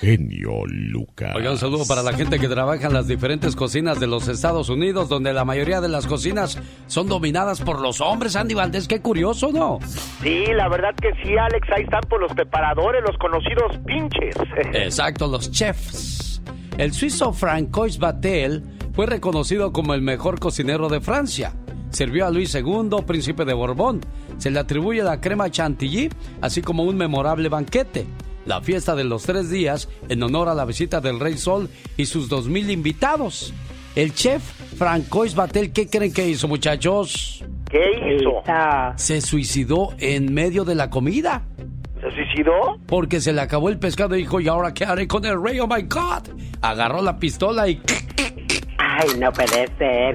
genio Lucas. Oiga, un saludo para la gente que trabaja en las diferentes cocinas de los Estados Unidos, donde la mayoría de las cocinas son dominadas por los hombres, Andy Valdés. Qué curioso, ¿no? Sí, la verdad que sí, Alex. Ahí están por los preparadores, los conocidos pinches. Exacto, los chefs. El suizo Francois Batel fue reconocido como el mejor cocinero de Francia. Sirvió a Luis II, príncipe de Borbón. Se le atribuye la crema chantilly, así como un memorable banquete la fiesta de los tres días en honor a la visita del Rey Sol y sus dos mil invitados. El chef Francois Batel, ¿qué creen que hizo, muchachos? ¿Qué hizo? Se suicidó en medio de la comida. ¿Se suicidó? Porque se le acabó el pescado y dijo, ¿y ahora qué haré con el rey? ¡Oh, my God! Agarró la pistola y... Ay, no puede ser,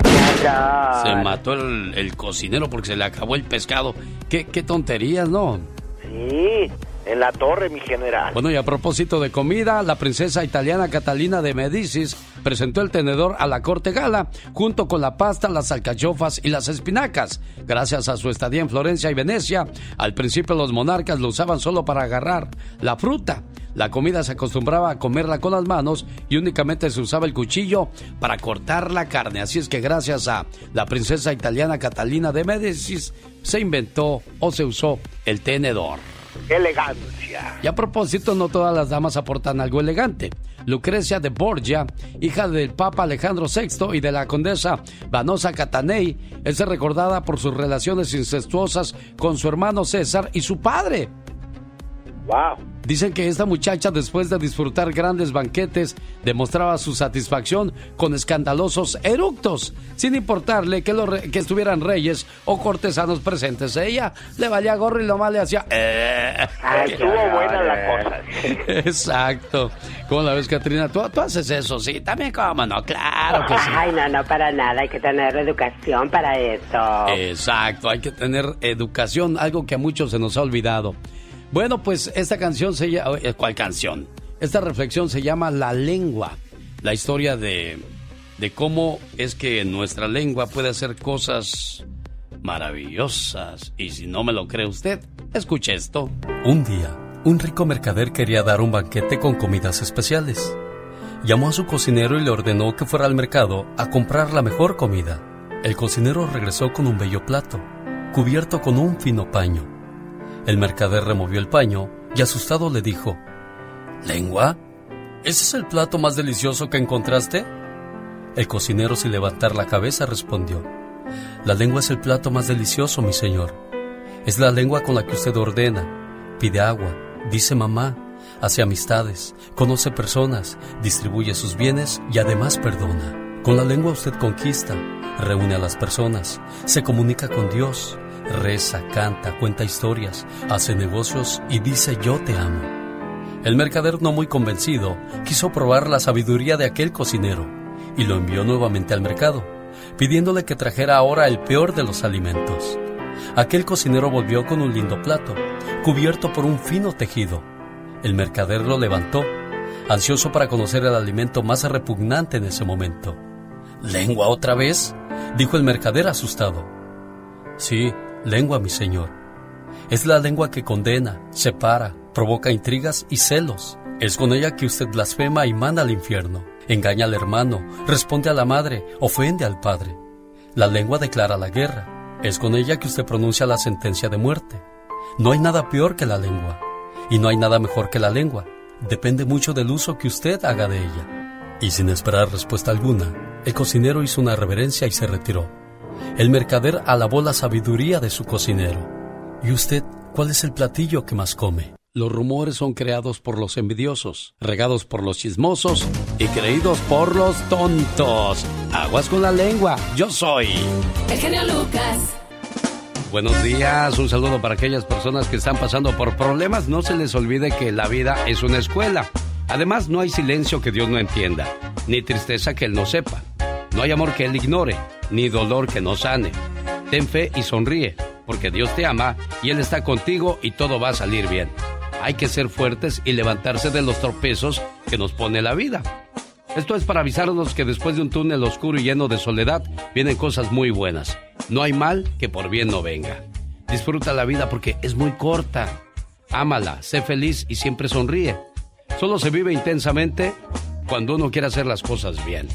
Se mató el, el, cocinero porque se le acabó el pescado. ¿Qué, qué tonterías, ¿no? Sí. En la torre, mi general. Bueno, y a propósito de comida, la princesa italiana Catalina de Medicis presentó el tenedor a la corte gala, junto con la pasta, las alcachofas y las espinacas. Gracias a su estadía en Florencia y Venecia, al principio los monarcas lo usaban solo para agarrar la fruta. La comida se acostumbraba a comerla con las manos y únicamente se usaba el cuchillo para cortar la carne. Así es que gracias a la princesa italiana Catalina de Medicis se inventó o se usó el tenedor elegancia. Y a propósito, no todas las damas aportan algo elegante. Lucrecia de Borgia, hija del Papa Alejandro VI y de la condesa Vanosa Catanei, es recordada por sus relaciones incestuosas con su hermano César y su padre. Wow. Dicen que esta muchacha, después de disfrutar grandes banquetes, demostraba su satisfacción con escandalosos eructos, sin importarle que, que estuvieran reyes o cortesanos presentes. Ella le valía gorro y lo más le hacía. Eh". estuvo buena la cosa. Exacto. ¿Cómo la ves, Katrina? ¿Tú, ¿Tú, haces eso, sí. También, ¿cómo no? Claro que sí. Ay, no, no, para nada. Hay que tener educación para eso. Exacto. Hay que tener educación, algo que a muchos se nos ha olvidado. Bueno, pues esta canción se llama... Eh, ¿Cuál canción? Esta reflexión se llama La lengua. La historia de, de cómo es que nuestra lengua puede hacer cosas maravillosas. Y si no me lo cree usted, escuche esto. Un día, un rico mercader quería dar un banquete con comidas especiales. Llamó a su cocinero y le ordenó que fuera al mercado a comprar la mejor comida. El cocinero regresó con un bello plato, cubierto con un fino paño. El mercader removió el paño y asustado le dijo, ¿Lengua? ¿Ese es el plato más delicioso que encontraste? El cocinero sin levantar la cabeza respondió, La lengua es el plato más delicioso, mi señor. Es la lengua con la que usted ordena, pide agua, dice mamá, hace amistades, conoce personas, distribuye sus bienes y además perdona. Con la lengua usted conquista, reúne a las personas, se comunica con Dios, reza, canta, cuenta historias, hace negocios y dice yo te amo. El mercader, no muy convencido, quiso probar la sabiduría de aquel cocinero y lo envió nuevamente al mercado, pidiéndole que trajera ahora el peor de los alimentos. Aquel cocinero volvió con un lindo plato, cubierto por un fino tejido. El mercader lo levantó, ansioso para conocer el alimento más repugnante en ese momento. ¿Lengua otra vez? dijo el mercader asustado. Sí, lengua, mi Señor. Es la lengua que condena, separa, provoca intrigas y celos. Es con ella que usted blasfema y manda al infierno. Engaña al hermano, responde a la madre, ofende al padre. La lengua declara la guerra. Es con ella que usted pronuncia la sentencia de muerte. No hay nada peor que la lengua. Y no hay nada mejor que la lengua. Depende mucho del uso que usted haga de ella. Y sin esperar respuesta alguna, el cocinero hizo una reverencia y se retiró. El mercader alabó la sabiduría de su cocinero. ¿Y usted cuál es el platillo que más come? Los rumores son creados por los envidiosos, regados por los chismosos y creídos por los tontos. Aguas con la lengua, yo soy. El genio Lucas. Buenos días, un saludo para aquellas personas que están pasando por problemas. No se les olvide que la vida es una escuela. Además, no hay silencio que Dios no entienda, ni tristeza que Él no sepa. No hay amor que Él ignore ni dolor que no sane. Ten fe y sonríe, porque Dios te ama y Él está contigo y todo va a salir bien. Hay que ser fuertes y levantarse de los tropezos que nos pone la vida. Esto es para avisarnos que después de un túnel oscuro y lleno de soledad vienen cosas muy buenas. No hay mal que por bien no venga. Disfruta la vida porque es muy corta. Ámala, sé feliz y siempre sonríe. Solo se vive intensamente cuando uno quiere hacer las cosas bien.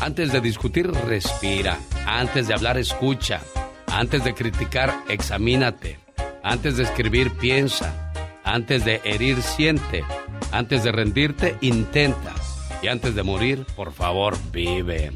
Antes de discutir, respira. Antes de hablar, escucha. Antes de criticar, examínate. Antes de escribir, piensa. Antes de herir, siente. Antes de rendirte, intenta. Y antes de morir, por favor, vive.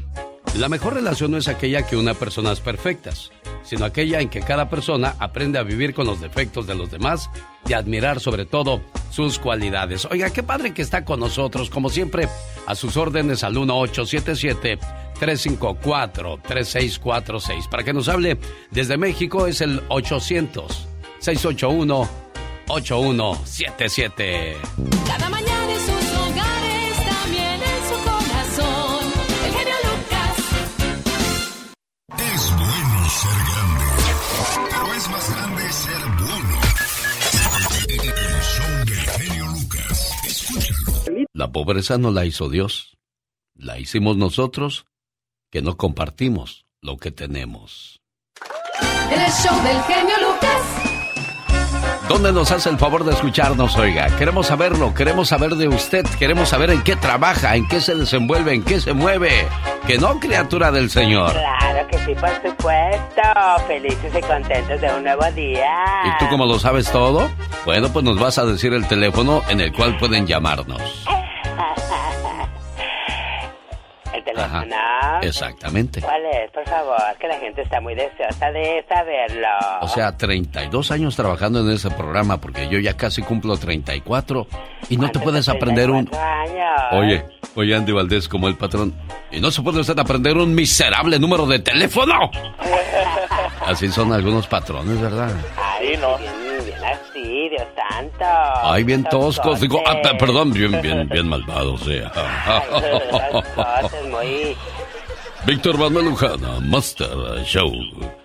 La mejor relación no es aquella que una personas perfectas, sino aquella en que cada persona aprende a vivir con los defectos de los demás y admirar sobre todo sus cualidades. Oiga, qué padre que está con nosotros, como siempre, a sus órdenes al 1877-354-3646. Para que nos hable desde México es el 800-681-8177. Cada mañana en sus La pobreza no la hizo Dios, la hicimos nosotros que no compartimos lo que tenemos. El show del genio Lucas. ¿Dónde nos hace el favor de escucharnos, oiga? Queremos saberlo, queremos saber de usted, queremos saber en qué trabaja, en qué se desenvuelve, en qué se mueve. Que no, criatura del Señor. Claro que sí, por supuesto. Felices y contentos de un nuevo día. ¿Y tú cómo lo sabes todo? Bueno, pues nos vas a decir el teléfono en el cual pueden llamarnos. Teléfono. Ajá, exactamente. ¿Cuál es, por favor? Que la gente está muy deseosa de saberlo. O sea, 32 años trabajando en ese programa, porque yo ya casi cumplo 34 y no te ¿Cuántos puedes aprender un... 34 años? Oye, oye Andy Valdés como el patrón. ¿Y no se puede usted aprender un miserable número de teléfono? Así son algunos patrones, ¿verdad? Ay, Sí, ¿no? Santo. Ay, bien toscos. Digo, ah, perdón, bien, bien, bien malvado, o sea. Ay, son cosas muy... Víctor Manuel Lujana, Master Show.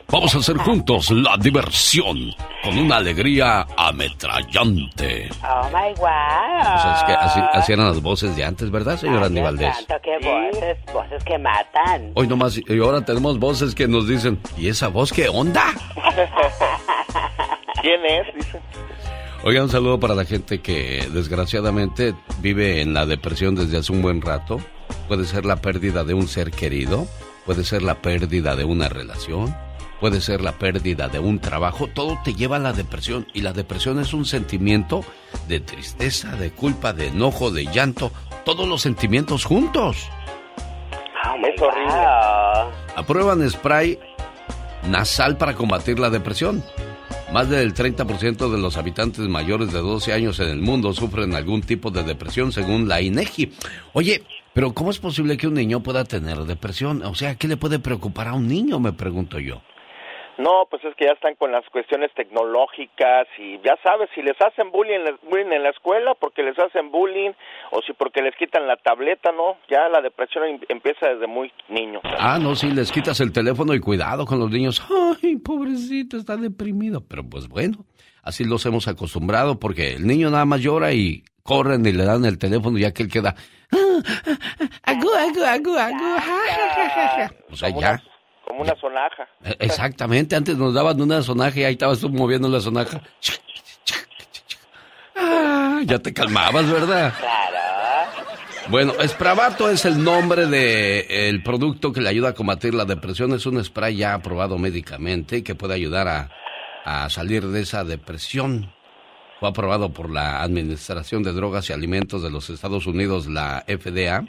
Vamos a hacer juntos la diversión con una alegría ametrallante. Oh, my wow. O sea, es que así, así eran las voces de antes, ¿verdad, señor Andy Valdés? santo, qué voces, voces que matan. Hoy nomás, y ahora tenemos voces que nos dicen, ¿y esa voz qué onda? ¿Quién es? Dice. Oiga, un saludo para la gente que desgraciadamente vive en la depresión desde hace un buen rato. Puede ser la pérdida de un ser querido, puede ser la pérdida de una relación, puede ser la pérdida de un trabajo. Todo te lleva a la depresión y la depresión es un sentimiento de tristeza, de culpa, de enojo, de llanto, todos los sentimientos juntos. Es horrible. wow. Aprueban spray nasal para combatir la depresión. Más del 30% de los habitantes mayores de 12 años en el mundo sufren algún tipo de depresión según la INEGI. Oye, pero ¿cómo es posible que un niño pueda tener depresión? O sea, ¿qué le puede preocupar a un niño? Me pregunto yo. No, pues es que ya están con las cuestiones tecnológicas y ya sabes, si les hacen bullying, bullying en la escuela porque les hacen bullying o si porque les quitan la tableta, ¿no? Ya la depresión em- empieza desde muy niño. Ah, no, sí, les quitas el teléfono y cuidado con los niños. Ay, pobrecito, está deprimido. Pero pues bueno, así los hemos acostumbrado porque el niño nada más llora y corren y le dan el teléfono ya que él queda... Agu, agu, agu, agu. O sea, ya. Como una sonaja. Eh, Exactamente, antes nos daban una sonaja y ahí estabas tú moviendo la sonaja. Ah, ya te calmabas, ¿verdad? Bueno, Spravato es el nombre de el producto que le ayuda a combatir la depresión. Es un spray ya aprobado médicamente que puede ayudar a, a salir de esa depresión. Fue aprobado por la Administración de Drogas y Alimentos de los Estados Unidos, la FDA,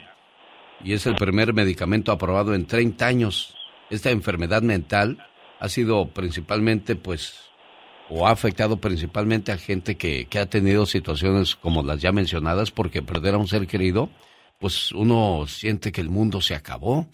y es el primer medicamento aprobado en 30 años. Esta enfermedad mental ha sido principalmente, pues, o ha afectado principalmente a gente que, que ha tenido situaciones como las ya mencionadas, porque perder a un ser querido, pues uno siente que el mundo se acabó,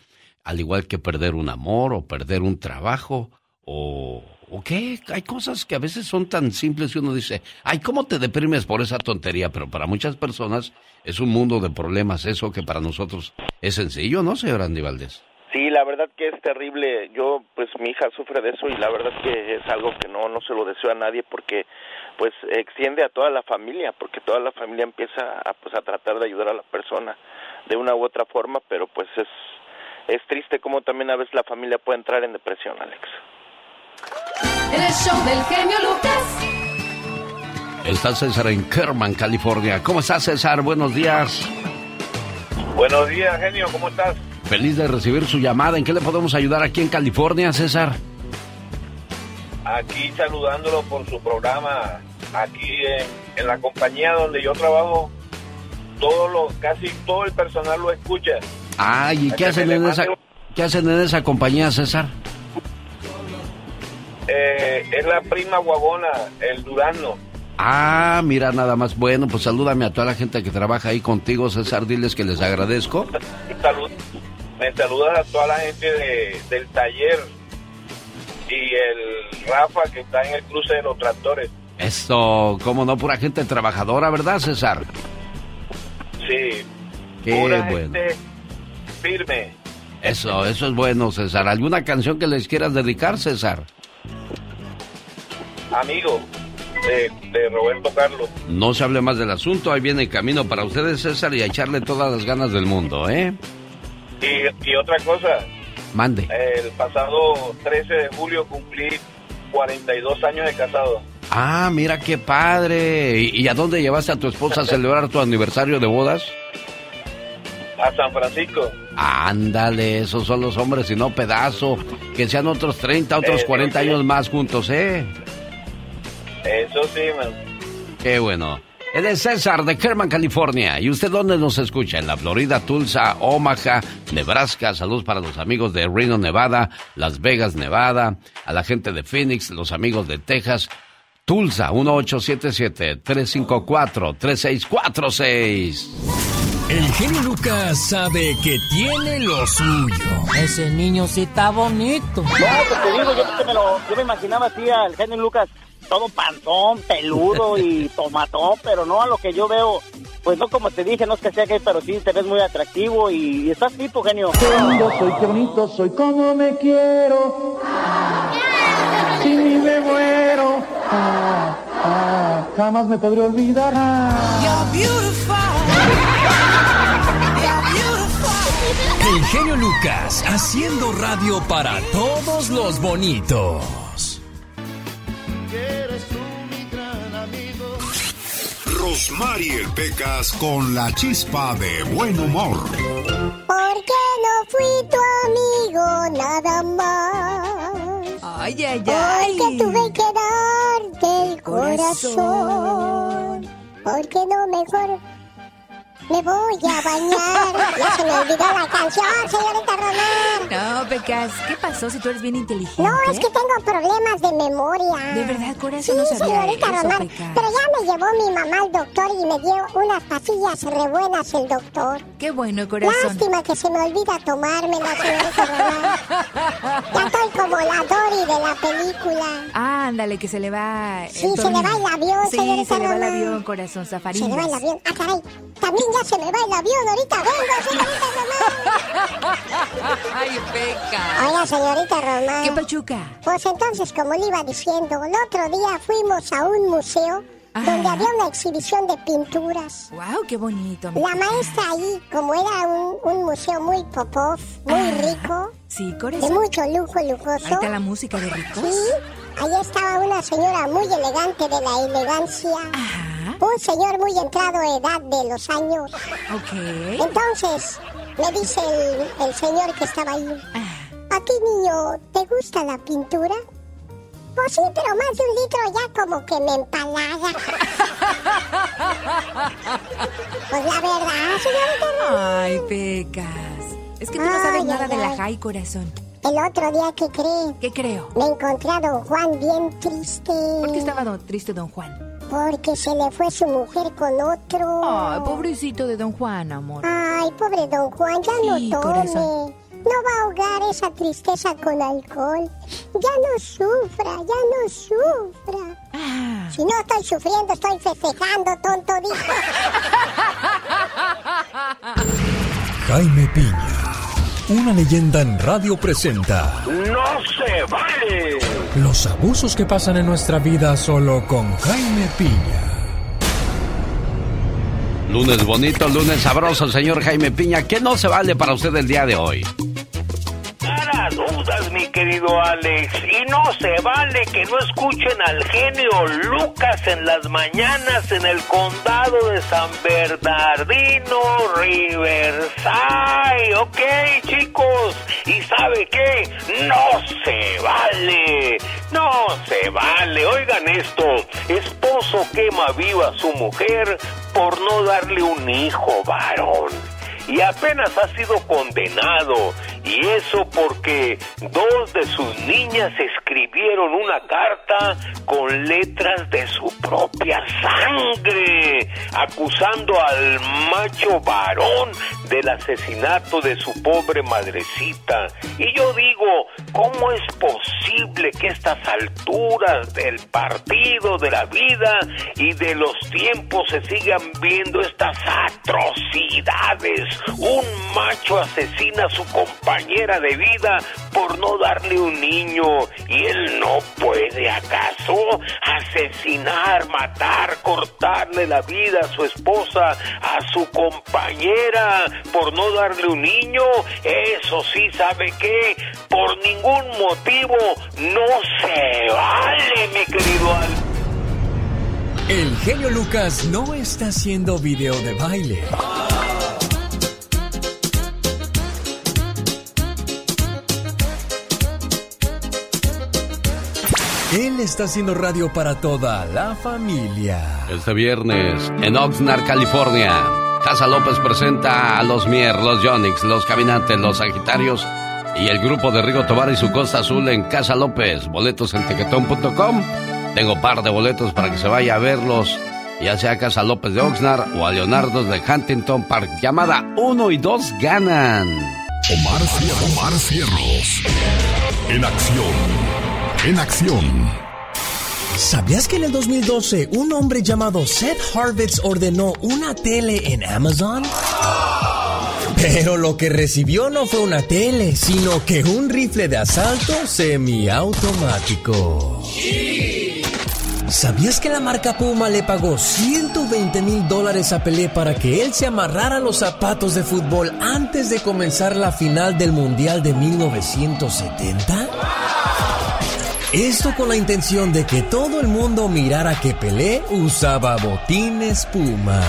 al igual que perder un amor o perder un trabajo o, o qué, hay cosas que a veces son tan simples y uno dice, ay, ¿cómo te deprimes por esa tontería? Pero para muchas personas es un mundo de problemas eso que para nosotros es sencillo, ¿no, señor Andy Valdés? Sí, la verdad que es terrible. Yo, pues mi hija sufre de eso y la verdad que es algo que no no se lo deseo a nadie porque pues extiende a toda la familia, porque toda la familia empieza a pues a tratar de ayudar a la persona de una u otra forma, pero pues es es triste como también a veces la familia puede entrar en depresión, Alex. El show del genio Lucas. Está César en Kerman, California. ¿Cómo estás, César? Buenos días. Buenos días, genio, ¿cómo estás? Feliz de recibir su llamada. ¿En qué le podemos ayudar aquí en California, César? Aquí saludándolo por su programa, aquí en, en la compañía donde yo trabajo, todo lo, casi todo el personal lo escucha. Ay, ¿y qué hacen, en esa, qué hacen en esa compañía, César? Eh, es la prima guagona, el Durano. Ah, mira nada más. Bueno, pues salúdame a toda la gente que trabaja ahí contigo, César. Diles que les agradezco. Salud, me saludas a toda la gente de- del taller y el Rafa que está en el cruce de los tractores. Esto, cómo no, pura gente trabajadora, ¿verdad, César? Sí, Qué pura bueno. gente firme. Eso, eso es bueno, César. ¿Alguna canción que les quieras dedicar, César? Amigo de, de Roberto Carlos. No se hable más del asunto. Ahí viene el camino para ustedes, César, y a echarle todas las ganas del mundo, ¿eh? Y, y otra cosa, Mande. el pasado 13 de julio cumplí 42 años de casado. Ah, mira qué padre. ¿Y, y a dónde llevaste a tu esposa a celebrar tu aniversario de bodas? A San Francisco. Ándale, esos son los hombres y no pedazo. Que sean otros 30, otros Eh, 40 sí. años más juntos, ¿eh? Eso sí, man. Qué bueno. Él es César de Kerman, California. ¿Y usted dónde nos escucha? En la Florida, Tulsa, Omaha, Nebraska. Saludos para los amigos de Reno, Nevada, Las Vegas, Nevada. A la gente de Phoenix, los amigos de Texas. Tulsa, 1877-354-3646. El genio Lucas sabe que tiene lo suyo. Ese niño sí está bonito. No, pues te digo, yo, me lo- yo me imaginaba así al genio Lucas, todo panzón, peludo y tomatón, pero no a lo que yo veo. Pues no, como te dije, no es que sea gay, pero sí te ves muy atractivo y, y estás tipo, genio. Qué lindo soy, qué bonito soy, como me quiero. Sin mí me muero. Ah, ah, jamás me podré olvidar. Ah. El genio Lucas haciendo radio para todos los bonitos. Rosmarie Pecas con la chispa de buen humor. Porque no fui tu amigo nada más. Ay, ay, ay. Porque tuve que darte el corazón. Porque no mejor me voy a bañar. Ya se me olvidó la canción, señorita Román. No, Pecas, ¿qué pasó si tú eres bien inteligente? No, es que tengo problemas de memoria. ¿De verdad, corazón? Sí, no sabía señorita eso, Román. Pecas. Pero ya me llevó mi mamá al doctor y me dio unas pastillas re buenas el doctor. Qué bueno, corazón. Lástima que se me olvida tomármela, señorita Román. Ya estoy como la Dory de la película. Ándale, que se le va. Sí, se le va el avión, Sí, señorita se le va el Román. avión, corazón, Se Zafarín. le va el avión. Ah, caray. También ya se me va el avión. Ahorita vengo, señorita Román. Ay, Peca. Oiga, señorita Román. ¿Qué pachuca? Pues entonces, como le iba diciendo, el otro día fuimos a un museo donde había una exhibición de pinturas. Wow, qué bonito. mi La maestra ahí, como era un, un museo muy popov, muy Ah, rico, Sí, de mucho lujo lujoso. Ahí está la música de ricos. Sí, ahí estaba una señora muy elegante de la elegancia. Ajá. Un señor muy entrado a edad de los años. Ok. Entonces, me dice el, el señor que estaba ahí. Ah, ¿A ti, niño, te gusta la pintura? Pues sí, pero más de un litro ya como que me empalaga. pues la verdad, Román. Ay, Pecas. Es que tú no sabes Ay, nada ay, de la high, corazón. El otro día que cree, ¿Qué creo? me encontré a don Juan bien triste. ¿Por qué estaba don- triste don Juan? Porque se le fue su mujer con otro. Ay, pobrecito de don Juan, amor. Ay, pobre don Juan, ya Sí, no tome. corazón. No va a ahogar esa tristeza con alcohol. Ya no sufra, ya no sufra. Ah, Si no estoy sufriendo, estoy festejando, tonto dijo. Jaime Piña, una leyenda en radio presenta ¡No se vale! los abusos que pasan en nuestra vida solo con Jaime Piña. Lunes bonito, lunes sabroso, señor Jaime Piña. ¿Qué no se vale para usted el día de hoy? Dudas, mi querido Alex. Y no se vale que no escuchen al genio Lucas en las mañanas en el condado de San Bernardino, Riverside. Ok, chicos. ¿Y sabe qué? No se vale. No se vale. Oigan esto. Esposo quema viva a su mujer por no darle un hijo varón y apenas ha sido condenado. Y eso porque dos de sus niñas escribieron una carta con letras de su propia sangre, acusando al macho varón del asesinato de su pobre madrecita. Y yo digo, ¿cómo es posible que estas alturas del partido, de la vida y de los tiempos se sigan viendo estas atrocidades? Un macho asesina a su compañera de vida por no darle un niño y él no puede acaso asesinar, matar, cortarle la vida a su esposa, a su compañera por no darle un niño. Eso sí, ¿sabe qué? Por ningún motivo no se vale, mi querido Al. El genio Lucas no está haciendo video de baile. Él está haciendo radio para toda la familia. Este viernes, en Oxnard, California, Casa López presenta a los Mier, los Yonix, los Caminantes, los Sagitarios y el grupo de Rigo Tobar y su Costa Azul en Casa López. Boletos en tequetón.com. Tengo par de boletos para que se vaya a verlos, ya sea a Casa López de Oxnard o a Leonardo de Huntington Park. Llamada 1 y 2 ganan. Omar. Omar Fierros. En acción. En acción. ¿Sabías que en el 2012 un hombre llamado Seth Harvitz ordenó una tele en Amazon? Pero lo que recibió no fue una tele, sino que un rifle de asalto semiautomático. ¿Sabías que la marca Puma le pagó 120 mil dólares a Pelé para que él se amarrara los zapatos de fútbol antes de comenzar la final del Mundial de 1970? Esto con la intención de que todo el mundo mirara que Pelé usaba botines Puma.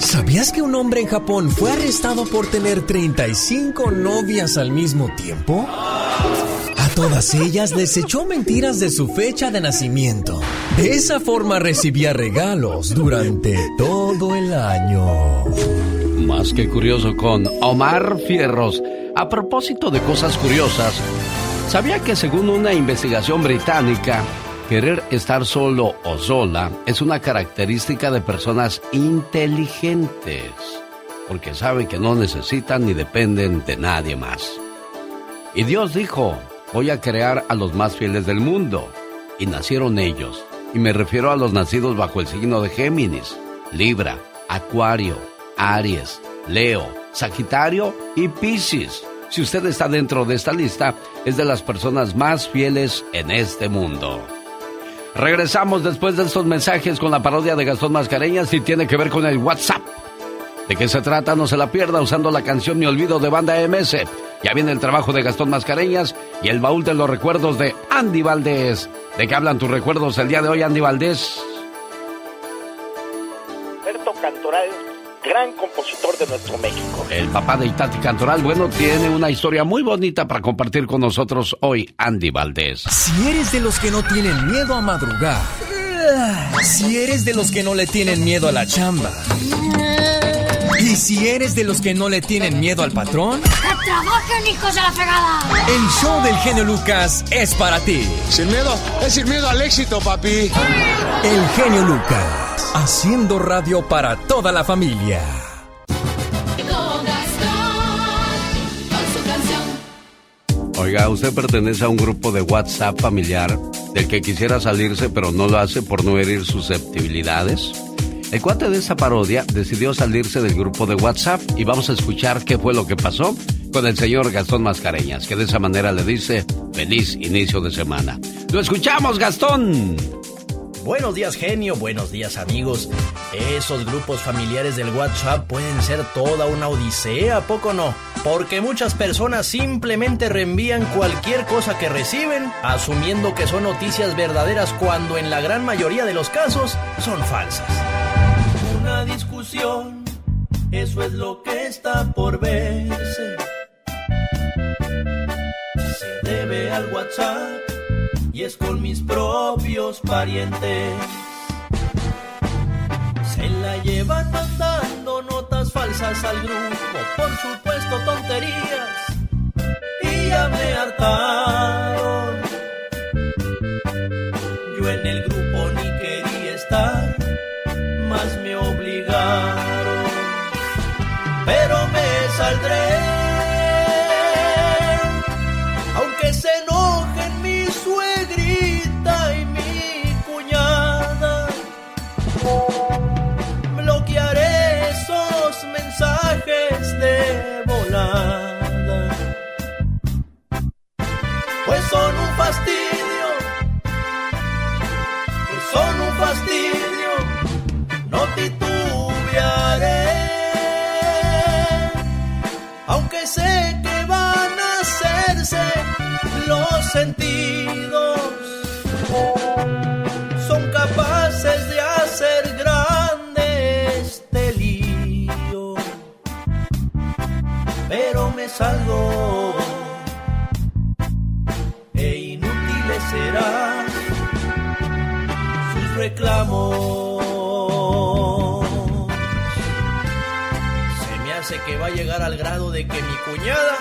¿Sabías que un hombre en Japón fue arrestado por tener 35 novias al mismo tiempo? Todas ellas les echó mentiras de su fecha de nacimiento. De esa forma recibía regalos durante todo el año. Más que curioso con Omar Fierros. A propósito de cosas curiosas, ¿sabía que según una investigación británica, querer estar solo o sola es una característica de personas inteligentes? Porque saben que no necesitan ni dependen de nadie más. Y Dios dijo, voy a crear a los más fieles del mundo. Y nacieron ellos. Y me refiero a los nacidos bajo el signo de Géminis, Libra, Acuario, Aries, Leo, Sagitario y Piscis. Si usted está dentro de esta lista, es de las personas más fieles en este mundo. Regresamos después de estos mensajes con la parodia de Gastón Mascareñas y tiene que ver con el WhatsApp. ¿De qué se trata? No se la pierda usando la canción Mi Olvido de Banda MS. Ya viene el trabajo de Gastón Mascareñas y el baúl de los recuerdos de Andy Valdés. ¿De qué hablan tus recuerdos el día de hoy, Andy Valdés? Alberto Cantoral, gran compositor de nuestro México. El papá de Itati Cantoral, bueno, tiene una historia muy bonita para compartir con nosotros hoy, Andy Valdés. Si eres de los que no tienen miedo a madrugar, si eres de los que no le tienen miedo a la chamba, y si eres de los que no le tienen miedo al patrón, ¡Que trabajen, hijos de la fregada! el show del genio Lucas es para ti. Sin miedo, es sin miedo al éxito, papi. El genio Lucas, haciendo radio para toda la familia. Don Gastón, con su canción. Oiga, ¿usted pertenece a un grupo de WhatsApp familiar del que quisiera salirse pero no lo hace por no herir susceptibilidades? El cuate de esa parodia decidió salirse del grupo de WhatsApp y vamos a escuchar qué fue lo que pasó con el señor Gastón Mascareñas, que de esa manera le dice feliz inicio de semana. Lo escuchamos, Gastón. Buenos días genio, buenos días amigos. Esos grupos familiares del WhatsApp pueden ser toda una odisea, ¿a poco no? Porque muchas personas simplemente reenvían cualquier cosa que reciben, asumiendo que son noticias verdaderas cuando en la gran mayoría de los casos son falsas. Una discusión, eso es lo que está por verse. Se debe al WhatsApp y es con mis propios parientes. Se la llevan mandando notas falsas al grupo, por supuesto tonterías, y ya me hartaron. Yo en el grupo ni quería estar, más me pero me saldré. Que va a llegar al grado de que mi cuñada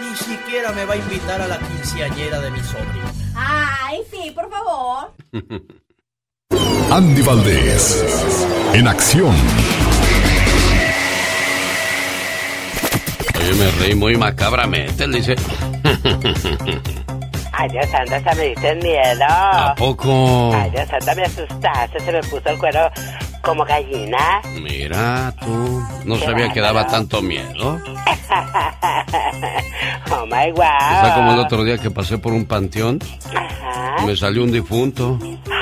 ni siquiera me va a invitar a la quinceañera de mi sobrina. Ay, sí, por favor. Andy Valdés, en acción. Oye, me reí muy macabramente. Él dice. Ay, Dios santo, hasta me diste miedo. ¿A poco? Ay, Dios santo, me asustaste, se me puso el cuero como gallina. Mira, tú. No sabía que daba tanto miedo. oh my wow. Está como el otro día que pasé por un panteón. Ajá. Me salió un difunto.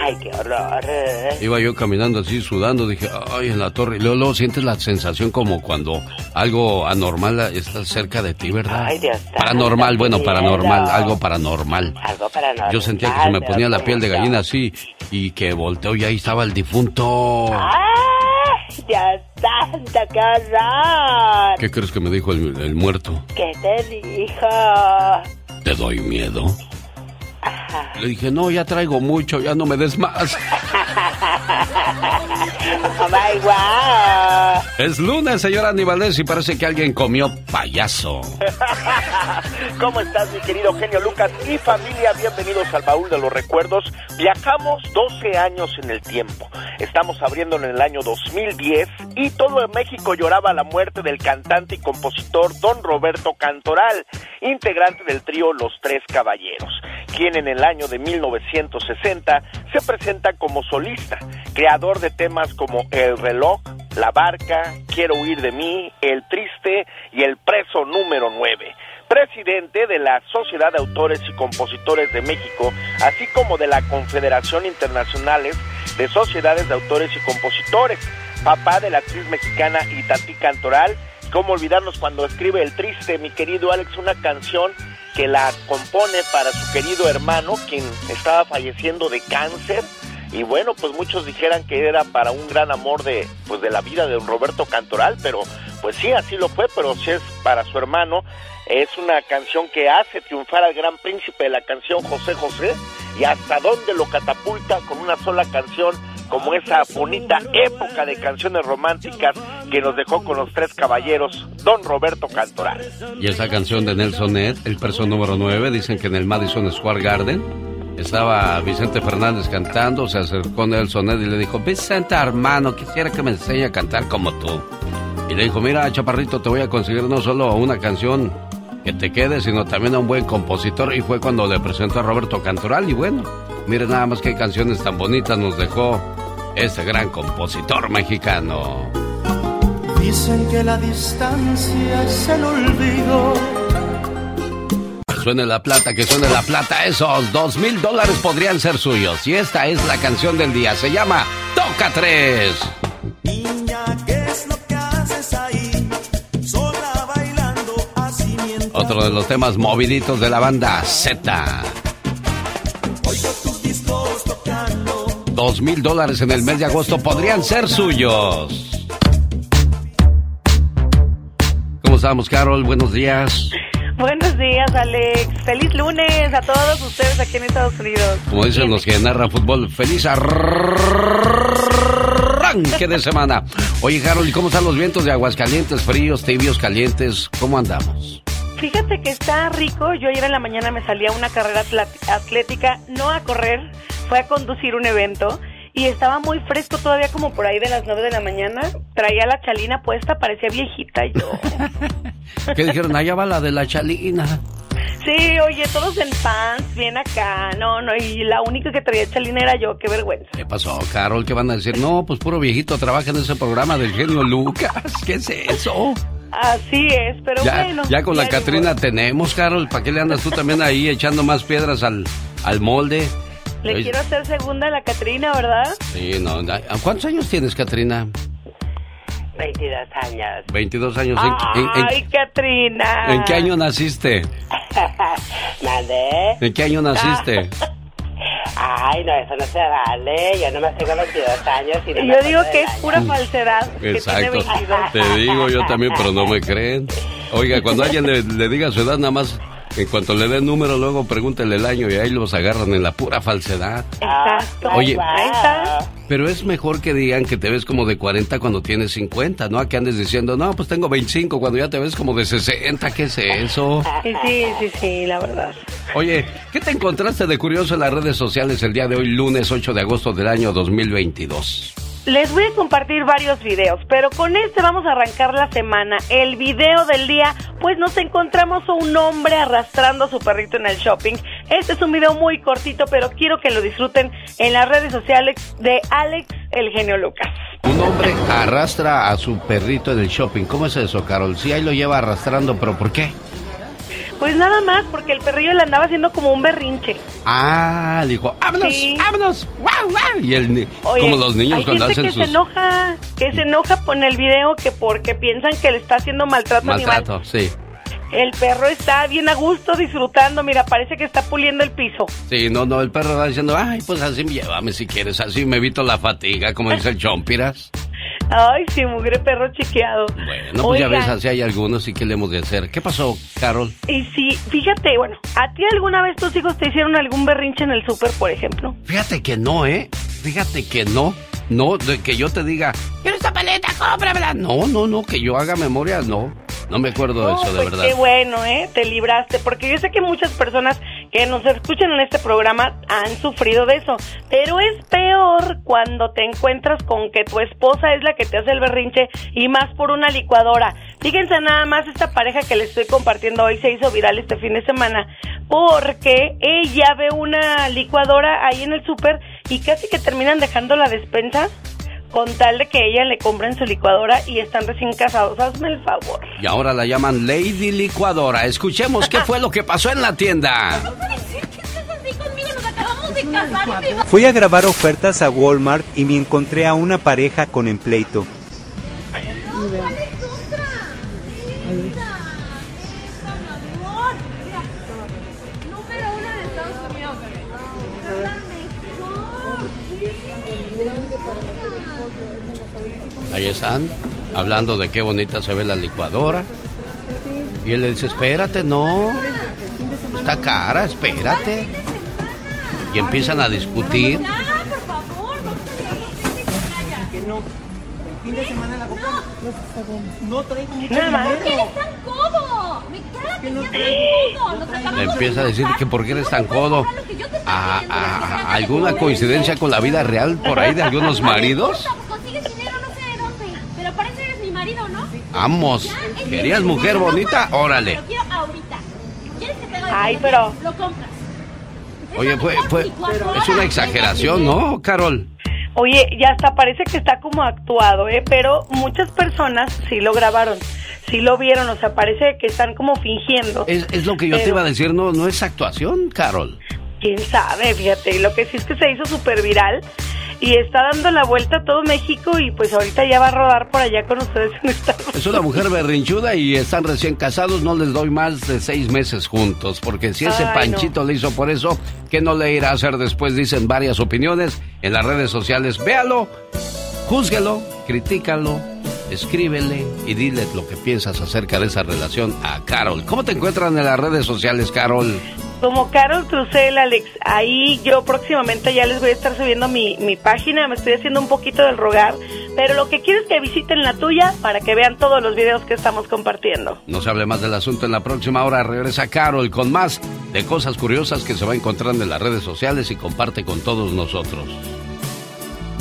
Ay, qué horror. Iba yo caminando así, sudando. Dije, ay, en la torre. Y luego, luego sientes la sensación como cuando algo anormal está cerca de ti, ¿verdad? Ay, Dios Paranormal, bueno, paranormal, algo paranormal. Algo paranormal. Yo sentía que se me ponía la piel de gallina así y que volteo y ahí estaba el difunto. ¡Ay, Dios santo, qué horror! ¿Qué crees que me dijo el, el muerto? ¿Qué te dijo? ¿Te doy miedo? Le dije, no, ya traigo mucho, ya no me des más. Oh my wow. Es lunes, señor Aníbales, y parece que alguien comió payaso. ¿Cómo estás, mi querido genio Lucas y familia? Bienvenidos al baúl de los recuerdos. Viajamos 12 años en el tiempo. Estamos abriendo en el año 2010 y todo México lloraba la muerte del cantante y compositor Don Roberto Cantoral, integrante del trío Los Tres Caballeros, quien en el año de 1960 se presenta como solista, creador de temas como El reloj, La barca, Quiero huir de mí, El triste y El preso número 9 presidente de la Sociedad de Autores y Compositores de México, así como de la Confederación Internacionales de Sociedades de Autores y Compositores, papá de la actriz mexicana Itatí Cantoral. ¿Cómo olvidarnos cuando escribe El Triste, mi querido Alex, una canción que la compone para su querido hermano, quien estaba falleciendo de cáncer? Y bueno, pues muchos dijeran que era para un gran amor de, pues de la vida de Roberto Cantoral, pero pues sí, así lo fue, pero si es para su hermano, es una canción que hace triunfar al gran príncipe de la canción José José y hasta dónde lo catapulta con una sola canción como esa bonita época de canciones románticas que nos dejó con los tres caballeros, don Roberto Cantoral. Y esa canción de Nelson Ned, el perso número 9, dicen que en el Madison Square Garden estaba Vicente Fernández cantando, se acercó Nelson Ned y le dijo, Vicente hermano, quisiera que me enseñe a cantar como tú. Y le dijo, mira, chaparrito, te voy a conseguir no solo una canción que te quede, sino también a un buen compositor. Y fue cuando le presentó a Roberto Cantoral. Y bueno, mire nada más qué canciones tan bonitas nos dejó ese gran compositor mexicano. Dicen que la distancia es el olvido. Suene la plata, que suene la plata. Esos dos mil dólares podrían ser suyos. Y esta es la canción del día. Se llama Toca Tres. Niña, ¿qué es lo que haces ahí? Sola bailando así mientras Otro de los temas moviditos de la banda Z. oigo tus discos tocando. Dos mil dólares en el mes de agosto podrían ser suyos. ¿Cómo estamos, Carol? Buenos días. Buenos días, Alex. Feliz lunes a todos ustedes aquí en Estados Unidos. Como dicen los que narran fútbol, feliz arranque de semana. Oye, Carol, ¿y cómo están los vientos de Aguascalientes? Fríos, tibios, calientes. ¿Cómo andamos? Fíjate que está rico. Yo ayer en la mañana me salí a una carrera atlética, no a correr, fue a conducir un evento. Y estaba muy fresco todavía como por ahí de las 9 de la mañana. Traía la chalina puesta, parecía viejita y yo. ¿Qué dijeron? Allá va la de la chalina. Sí, oye, todos en pants, bien acá. No, no, y la única que traía chalina era yo, qué vergüenza. ¿Qué pasó, Carol? ¿Qué van a decir? No, pues puro viejito trabaja en ese programa del genio Lucas. ¿Qué es eso? Así es, pero Ya, bueno. ya con la Catrina tenemos, Carol. ¿Para qué le andas tú también ahí echando más piedras al, al molde? Le Oye, quiero hacer segunda a la Catrina, ¿verdad? Sí, no. ¿Cuántos años tienes, Catrina? 22 años. 22 años. ¿En, en- en- Ay, Catrina. en qué año naciste? ¿Mandé? ¿En qué año naciste? Ay, no, eso no se vale. Yo nomás tengo 22 años y no me Yo digo que es año. pura falsedad. que tiene Exacto. 22. Te digo yo también, pero no me creen. Oiga, cuando alguien le, le diga su edad, nada más, en cuanto le dé el número, luego pregúntele el año y ahí los agarran en la pura falsedad. Exacto. Oye. Pero es mejor que digan que te ves como de 40 cuando tienes 50, ¿no? A que andes diciendo, no, pues tengo 25 cuando ya te ves como de 60. ¿Qué es eso? Sí, sí, sí, sí, la verdad. Oye, ¿qué te encontraste de curioso en las redes sociales el día de hoy, lunes 8 de agosto del año 2022? Les voy a compartir varios videos, pero con este vamos a arrancar la semana. El video del día, pues nos encontramos a un hombre arrastrando a su perrito en el shopping. Este es un video muy cortito, pero quiero que lo disfruten en las redes sociales de Alex, el genio Lucas. Un hombre arrastra a su perrito en el shopping. ¿Cómo es eso, Carol? Sí, ahí lo lleva arrastrando, pero ¿por qué? Pues nada más, porque el perrillo le andaba haciendo como un berrinche. Ah, dijo, vámonos, Sí. vámonos, guau, guau. Y el, Oye, como los niños hay cuando gente hacen que sus se enoja, que se enoja con el video que porque piensan que le está haciendo maltrato, animal. maltrato, sí. El perro está bien a gusto disfrutando, mira, parece que está puliendo el piso. Sí, no, no, el perro va diciendo, ay, pues así llévame si quieres, así me evito la fatiga, como dice el Chompiras. Ay, sí, mugre perro chiqueado. No, pues ya ves, así hay algunos y qué le hemos de hacer. ¿Qué pasó, Carol? Y sí, fíjate, bueno, ¿a ti alguna vez tus hijos te hicieron algún berrinche en el súper, por ejemplo? Fíjate que no, ¿eh? Fíjate que no. No, de que yo te diga, quiero esta paleta, cómpramela. No, no, no, que yo haga memoria, no. No me acuerdo de eso, de pues verdad. Qué bueno, ¿eh? Te libraste, porque yo sé que muchas personas que nos escuchan en este programa han sufrido de eso, pero es peor cuando te encuentras con que tu esposa es la que te hace el berrinche y más por una licuadora. Fíjense nada más esta pareja que les estoy compartiendo hoy se hizo viral este fin de semana porque ella ve una licuadora ahí en el súper y casi que terminan dejando la despensa con tal de que ella le compren su licuadora y están recién casados. Hazme el favor. Y ahora la llaman Lady Licuadora. Escuchemos qué fue lo que pasó en la tienda. Fui a grabar ofertas a Walmart y me encontré a una pareja con empleito. Ahí están, hablando de qué bonita se ve la licuadora. Y él le dice, espérate, no. Está cara, espérate. Y empiezan a discutir. Fin de semana la compra. No traigo mucho Nada más. dinero. ¿Por qué eres tan codo? Me caga que no traigo- traigo Nos Le empieza a decir que por qué eres tan codo. ¿A, a- a- alguna coincidencia con la vida real por ahí de algunos maridos? Consigues dinero no sé de dónde. Pero parece que eres mi marido, ¿no? Vamos. ¿Querías mujer bonita? Órale. Lo quiero ahorita. ¿Quieres que te de Ay, pero- Lo compras. Oye, fue, fue, es una exageración, ¿no, Carol? Oye, ya hasta parece que está como actuado, ¿eh? Pero muchas personas sí lo grabaron. sí lo vieron, o sea, parece que están como fingiendo. Es, es lo que yo te Pero- iba a decir, no, no es actuación, Carol. Quién sabe, fíjate, lo que sí es que se hizo súper viral y está dando la vuelta a todo México y pues ahorita ya va a rodar por allá con ustedes en Estados. Es una mujer berrinchuda y están recién casados, no les doy más de seis meses juntos, porque si ese Ay, panchito le hizo por eso, ¿qué no le irá a hacer después? Dicen varias opiniones en las redes sociales. Véalo, júzguelo, critícalo, escríbele y dile lo que piensas acerca de esa relación a Carol. ¿Cómo te encuentran en las redes sociales, Carol? Como Carol Trucel, Alex, ahí yo próximamente ya les voy a estar subiendo mi, mi página, me estoy haciendo un poquito del rogar, pero lo que quiero es que visiten la tuya para que vean todos los videos que estamos compartiendo. No se hable más del asunto en la próxima hora. Regresa Carol con más de cosas curiosas que se va encontrando en las redes sociales y comparte con todos nosotros.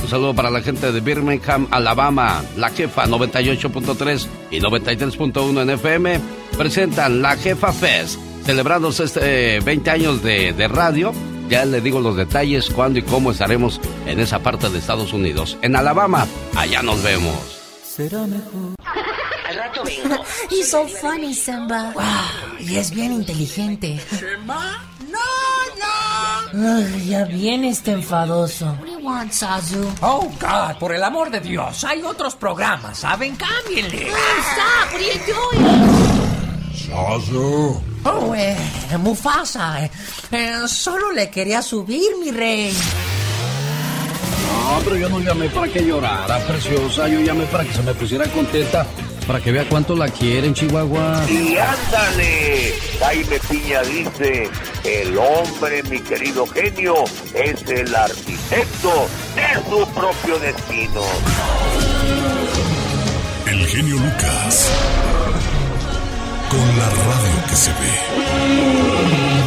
Un saludo para la gente de Birmingham, Alabama. La Jefa 98.3 y 93.1 en FM presentan La Jefa Fest, celebrándose este eh, 20 años de, de radio. Ya le digo los detalles, cuándo y cómo estaremos en esa parte de Estados Unidos. En Alabama, allá nos vemos. Será mejor. Al rato vengo. He's so funny, Samba. Wow, y es bien inteligente. ¿Chema? No, no. Ay, ya viene este enfadoso. Want, Sazu? Oh, God, por el amor de Dios, hay otros programas, ¿saben? Cámbienle. Stop, what are you doing? Sasu. Oh, eh, Mufasa, eh, eh, solo le quería subir, mi rey. No, pero yo no llamé para que llorara, preciosa. Yo llamé para que se me pusiera contenta. Para que vea cuánto la quieren, Chihuahua. Y ándale, Jaime Piña dice, el hombre, mi querido genio, es el arquitecto de su propio destino. El genio Lucas. Con la radio que se ve.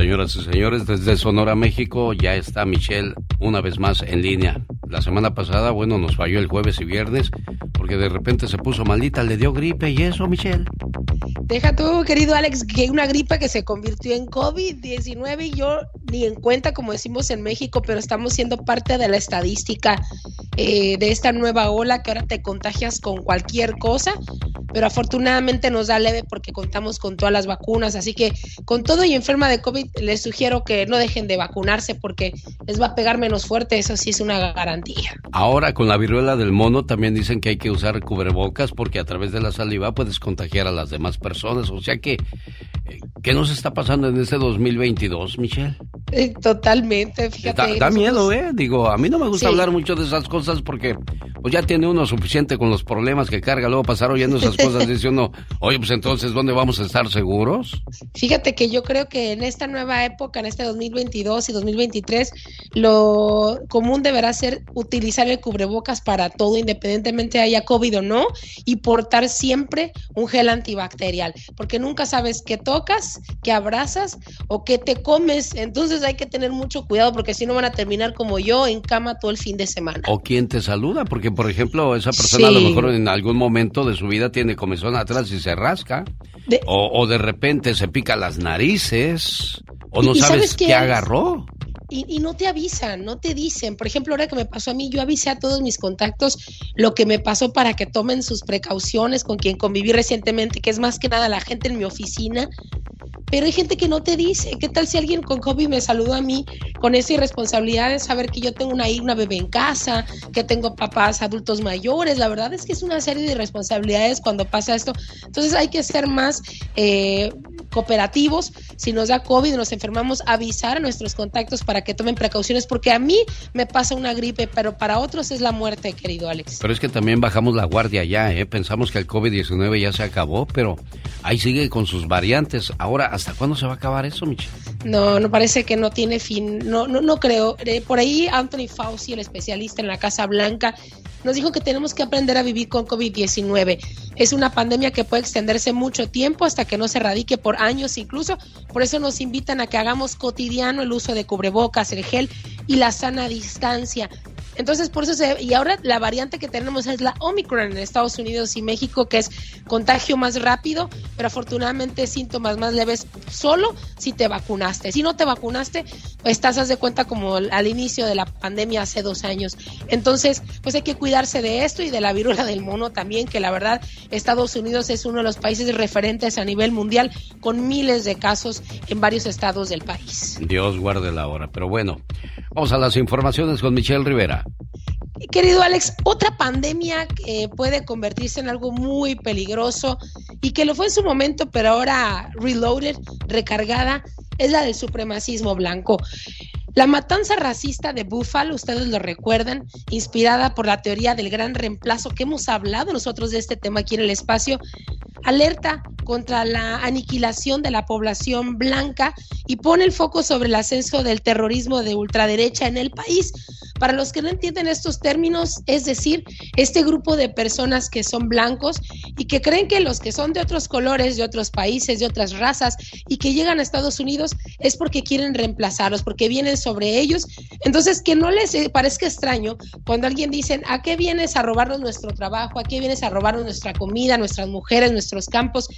Señoras y señores, desde Sonora, México, ya está Michelle una vez más en línea. La semana pasada, bueno, nos falló el jueves y viernes porque de repente se puso malita, le dio gripe y eso, Michelle. Deja tú, querido Alex, que una gripa que se convirtió en COVID-19 y yo ni en cuenta, como decimos en México, pero estamos siendo parte de la estadística eh, de esta nueva ola que ahora te contagias con cualquier cosa, pero afortunadamente nos da leve porque contamos con todas las vacunas, así que con todo y enferma de COVID les sugiero que no dejen de vacunarse porque les va a pegar menos fuerte, eso sí es una garantía. Ahora con la viruela del mono también dicen que hay que usar cubrebocas porque a través de la saliva puedes contagiar a las demás personas. O sea que, eh, ¿qué nos está pasando en este 2022, Michelle? Eh, totalmente, fíjate. da miedo, ¿eh? Digo, a mí no me gusta Sí. hablar mucho de esas cosas porque pues ya tiene uno suficiente con los problemas que carga. Luego pasar oyendo esas cosas, dice uno, oye, pues entonces, ¿dónde vamos a estar seguros? Fíjate que yo creo que en esta nueva época, en este 2022 y 2023, lo común deberá ser utilizar el cubrebocas para todo, independientemente haya COVID o no, y portar siempre un gel antibacterial, porque nunca sabes qué tocas, qué abrazas o qué te comes. Entonces hay que tener mucho cuidado porque si no van a terminar como yo en cama todo el fin de semana. O quién te saluda, porque por ejemplo, esa persona a lo mejor en algún momento de su vida tiene comezón atrás y se rasca. De- O, o de repente se pica las narices. O ¿Y- no sabes, qué, agarró. Y, no te avisan, no te dicen. Por ejemplo, ahora que me pasó a mí, yo avisé a todos mis contactos lo que me pasó para que tomen sus precauciones con quien conviví recientemente, que es más que nada la gente en mi oficina. Pero hay gente que no te dice. ¿Qué tal si alguien con COVID me saludó a mí con esa irresponsabilidad de saber que yo tengo una, una bebé en casa, que tengo papás adultos mayores? La verdad es que es una serie de irresponsabilidades cuando pasa esto. Entonces hay que ser más eh, cooperativos. Si nos da COVID, nos enfermamos, avisar a nuestros contactos para que tomen precauciones, porque a mí me pasa una gripe, pero para otros es la muerte, querido Alex. Pero es que también bajamos la guardia ya, ¿eh? Pensamos que el COVID-19 ya se acabó, pero ahí sigue con sus variantes. Ahora, ¿hasta cuándo se va a acabar eso, Michelle? No, no parece que no tiene fin. No, no, no creo. Eh, por ahí Anthony Fauci, el especialista en la Casa Blanca, nos dijo que tenemos que aprender a vivir con COVID-19. Es una pandemia que puede extenderse mucho tiempo hasta que no se erradique por años incluso. Por eso nos invitan a que hagamos cotidiano el uso de cubrebocas, el gel y la sana distancia. Entonces, por eso se... Y ahora la variante que tenemos es la Omicron en Estados Unidos y México, que es contagio más rápido, pero afortunadamente síntomas más leves solo si te vacunaste. Si no te vacunaste, estás, haz de cuenta, como al inicio de la pandemia hace dos años. Entonces, pues hay que cuidarse de esto y de la viruela del mono también, que la verdad Estados Unidos es uno de los países referentes a nivel mundial con miles de casos en varios estados del país. Dios guarde la hora. Pero bueno, vamos a las informaciones con Michelle Rivera. Querido Alex, otra pandemia que puede convertirse en algo muy peligroso y que lo fue en su momento, pero ahora reloaded, recargada, es la del supremacismo blanco. La matanza racista de Buffalo, ustedes lo recuerdan, inspirada por la teoría del gran reemplazo que hemos hablado nosotros de este tema aquí en el espacio, alerta contra la aniquilación de la población blanca y pone el foco sobre el ascenso del terrorismo de ultraderecha en el país. Para los que no entienden estos términos, es decir, este grupo de personas que son blancos y que creen que los que son de otros colores, de otros países, de otras razas y que llegan a Estados Unidos es porque quieren reemplazarlos, porque vienen sobre ellos. Entonces, que no les eh, parezca extraño cuando alguien dice, ¿a qué vienes a robarnos nuestro trabajo? ¿A qué vienes a robarnos nuestra comida, nuestras mujeres, nuestros campos?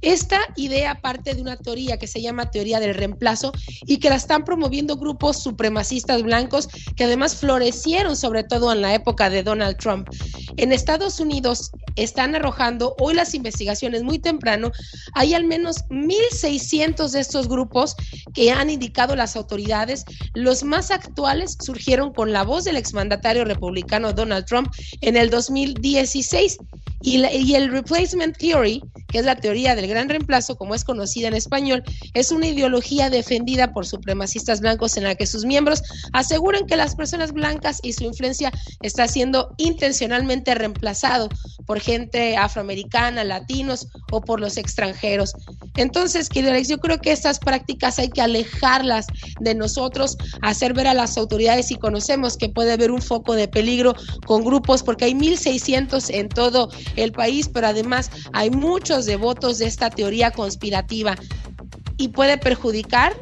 Esta idea parte de una teoría que se llama teoría del reemplazo y que la están promoviendo grupos supremacistas blancos que además florecieron sobre todo en la época de Donald Trump. En Estados Unidos están arrojando hoy las investigaciones muy temprano, hay al menos 1.600 de estos grupos que han indicado las autoridades. Los más actuales surgieron con la voz del exmandatario republicano Donald Trump en el 2016 y, el replacement theory, que es la teoría del gran reemplazo, como es conocida en español, es una ideología defendida por supremacistas blancos en la que sus miembros aseguran que las personas blancas y su influencia está siendo intencionalmente reemplazado por gente afroamericana, latinos o por los extranjeros. Entonces, querido Alex, yo creo que estas prácticas hay que alejarlas de nosotros, hacer ver a las autoridades si conocemos que puede haber un foco de peligro con grupos, porque hay 1.600 en todo el país, pero además hay muchos devotos de esta teoría conspirativa y puede perjudicar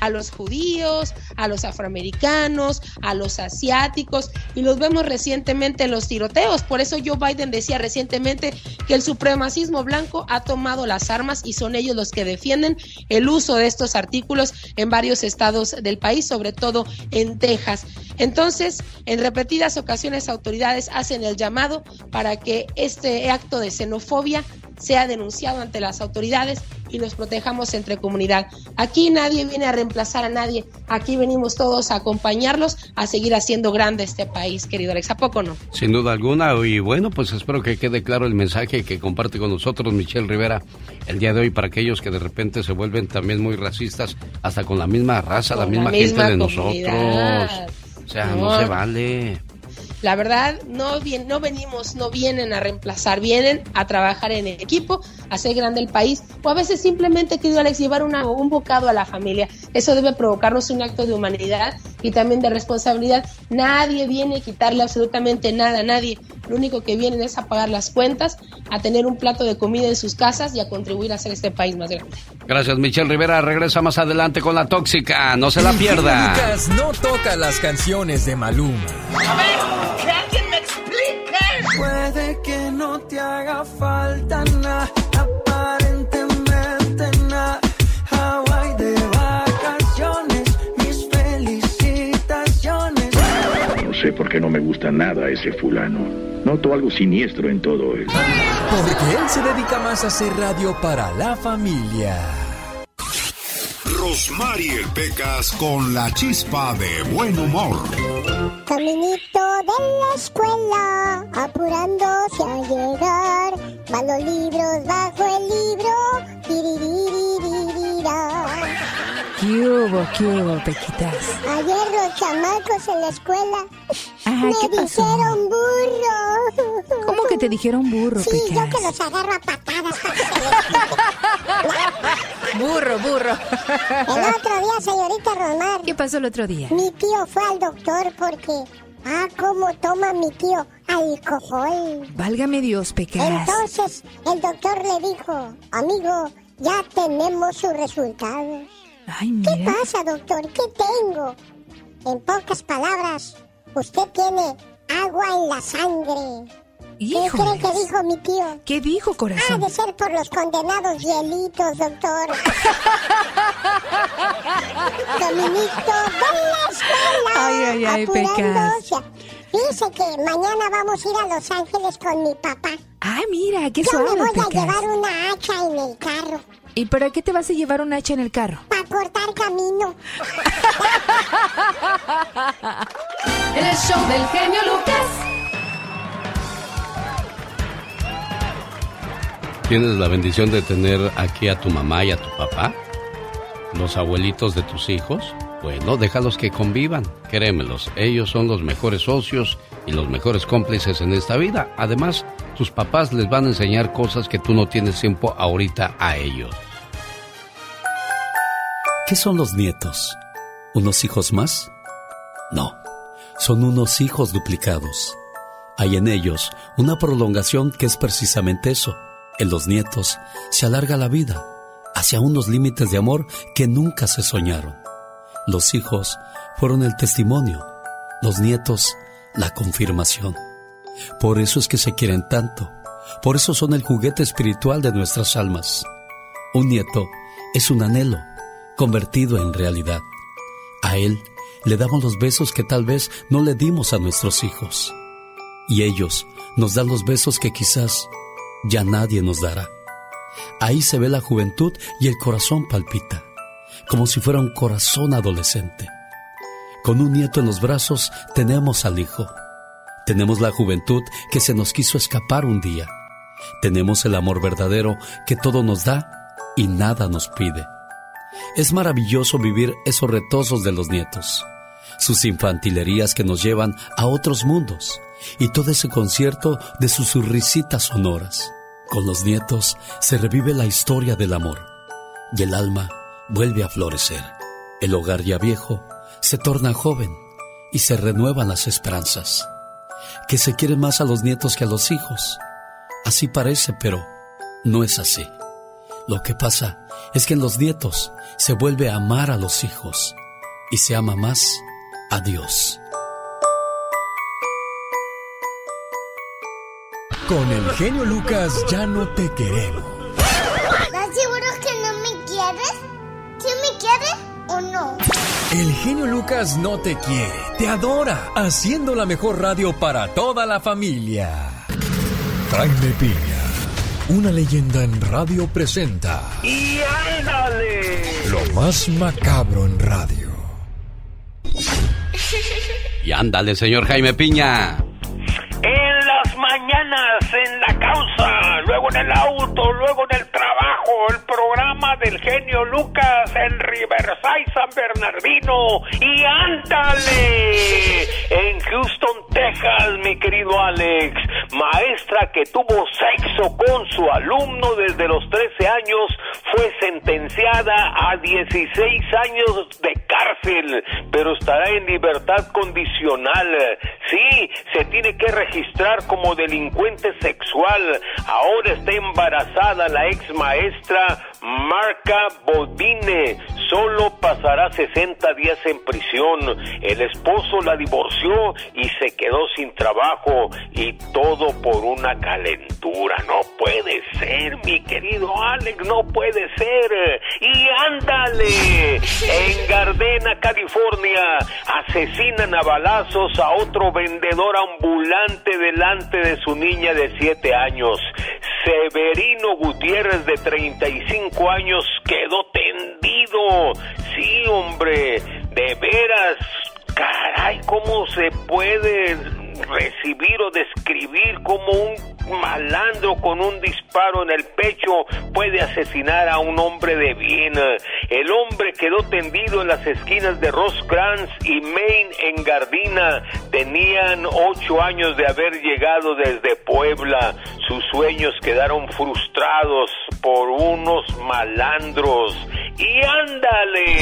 a los judíos, a los afroamericanos, a los asiáticos, y los vemos recientemente en los tiroteos. Por eso Joe Biden decía recientemente que el supremacismo blanco ha tomado las armas y son ellos los que defienden el uso de estos artículos en varios estados del país, sobre todo en Texas. Entonces, en repetidas ocasiones autoridades hacen el llamado para que este acto de xenofobia sea denunciado ante las autoridades y nos protejamos entre comunidad. Aquí nadie viene a reemplazar a nadie, aquí venimos todos a acompañarlos a seguir haciendo grande este país, querido Alex, ¿a poco no? Sin duda alguna, y bueno, pues espero que quede claro el mensaje que comparte con nosotros Michelle Rivera el día de hoy para aquellos que de repente se vuelven también muy racistas, hasta con la misma raza, la misma, la misma gente de comunidad. nosotros. O sea, no, No. se vale. La verdad, no, bien, no venimos, no vienen a reemplazar, vienen a trabajar en equipo, a hacer grande el país, o a veces simplemente, querido Alex, llevar una- un bocado a la familia. Eso debe provocarnos un acto de humanidad y también de responsabilidad. Nadie viene a quitarle absolutamente nada a nadie. Lo único que vienen es a pagar las cuentas, a tener un plato de comida en sus casas y a contribuir a hacer este país más grande. Gracias, Michelle Rivera. Regresa más adelante con la tóxica. No se la pierda. Lucas no toca las canciones de Maluma. A ver, Puede que no te haga falta nada, aparentemente nada. Hawaii de vacaciones, mis felicitaciones. No sé por qué no me gusta nada ese fulano. Noto algo siniestro en todo él. Porque él se dedica más a hacer radio para la familia. Rosmarie Pecas con la chispa de buen humor. Caminito de la escuela, apurándose a llegar. Van libros bajo el libro. ¿Qué hubo, qué hubo, Pequitas? Ayer los chamacos en la escuela Ajá, me ¿qué pasó? dijeron burro. ¿Cómo que te dijeron burro, Sí, yo Pecas? que los agarro a patadas. Burro, burro. El otro día, señorita Romar. ¿Qué pasó el otro día? Mi tío fue al doctor porque... Ah, cómo toma mi tío alcohol. Válgame Dios, Pecas. Entonces el doctor le dijo, amigo, ya tenemos sus resultados. Ay, ¿Qué pasa, doctor? ¿Qué tengo? En pocas palabras, usted tiene agua en la sangre. ¿Qué cree que dijo mi tío? ¿Qué dijo, Ha corazón? de ser por los condenados hielitos, doctor. Dominito de la escuela. Ay, ay, ay, apurándose. Dice que mañana vamos a ir a Los Ángeles con mi papá. Ah, mira, qué Yo suave, me voy Pecas. a llevar una hacha en el carro ¿Y para qué te vas a llevar un hacha en el carro? Cortar camino. El show del genio Lucas. ¿Tienes la bendición de tener aquí a tu mamá y a tu papá? ¿Los abuelitos de tus hijos? Bueno, déjalos que convivan, créemelos, ellos son los mejores socios y los mejores cómplices en esta vida. Además, tus papás les van a enseñar cosas que tú no tienes tiempo ahorita a ellos. ¿Qué son los nietos? ¿Unos hijos más? No, son unos hijos duplicados. Hay en ellos una prolongación que es precisamente eso. En los nietos se alarga la vida hacia unos límites de amor que nunca se soñaron. Los hijos fueron el testimonio, los nietos la confirmación. Por eso es que se quieren tanto, por eso son el juguete espiritual de nuestras almas. Un nieto es un anhelo convertido en realidad. A él le damos los besos que tal vez no le dimos a nuestros hijos. Y ellos nos dan los besos que quizás ya nadie nos dará. Ahí se ve la juventud y el corazón palpita, como si fuera un corazón adolescente. Con un nieto en los brazos tenemos al hijo. Tenemos la juventud que se nos quiso escapar un día. Tenemos el amor verdadero que todo nos da y nada nos pide. Es maravilloso vivir esos retosos de los nietos, sus infantilerías que nos llevan a otros mundos y todo ese concierto de sus risitas sonoras. Con los nietos se revive la historia del amor y el alma vuelve a florecer. El hogar ya viejo se torna joven y se renuevan las esperanzas. Que se quieren más a los nietos que a los hijos. Así parece, pero no es así. Lo que pasa es que en los nietos se vuelve a amar a los hijos y se ama más a Dios. Con el genio Lucas ya no te queremos. ¿Estás seguro que no me quieres? ¿Sí me quieres o no? El genio Lucas no te quiere, te adora, haciendo la mejor radio para toda la familia. Jaime Piña, una leyenda en radio presenta ¡Y ándale! lo más macabro en radio. Y ándale, señor Jaime Piña. En las mañanas, en la causa, luego en el auto, luego en el el programa del genio Lucas en Riverside, San Bernardino. Y ándale, en Houston, Texas, mi querido Alex, maestra que tuvo sexo con su alumno desde los 13 años, fue sentenciada a 16 años de cárcel, pero estará en libertad condicional. Sí, se tiene que registrar como delincuente sexual. Ahora está embarazada la ex maestra destra Marca Bodine. Solo pasará 60 días en prisión. El esposo la divorció y se quedó sin trabajo. Y todo por una calentura. No puede ser, mi querido Alex, no puede ser. Y ándale. En Gardena, California, asesinan a balazos a otro vendedor ambulante delante de su niña de 7 años. Severino Gutiérrez, de 35 años, quedó tendido. Sí, hombre, de veras. Caray, ¿cómo se puede recibir o describir como un malandro con un disparo en el pecho puede asesinar a un hombre de bien? El hombre quedó tendido en las esquinas de Rosecrans y Maine en Gardina. Tenían ocho años de haber llegado desde Puebla. Sus sueños quedaron frustrados por unos malandros. Y ándale,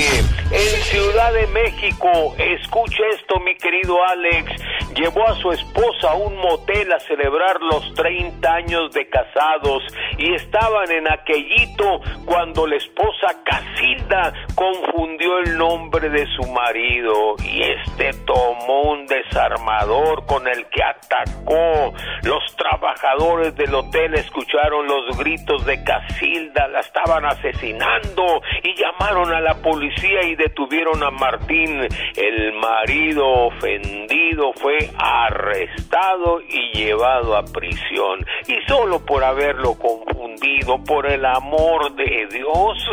en Ciudad de México, escucha esto mi querido Alex, llevó a su esposa a un motel a celebrar los 30 años de casados y estaban en aquellito cuando la esposa casi Casilda confundió el nombre de su marido y este tomó un desarmador con el que atacó. Los trabajadores del hotel escucharon los gritos de Casilda, la estaban asesinando y llamaron a la policía y detuvieron a Martín. El marido ofendido fue arrestado y llevado a prisión y solo por haberlo confundido por el amor de Dios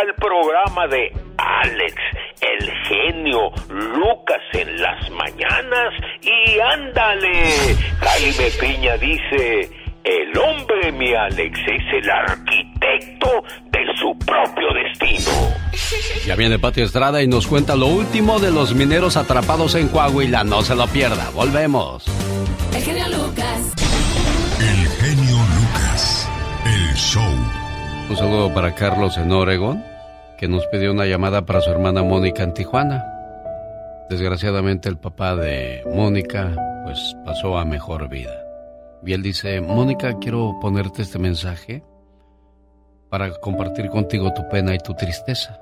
el programa de Alex, el genio Lucas en las mañanas y ándale. Jaime Piña dice, el hombre, mi Alex, es el arquitecto de su propio destino. Ya viene Patio Estrada y nos cuenta lo último de los mineros atrapados en Coahuila. No se lo pierda. Volvemos. El genio Lucas. El genio Lucas. El show. Un saludo para Carlos en Oregon, que nos pidió una llamada para su hermana Mónica en Tijuana. Desgraciadamente el papá de Mónica pues pasó a mejor vida. Y él dice, Mónica, quiero ponerte este mensaje para compartir contigo tu pena y tu tristeza.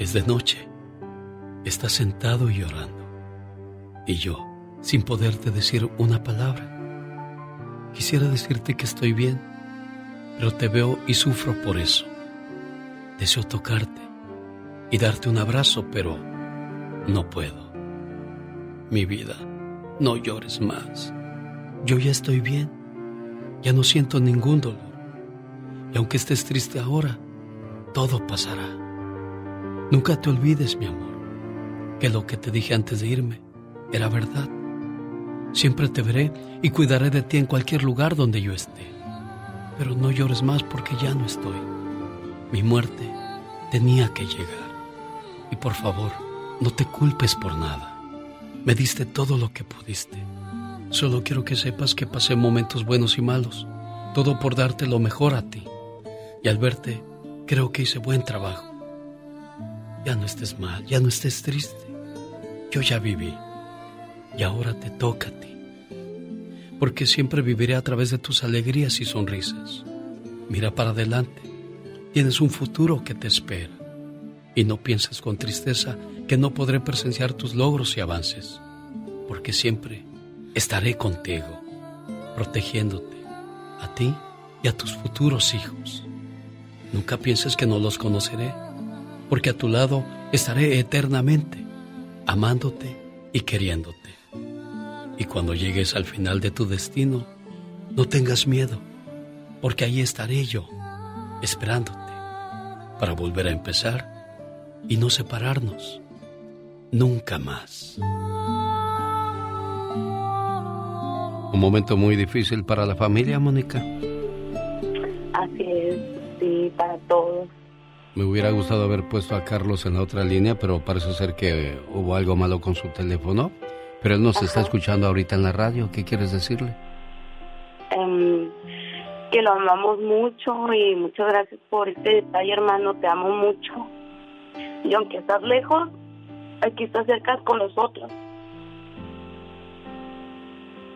Es de noche. Estás sentado y llorando. Y yo, sin poderte decir una palabra. Quisiera decirte que estoy bien, pero te veo y sufro por eso. Deseo tocarte y darte un abrazo, pero no puedo. Mi vida, no llores más. Yo ya estoy bien. Ya no siento ningún dolor. Y aunque estés triste ahora, todo pasará. Nunca te olvides, mi amor, que lo que te dije antes de irme era verdad. Siempre te veré y cuidaré de ti en cualquier lugar donde yo esté. Pero no llores más porque ya no estoy. Mi muerte tenía que llegar. Y por favor, no te culpes por nada. Me diste todo lo que pudiste. Solo quiero que sepas que pasé momentos buenos y malos. Todo por darte lo mejor a ti. Y al verte, creo que hice buen trabajo. Ya no estés mal, ya no estés triste. Yo ya viví. Y ahora te toca a ti. Porque siempre viviré a través de tus alegrías y sonrisas. Mira para adelante. Tienes un futuro que te espera. Y no pienses con tristeza que no podré presenciar tus logros y avances. Porque siempre estaré contigo, protegiéndote, a ti y a tus futuros hijos. Nunca pienses que no los conoceré, porque a tu lado estaré eternamente, amándote y queriéndote. Y cuando llegues al final de tu destino, no tengas miedo, porque ahí estaré yo, esperándote, para volver a empezar y no separarnos nunca más. Un momento muy difícil para la familia, Mónica. Así es, sí, para todos. Me hubiera gustado haber puesto a Carlos en la otra línea, pero parece ser que hubo algo malo con su teléfono. Pero él nos está escuchando ahorita en la radio. ¿Qué quieres decirle? Em, que lo amamos mucho y muchas gracias por este detalle, hermano. Te amo mucho. Y aunque estás lejos, aquí estás cerca con nosotros.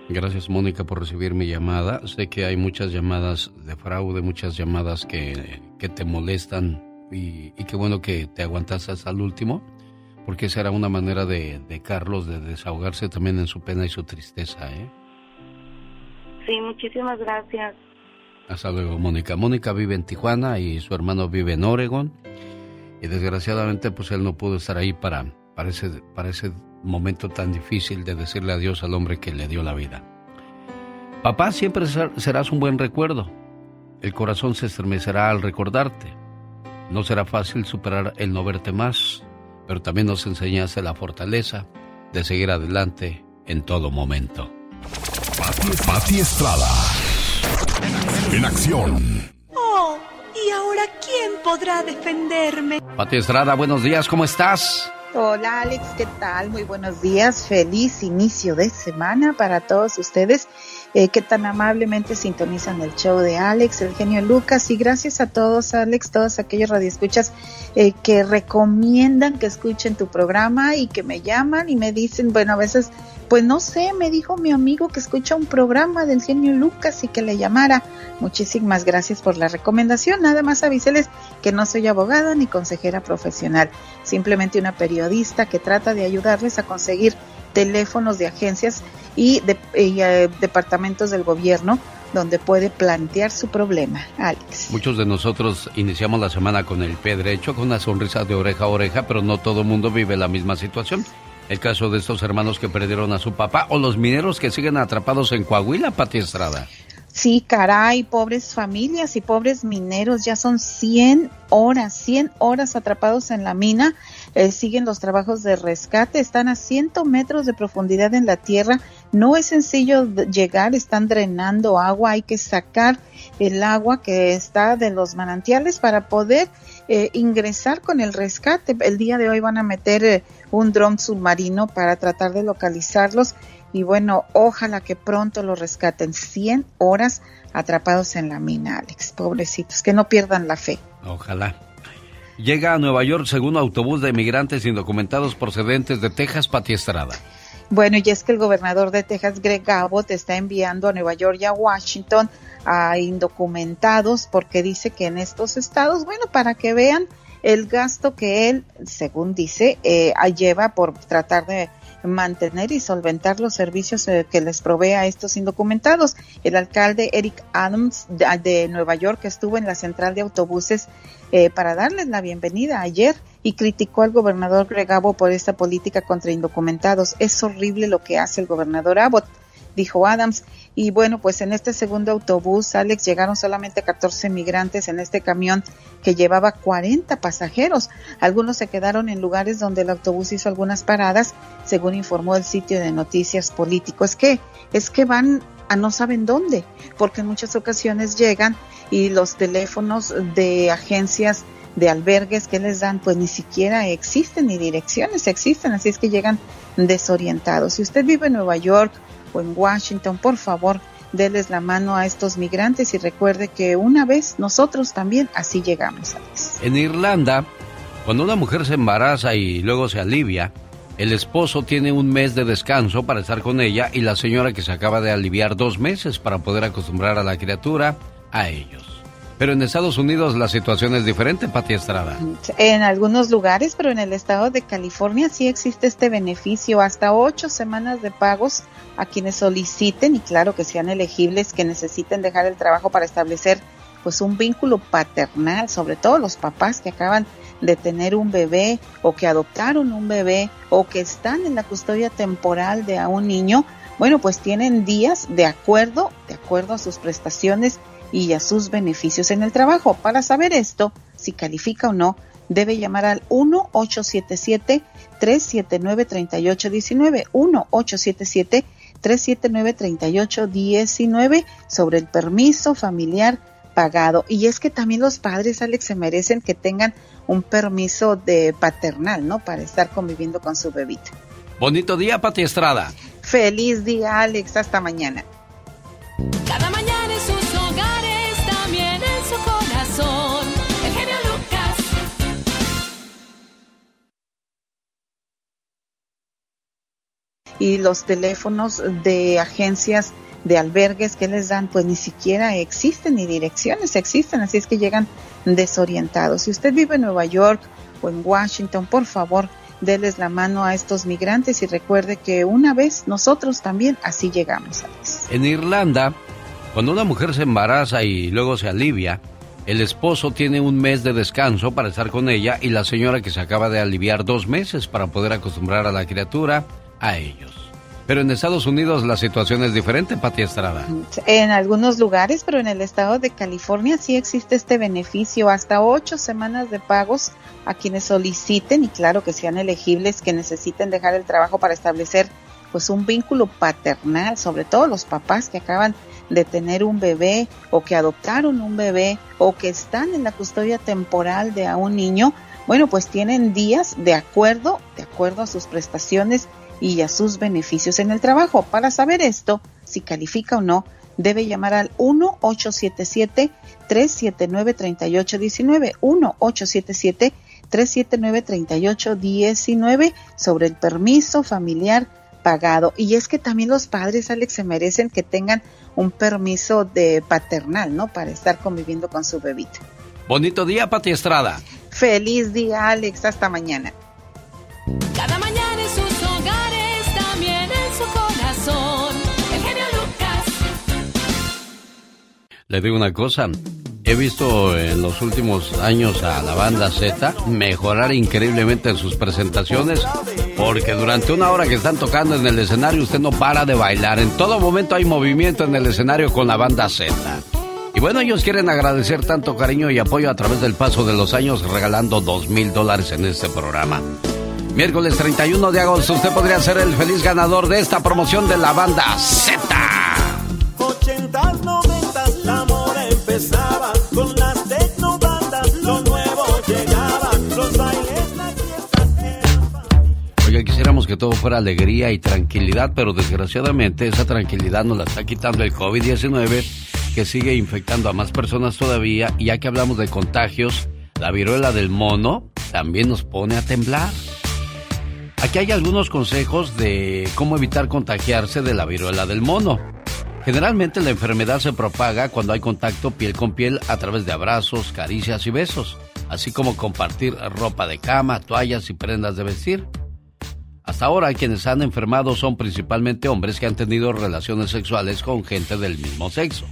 Gracias, Mónica, por recibir mi llamada. Sé que hay muchas llamadas de fraude, muchas llamadas que, que te molestan y, y qué bueno que te aguantaste hasta el último, porque esa era una manera de, de Carlos de desahogarse también en su pena y su tristeza, ¿eh? Sí, muchísimas gracias. Hasta luego, Mónica. Mónica vive en Tijuana y su hermano vive en Oregon. Y desgraciadamente, pues él no pudo estar ahí para, para, ese, para ese momento tan difícil de decirle adiós al hombre que le dio la vida. Papá, siempre ser- serás un buen recuerdo. El corazón se estremecerá al recordarte. No será fácil superar el no verte más, pero también nos enseñaste la fortaleza de seguir adelante en todo momento. Pati, Pati Estrada. En acción. Oh, ¿y ahora quién podrá defenderme? Pati Estrada, buenos días, ¿cómo estás? Hola Alex, ¿qué tal? Muy buenos días, feliz inicio de semana para todos ustedes eh, que tan amablemente sintonizan el show de Alex, el genio Lucas y gracias a todos Alex, todos aquellos radioescuchas eh, que recomiendan que escuchen tu programa y que me llaman y me dicen, bueno, a veces Pues no sé, me dijo mi amigo que escucha un programa del genio Lucas y que le llamara. Muchísimas gracias por la recomendación. Nada más avíseles que no soy abogada ni consejera profesional, simplemente una periodista que trata de ayudarles a conseguir teléfonos de agencias y, de, y, eh, departamentos del gobierno donde puede plantear su problema. Alex. Muchos de nosotros iniciamos la semana con el pie derecho, con una sonrisa de oreja a oreja, pero no todo mundo vive la misma situación. El caso de estos hermanos que perdieron a su papá o los mineros que siguen atrapados en Coahuila, Pati Estrada. Sí, caray, pobres familias y pobres mineros, ya son 100 horas, 100 horas atrapados en la mina. Eh, siguen los trabajos de rescate, están a 100 metros de profundidad en la tierra. No es sencillo llegar, están drenando agua, hay que sacar el agua que está de los manantiales para poder eh, ingresar con el rescate. El día de hoy van a meter eh, un dron submarino para tratar de localizarlos y bueno, ojalá que pronto los rescaten. 100 horas atrapados en la mina, Alex. Pobrecitos, que no pierdan la fe. Ojalá. Llega a Nueva York segundo autobús de migrantes indocumentados procedentes de Texas, Pati Estrada. Bueno, y es que el gobernador de Texas, Greg Abbott, está enviando a Nueva York y a Washington a indocumentados porque dice que en estos estados, bueno, para que vean el gasto que él, según dice, eh, lleva por tratar de mantener y solventar los servicios eh, que les provee a estos indocumentados. El alcalde Eric Adams de, Nueva York estuvo en la central de autobuses eh, para darles la bienvenida ayer y criticó al gobernador Greg Abbott por esta política contra indocumentados. Es horrible lo que hace el gobernador Abbott dijo Adams. Y bueno, pues en este segundo autobús, Alex, llegaron solamente 14 migrantes en este camión que llevaba 40 pasajeros. Algunos se quedaron en lugares donde el autobús hizo algunas paradas, según informó el sitio de noticias político. Es que, es que van a no saben dónde, porque en muchas ocasiones llegan y los teléfonos de agencias de albergues que les dan, pues ni siquiera existen, ni direcciones existen, así es que llegan desorientados. Si usted vive en Nueva York en Washington, por favor, déles la mano a estos migrantes y recuerde que una vez nosotros también así llegamos. En Irlanda, cuando una mujer se embaraza y luego se alivia, el esposo tiene un mes de descanso para estar con ella y la señora que se acaba de aliviar dos meses para poder acostumbrar a la criatura a ellos. Pero en Estados Unidos la situación es diferente, Pati Estrada. En algunos lugares, pero en el estado de California sí existe este beneficio, hasta ocho semanas de pagos a quienes soliciten y claro que sean elegibles, que necesiten dejar el trabajo para establecer pues un vínculo paternal, sobre todo los papás que acaban tener un bebé o que adoptaron un bebé o que están en la custodia temporal de a un niño, bueno, pues tienen días de acuerdo, de acuerdo a sus prestaciones y a sus beneficios en el trabajo. Para saber esto, si califica o no, debe llamar al 1-877-379-3819. 1-877-379-3819 sobre el permiso familiar pagado. Y es que también los padres, Alex, se merecen que tengan un permiso de paternal, ¿no? Para estar conviviendo con su bebito. Bonito día, Pati Estrada. Feliz día, Alex. Hasta mañana. Cada mañana en sus hogares, también en su corazón. El genio Lucas. Y los teléfonos de agencias de albergues que les dan, pues ni siquiera existen, ni direcciones existen, así es que llegan desorientados. Si usted vive en Nueva York o en Washington, por favor, déles la mano a estos migrantes y recuerde que una vez nosotros también así llegamos. Alex. En Irlanda, cuando una mujer se embaraza y luego se alivia, el esposo tiene un mes de descanso para estar con ella y la señora que se acaba de aliviar dos meses para poder acostumbrar a la criatura a ellos. Pero en Estados Unidos la situación es diferente, Pati Estrada. En algunos lugares, pero en el estado de California sí existe este beneficio, hasta ocho semanas de pagos a quienes soliciten y claro que sean elegibles, que necesiten dejar el trabajo para establecer pues un vínculo paternal, sobre todo los papás que acaban de tener un bebé o que adoptaron un bebé o que están en la custodia temporal de a un niño, bueno, pues tienen días de acuerdo, de acuerdo a sus prestaciones y a sus beneficios en el trabajo. Para saber esto, si califica o no, debe llamar al 1-877-379-3819. 1-877-379-3819 sobre el permiso familiar pagado. Y es que también los padres, Alex, se merecen que tengan un permiso de paternal, ¿no? Para estar conviviendo con su bebita. Bonito día, Pati Estrada. Feliz día, Alex. Hasta mañana. Cada Le digo una cosa. He visto en los últimos años a la banda Z mejorar increíblemente en sus presentaciones porque durante una hora que están tocando en el escenario usted no para de bailar. En todo momento hay movimiento en el escenario con la banda Z. Y bueno, ellos quieren agradecer tanto cariño y apoyo a través del paso de los años regalando dos mil dólares en este programa. Miércoles 31 de agosto usted podría ser el feliz ganador de esta promoción de la banda Z. empezaba con las tecnobandas, lo nuevo llegaba, los bailes, las fiestas. Oiga, quisiéramos que todo fuera alegría y tranquilidad, pero desgraciadamente esa tranquilidad nos la está quitando el COVID-19 que sigue infectando a más personas todavía y ya que hablamos de contagios, la viruela del mono también nos pone a temblar. Aquí hay algunos consejos de cómo evitar contagiarse de la viruela del mono. Generalmente la enfermedad se propaga cuando hay contacto piel con piel a través de abrazos, caricias y besos, así como compartir ropa de cama, toallas y prendas de vestir. Hasta ahora quienes han enfermado son principalmente hombres que han tenido relaciones sexuales con gente del mismo sexo.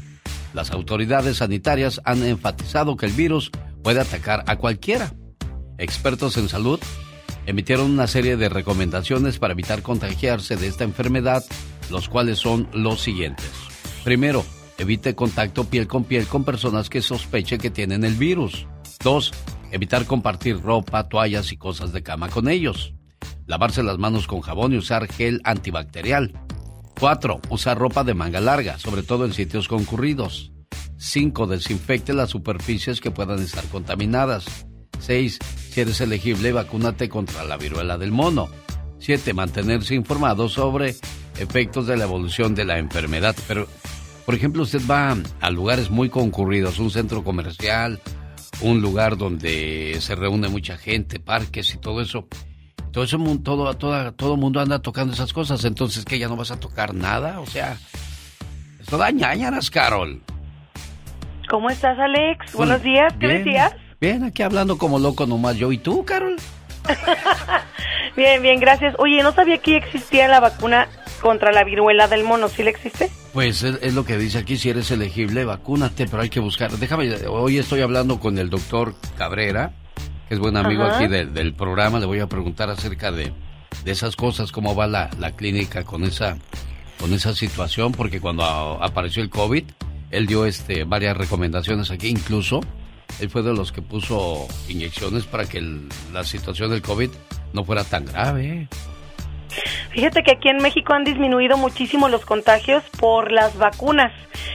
Las autoridades sanitarias han enfatizado que el virus puede atacar a cualquiera. Expertos en salud emitieron una serie de recomendaciones para evitar contagiarse de esta enfermedad, los cuales son los siguientes. Primero, evite contacto piel con piel con personas que sospeche que tienen el virus. Dos, evitar compartir ropa, toallas y cosas de cama con ellos. Lavarse las manos con jabón y usar gel antibacterial. 4. Usar ropa de manga larga, sobre todo en sitios concurridos. 5. Desinfecte las superficies que puedan estar contaminadas. 6. Si eres elegible, vacúnate contra la viruela del mono. 7. Mantenerse informado sobre efectos de la evolución de la enfermedad. Pero, por ejemplo, usted va a lugares muy concurridos, un centro comercial, un lugar donde se reúne mucha gente, parques y todo eso. Todo eso, todo, todo, todo mundo anda tocando esas cosas, entonces que ya no vas a tocar nada, o sea, esto da ñañaras, Carol. ¿Cómo estás, Alex? Buenos días, ¿qué Bien. decías? Bien, aquí hablando como loco nomás yo y tú, Carol. Bien, bien, gracias. Oye, no sabía que existía la vacuna contra la viruela del mono, ¿sí le existe? Pues es, es lo que dice aquí, si eres elegible, vacúnate, pero hay que buscar. Déjame, hoy estoy hablando con el doctor Cabrera, que es buen amigo Ajá. aquí del, del programa, le voy a preguntar acerca de, de esas cosas, cómo va la, la clínica con esa, con esa situación, porque cuando a- apareció el COVID, él dio este, varias recomendaciones aquí, incluso él fue de los que puso inyecciones para que el- la situación del COVID no fuera tan grave. Fíjate que aquí en México han disminuido muchísimo los contagios por las vacunas.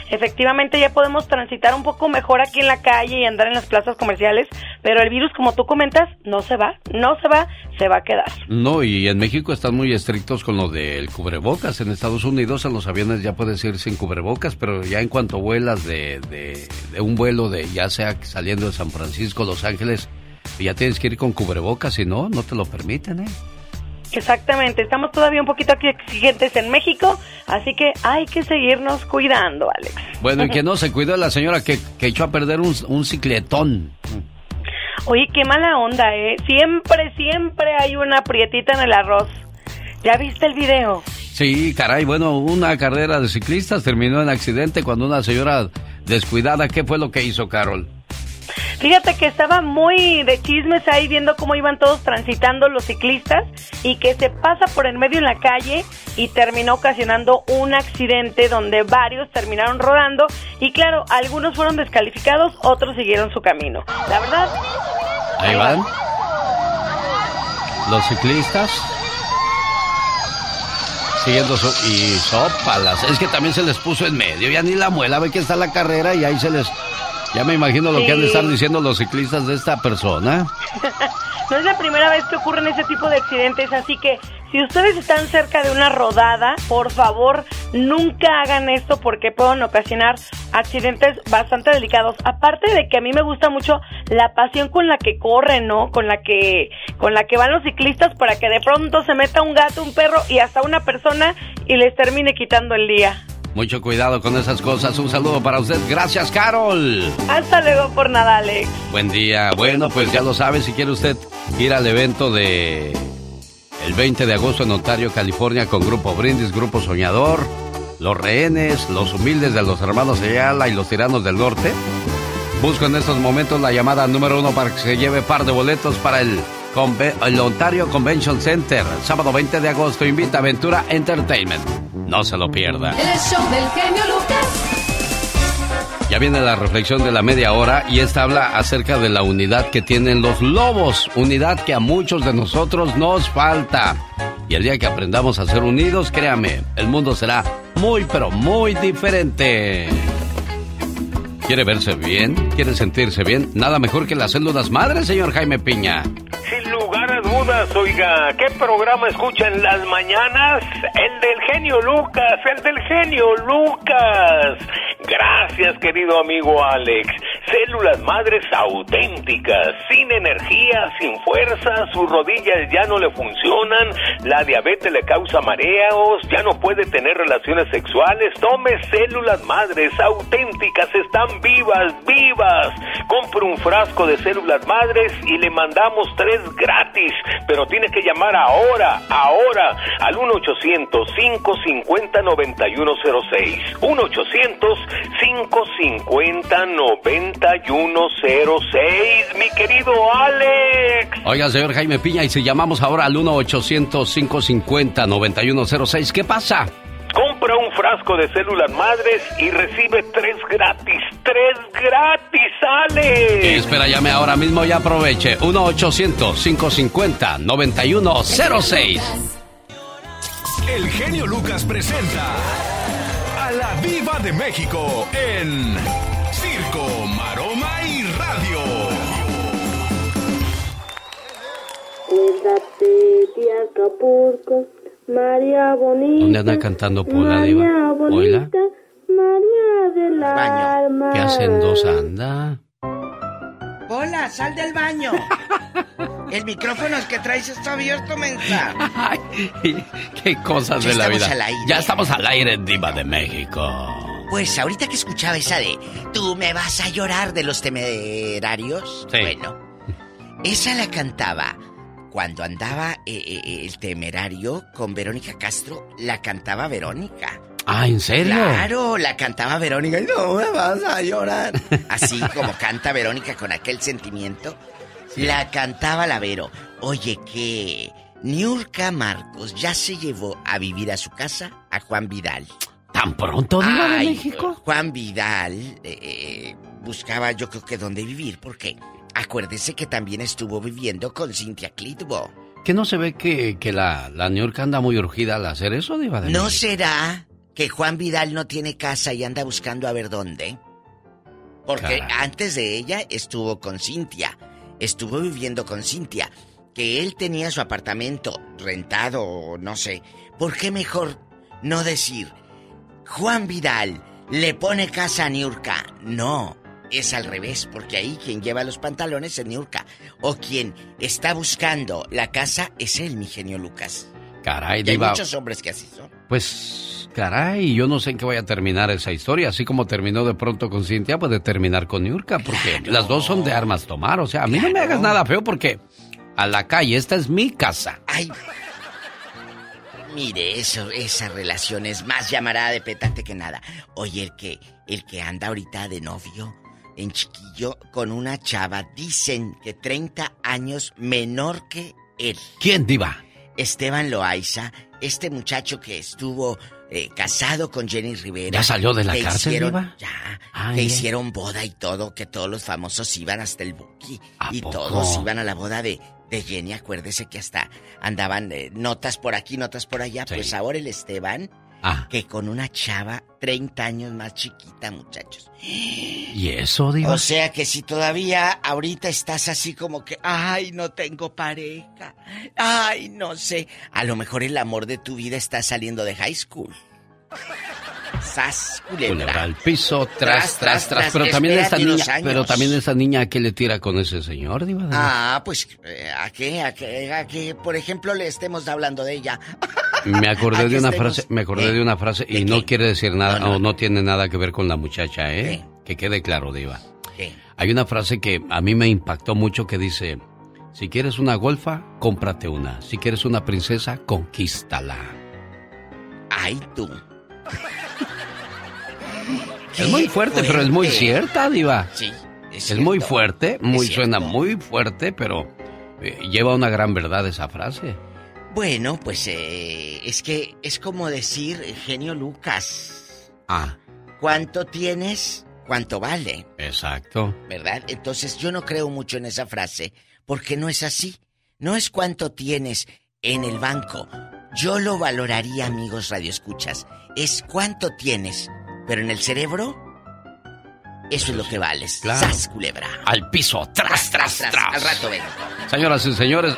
Efectivamente ya podemos transitar un poco mejor aquí en la calle y andar en las plazas comerciales, pero el virus, como tú comentas, no se va, no se va, se va a quedar. No, y en México están muy estrictos con lo del cubrebocas. En Estados Unidos en los aviones ya puedes ir sin cubrebocas, pero ya en cuanto vuelas de, de, de un vuelo de ya sea saliendo de San Francisco, Los Ángeles, ya tienes que ir con cubrebocas, si no, no te lo permiten, ¿eh? Exactamente, estamos todavía un poquito aquí exigentes en México, así que hay que seguirnos cuidando, Alex. Bueno, y que no se cuidó de la señora que, que echó a perder un, un cicletón. Oye, qué mala onda, ¿eh? Siempre, siempre hay una prietita en el arroz. ¿Ya viste el video? Sí, caray, bueno, una carrera de ciclistas terminó en accidente cuando una señora descuidada, ¿qué fue lo que hizo, Carol? Fíjate que estaba muy de chismes ahí viendo cómo iban todos transitando los ciclistas y que se pasa por en medio en la calle y terminó ocasionando un accidente donde varios terminaron rodando y claro, algunos fueron descalificados, otros siguieron su camino. La verdad, Ahí van. Los ciclistas. Siguiendo su... Y sopalas. Es que también se les puso en medio. Ya ni la muela ve que está la carrera y ahí se les... Ya me imagino lo que han de estar diciendo los ciclistas de esta persona. no es la primera vez que ocurren ese tipo de accidentes, así que Si ustedes están cerca de una rodada, por favor, nunca hagan esto porque pueden ocasionar accidentes bastante delicados. Aparte de que a mí me gusta mucho la pasión con la que corren, ¿no? Con la que con la que van los ciclistas para que de pronto se meta un gato, un perro y hasta una persona y les termine quitando el día. Mucho cuidado con esas cosas. Un saludo para usted. Gracias, Carol. Hasta luego por nada, Alex. Buen día. Bueno, pues ya lo sabe, si quiere usted ir al evento de el 20 de agosto en Ontario, California, con Grupo Brindis, Grupo Soñador, Los Rehenes, Los Humildes de los Hermanos Ayala y Los Tiranos del Norte. Busco en estos momentos la llamada número uno para que se lleve par de boletos para el, conve- el Ontario Convention Center. Sábado 20 de agosto, invita Aventura Entertainment. No se lo pierda. El show del genio Lucas. Ya viene la reflexión de la media hora y esta habla acerca de la unidad que tienen los lobos, unidad que a muchos de nosotros nos falta. Y el día que aprendamos a ser unidos, créame, el mundo será muy pero muy diferente. ¿Quiere verse bien? ¿Quiere sentirse bien? Nada mejor que las células madres, señor Jaime Piña. Sin lugar a dudas, oiga, ¿qué programa escucha en las mañanas? El del genio Lucas, el del genio Lucas. Gracias, querido amigo Alex. Células madres auténticas, sin energía, sin fuerza, sus rodillas ya no le funcionan, la diabetes le causa mareos, ya no puede tener relaciones sexuales. Tome células madres auténticas, están vivas, vivas. Compre un frasco de células madres y le mandamos tres gratis, pero tiene que llamar ahora, ahora, al 1-800-550-9106. 1-800-550-9106. Mi querido Alex. Oiga, señor Jaime Piña, y si llamamos ahora al 1-800-550-9106, ¿qué pasa? Compra un frasco de células madres y recibe tres gratis. ¡Tres gratis, Alex! Espera, llame ahora mismo y aproveche. 1-800-550-9106. El genio Lucas presenta a la Viva de México en Circo, Maroma y Radio. Quédate de Acapulco, María Bonita. ¿Dónde anda cantando Pola, María Diva? Oila. Bonita, María del alma. ¿Qué hacen dos anda? Hola, sal del baño. El micrófono es que traes está abierto, mensa. ¿Qué cosas Ya de la estamos vida? al aire. Ya estamos al aire, Diva de México. Pues ahorita que escuchaba esa de Tú me vas a llorar de los temerarios. Sí. Bueno, esa la cantaba cuando andaba eh, eh, el temerario con Verónica Castro. La cantaba Verónica. Ah, ¿en serio? Claro, la cantaba Verónica y no me vas a llorar. Así como canta Verónica con aquel sentimiento, la cantaba la Vero. Oye, que Niurka Marcos ya se llevó a vivir a su casa a Juan Vidal. ¿Tan pronto, Diva de México? Juan Vidal eh, eh, buscaba yo creo que dónde vivir, porque acuérdese que también estuvo viviendo con Cintia Clitbo. ¿Que no se ve que, que la, la New York anda muy urgida al hacer eso, Diva de ¿No México? será que Juan Vidal no tiene casa y anda buscando a ver dónde? Porque Caray. antes de ella estuvo con Cintia, estuvo viviendo con Cintia, que él tenía su apartamento rentado o no sé. ¿Por qué mejor no decir, Juan Vidal le pone casa a Niurka? No, es al revés, porque ahí quien lleva los pantalones es Niurka. O quien está buscando la casa es él, mi genio Lucas. Caray, Y hay Diva. muchos hombres que así son. Pues, caray, yo no sé en qué vaya a terminar esa historia. Así como terminó de pronto con Cintia, puede terminar con Niurka, porque las dos son de armas tomar. O sea, a mí no me hagas nada feo porque a la calle, esta es mi casa. Ay. Mire, eso, esa relación es más llamarada de petate que nada. Oye, el que, el que anda ahorita de novio en chiquillo con una chava, dicen que 30 años menor que él. ¿Quién, Diva? Esteban Loaiza, este muchacho que estuvo eh, casado con Jenny Rivera. ¿Ya salió de la que cárcel, hicieron- Diva? Ya, Ah, que hicieron boda y todo, que todos los famosos iban hasta el Buki. Y poco? todos iban a la boda de, de Jenny. Acuérdese que hasta andaban eh, notas por aquí, notas por allá. Sí. Pues ahora el Esteban Ah. que con una chava 30 años más chiquita, muchachos. ¿Y eso, Diva? O sea que si todavía ahorita estás así como que, ay, no tengo pareja, ay, no sé, a lo mejor el amor de tu vida está saliendo de high school. Sas, Culebra culebra. al piso, tras, tras, tras. Pero tras, también espérate niña, pero también esa niña, ¿a qué le tira con ese señor, Diva? de? Ah, pues, eh, ¿a qué? ¿A qué? ¿A qué? Por ejemplo, le estemos hablando de ella. Me acordé de una estemos- frase, me acordé ¿Eh? de una frase y no quiere decir nada, No, no. o no tiene nada que ver con la muchacha, ¿eh? Que quede claro, Diva. ¿Qué? Hay una frase que a mí me impactó mucho que dice, si quieres una golfa, cómprate una. Si quieres una princesa, conquístala. Ay, tú. Es muy fuerte, pero es muy cierta, Diva. Sí, es, Es muy fuerte, muy suena muy fuerte, pero eh, lleva una gran verdad esa frase. Bueno, pues eh, es que es como decir, genio Lucas, Ah, ¿cuánto tienes? ¿Cuánto vale? exacto. ¿Verdad? Entonces yo no creo mucho en esa frase, porque no es así. No es cuánto tienes en el banco. Yo lo valoraría, amigos radioescuchas. Es cuánto tienes, pero en el cerebro, eso es lo que vales. Claro. ¡Sas, culebra! Al piso, tras, tras, tras. Al rato vengo. Señoras y señores,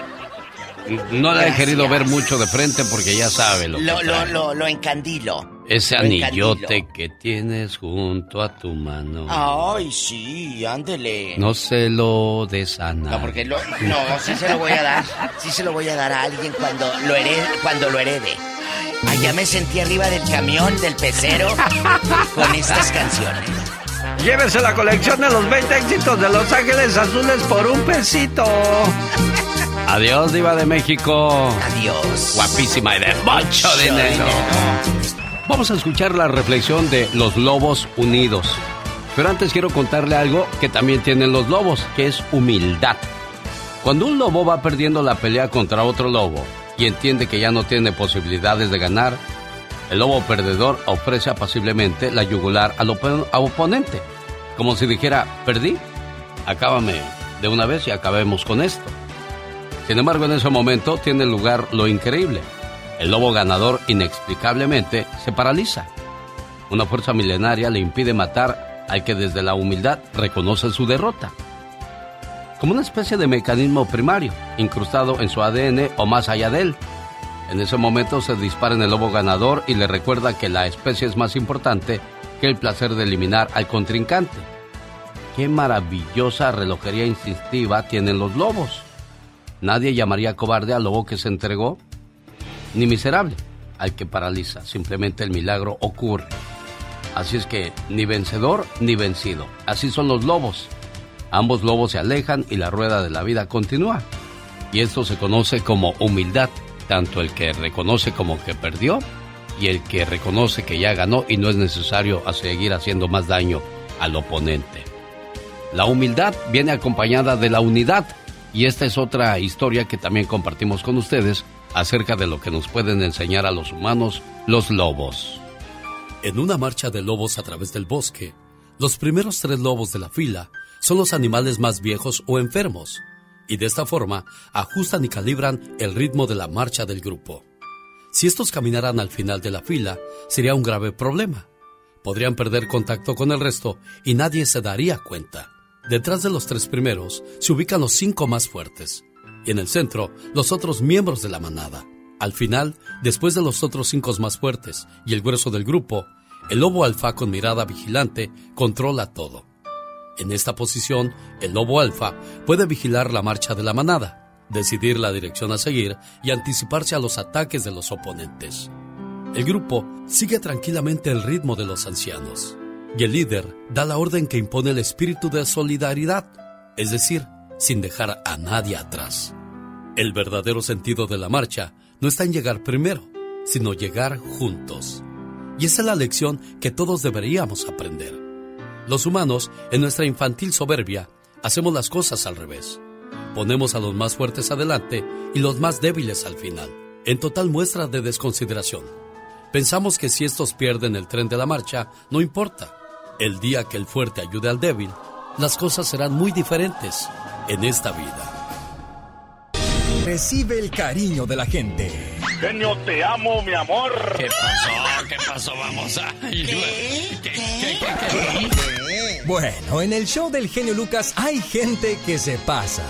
no le he querido ver mucho de frente porque ya sabe lo que Lo, lo, lo, lo encandilo. Ese lo anillote encandilo. que tienes junto a tu mano. Ay, sí, ándele. No se lo des a No, porque lo, no, sí se lo voy a dar. Sí se lo voy a dar a alguien cuando lo herede. Cuando lo herede. Allá me sentí arriba del camión, del pecero, con estas canciones. Llévese la colección de los 20 éxitos de Los Ángeles Azules por un pesito. Adiós, Diva de México. Adiós. Guapísima y de mucho dinero. Vamos a escuchar la reflexión de los lobos unidos. Pero antes quiero contarle algo que también tienen los lobos, que es humildad. Cuando un lobo va perdiendo la pelea contra otro lobo y entiende que ya no tiene posibilidades de ganar, el lobo perdedor ofrece apaciblemente la yugular al opo- a oponente, como si dijera, perdí, acábame de una vez y acabemos con esto. Sin embargo, en ese momento tiene lugar lo increíble. El lobo ganador inexplicablemente se paraliza. Una fuerza milenaria le impide matar al que desde la humildad reconoce su derrota. Como una especie de mecanismo primario, incrustado en su ADN o más allá de él. En ese momento se dispara en el lobo ganador y le recuerda que la especie es más importante que el placer de eliminar al contrincante. Qué maravillosa relojería instintiva tienen los lobos. Nadie llamaría cobarde al lobo que se entregó, ni miserable al que paraliza. Simplemente el milagro ocurre. Así es que ni vencedor ni vencido. Así son los lobos. Ambos lobos se alejan y la rueda de la vida continúa. Y esto se conoce como humildad, tanto el que reconoce como que perdió y el que reconoce que ya ganó y no es necesario seguir haciendo más daño al oponente. La humildad viene acompañada de la unidad y esta es otra historia que también compartimos con ustedes acerca de lo que nos pueden enseñar a los humanos los lobos. En una marcha de lobos a través del bosque, los primeros tres lobos de la fila son los animales más viejos o enfermos, y de esta forma ajustan y calibran el ritmo de la marcha del grupo. Si estos caminaran al final de la fila, sería un grave problema. Podrían perder contacto con el resto y nadie se daría cuenta. Detrás de los tres primeros se ubican los cinco más fuertes, y en el centro los otros miembros de la manada. Al final, después de los otros cinco más fuertes y el grueso del grupo, el lobo alfa con mirada vigilante controla todo. En esta posición, el lobo alfa puede vigilar la marcha de la manada, decidir la dirección a seguir y anticiparse a los ataques de los oponentes. El grupo sigue tranquilamente el ritmo de los ancianos y el líder da la orden que impone el espíritu de solidaridad, es decir, sin dejar a nadie atrás. El verdadero sentido de la marcha no está en llegar primero, sino llegar juntos. Y esa es la lección que todos deberíamos aprender. Los humanos, en nuestra infantil soberbia, hacemos las cosas al revés. Ponemos a los más fuertes adelante y los más débiles al final, en total muestra de desconsideración. Pensamos que si estos pierden el tren de la marcha, no importa. El día que el fuerte ayude al débil, las cosas serán muy diferentes en esta vida. Recibe el cariño de la gente. Genio, te amo, mi amor. ¿Qué pasó? ¿Qué pasó? Vamos a... Bueno, en el show del genio Lucas hay gente que se pasa.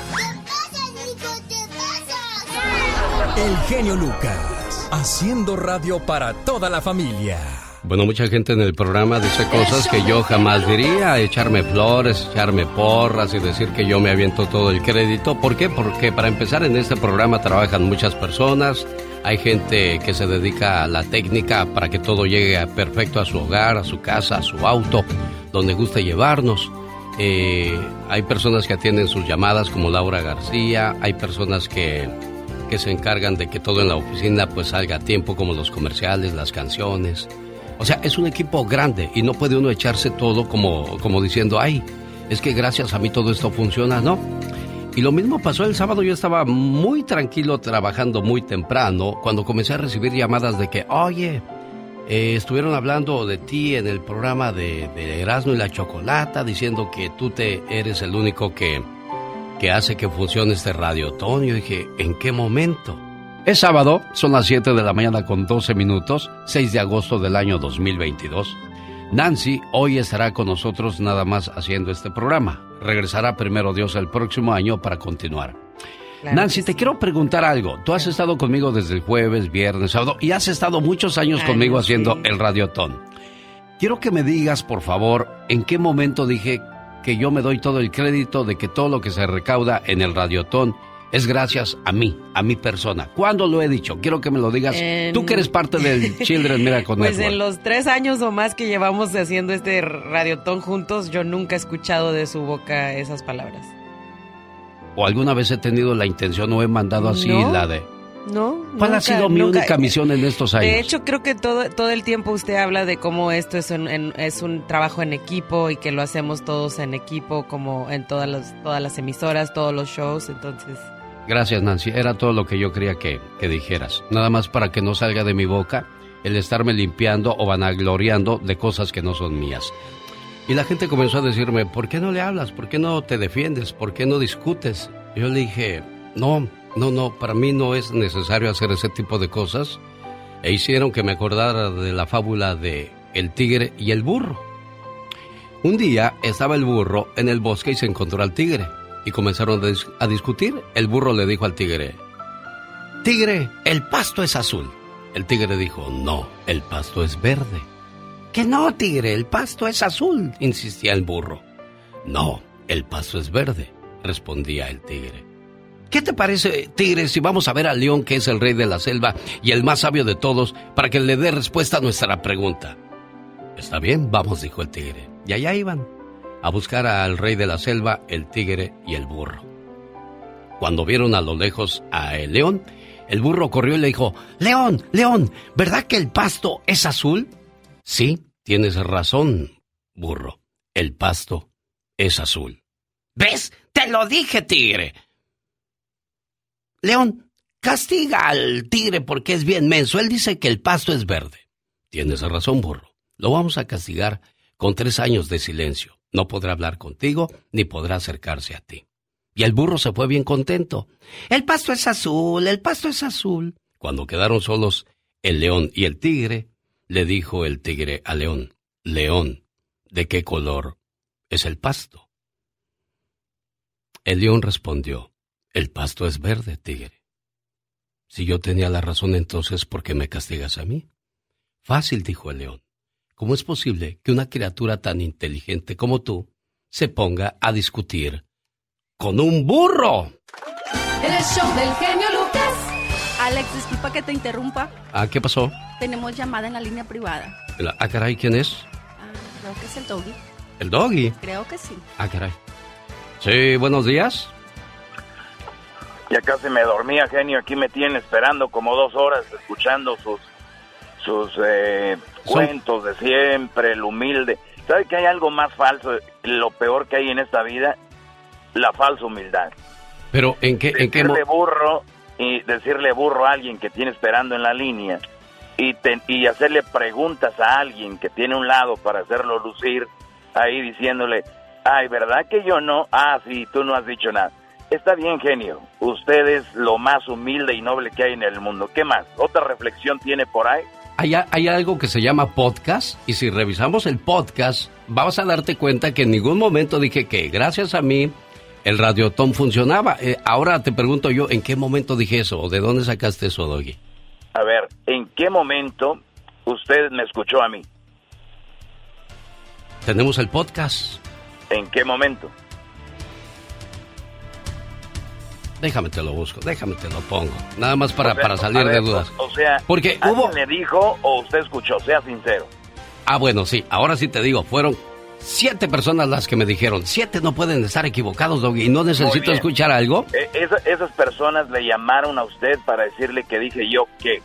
El genio Lucas, haciendo radio para toda la familia. Bueno, mucha gente en el programa dice cosas que yo jamás diría, echarme flores, echarme porras y decir que yo me aviento todo el crédito. ¿Por qué? Porque para empezar en este programa trabajan muchas personas, hay gente que se dedica a la técnica para que todo llegue perfecto a su hogar, a su casa, a su auto, donde guste llevarnos. Eh, hay personas que atienden sus llamadas como Laura García, hay personas que, que se encargan de que todo en la oficina pues salga a tiempo como los comerciales, las canciones. O sea, es un equipo grande y no puede uno echarse todo como, como diciendo, ay, es que gracias a mí todo esto funciona, ¿no? Y lo mismo pasó el sábado, yo estaba muy tranquilo trabajando muy temprano cuando comencé a recibir llamadas de que, oye, eh, estuvieron hablando de ti en el programa de, de, Erasmo y la Chocolata, diciendo que tú te eres el único que, que hace que funcione este radio. Yo dije, ¿en qué momento? Es sábado, son las 7 de la mañana con 12 minutos, 6 de agosto del año 2022. Nancy hoy estará con nosotros nada más haciendo este programa. Regresará primero Dios el próximo año para continuar. Claro Nancy, te quiero preguntar algo. Tú has estado conmigo desde el jueves, viernes, sábado y has estado muchos años Ay, conmigo haciendo el radiotón. Quiero que me digas, por favor, en qué momento dije que yo me doy todo el crédito de que todo lo que se recauda en el radiotón es gracias a mí, a mi persona. ¿Cuándo lo he dicho? Quiero que me lo digas. En... Tú que eres parte del Children Miracle Pues Network. en los tres años o más que llevamos haciendo este radiotón juntos, yo nunca he escuchado de su boca esas palabras. ¿O alguna vez he tenido la intención o he mandado así no, la de... No. ¿Cuál nunca, ha sido mi nunca. única misión en estos años? De hecho, creo que todo, todo el tiempo usted habla de cómo esto es un, en, es un trabajo en equipo y que lo hacemos todos en equipo, como en todas las, todas las emisoras, todos los shows, entonces... Gracias, Nancy. Era todo lo que yo quería que, que, dijeras. Nada más para que no salga de mi boca el estarme limpiando o vanagloriando de cosas que no son mías. Y la gente comenzó a decirme, ¿por qué no le hablas? ¿Por qué no te defiendes? ¿Por qué no discutes? Yo le dije, no, no, no, para mí no es necesario hacer ese tipo de cosas. E hicieron que me acordara de la fábula de el tigre y el burro. Un día estaba el burro en el bosque y se encontró al tigre y comenzaron a discutir. El burro le dijo al tigre, Tigre, el pasto es azul. El tigre dijo, no, el pasto es verde. Que no, tigre, el pasto es azul, insistía el burro. No, el pasto es verde, respondía el tigre. ¿Qué te parece, tigre, si vamos a ver al león que es el rey de la selva y el más sabio de todos para que le dé respuesta a nuestra pregunta? Está bien, vamos, dijo el tigre. Y allá iban a buscar al rey de la selva, el tigre y el burro. Cuando vieron a lo lejos a el león, el burro corrió y le dijo, León, León, ¿verdad que el pasto es azul? Sí, tienes razón, burro. El pasto es azul. ¿Ves? Te lo dije, tigre. León, castiga al tigre porque es bien menso. Él dice que el pasto es verde. Tienes razón, burro. Lo vamos a castigar con tres años de silencio. No podrá hablar contigo ni podrá acercarse a ti. Y el burro se fue bien contento. El pasto es azul, el pasto es azul. Cuando quedaron solos el león y el tigre, le dijo el tigre al león, León, ¿de qué color es el pasto? El león respondió, el pasto es verde, tigre. Si yo tenía la razón entonces, ¿por qué me castigas a mí? Fácil, dijo el león. ¿Cómo es posible que una criatura tan inteligente como tú se ponga a discutir con un burro? El show del genio Lucas. Alex, disculpa que te interrumpa. Ah, ¿qué pasó? Tenemos llamada en la línea privada. Ah, caray, ¿quién es? Ah, creo que es el doggy. ¿El doggy? Creo que sí. Ah, caray. Sí, buenos días. Ya casi me dormía, genio. Aquí me tienen esperando como dos horas escuchando sus sus eh, cuentos de siempre, el humilde. ¿Sabe que hay algo más falso? Lo peor que hay en esta vida, la falsa humildad. Pero ¿en qué en qué decirle burro y decirle burro a alguien que tiene esperando en la línea y te, y hacerle preguntas a alguien que tiene un lado para hacerlo lucir ahí diciéndole, "Ay, ¿verdad que yo no? Ah, sí, tú no has dicho nada." Está bien, genio. Usted es lo más humilde y noble que hay en el mundo. ¿Qué más? ¿Otra reflexión tiene por ahí? Hay, hay algo que se llama podcast y si revisamos el podcast, vamos a darte cuenta que en ningún momento dije que gracias a mí el radiotón funcionaba. Eh, ahora te pregunto yo, ¿en qué momento dije eso? ¿O de dónde sacaste eso, Doggy? A ver, ¿en qué momento usted me escuchó a mí? Tenemos el podcast. ¿En qué momento? Déjame te lo busco, déjame te lo pongo. Nada más para, O sea, para salir ver, de dudas. O, sea, Porque ¿alguien hubo- le dijo o usted escuchó? Sea sincero. Ah, bueno, sí, ahora sí te digo, fueron siete personas las que me dijeron. Siete no pueden estar equivocados, Doggy, y no necesito escuchar algo. Eh, esa- esas personas le llamaron a usted para decirle que dije yo que.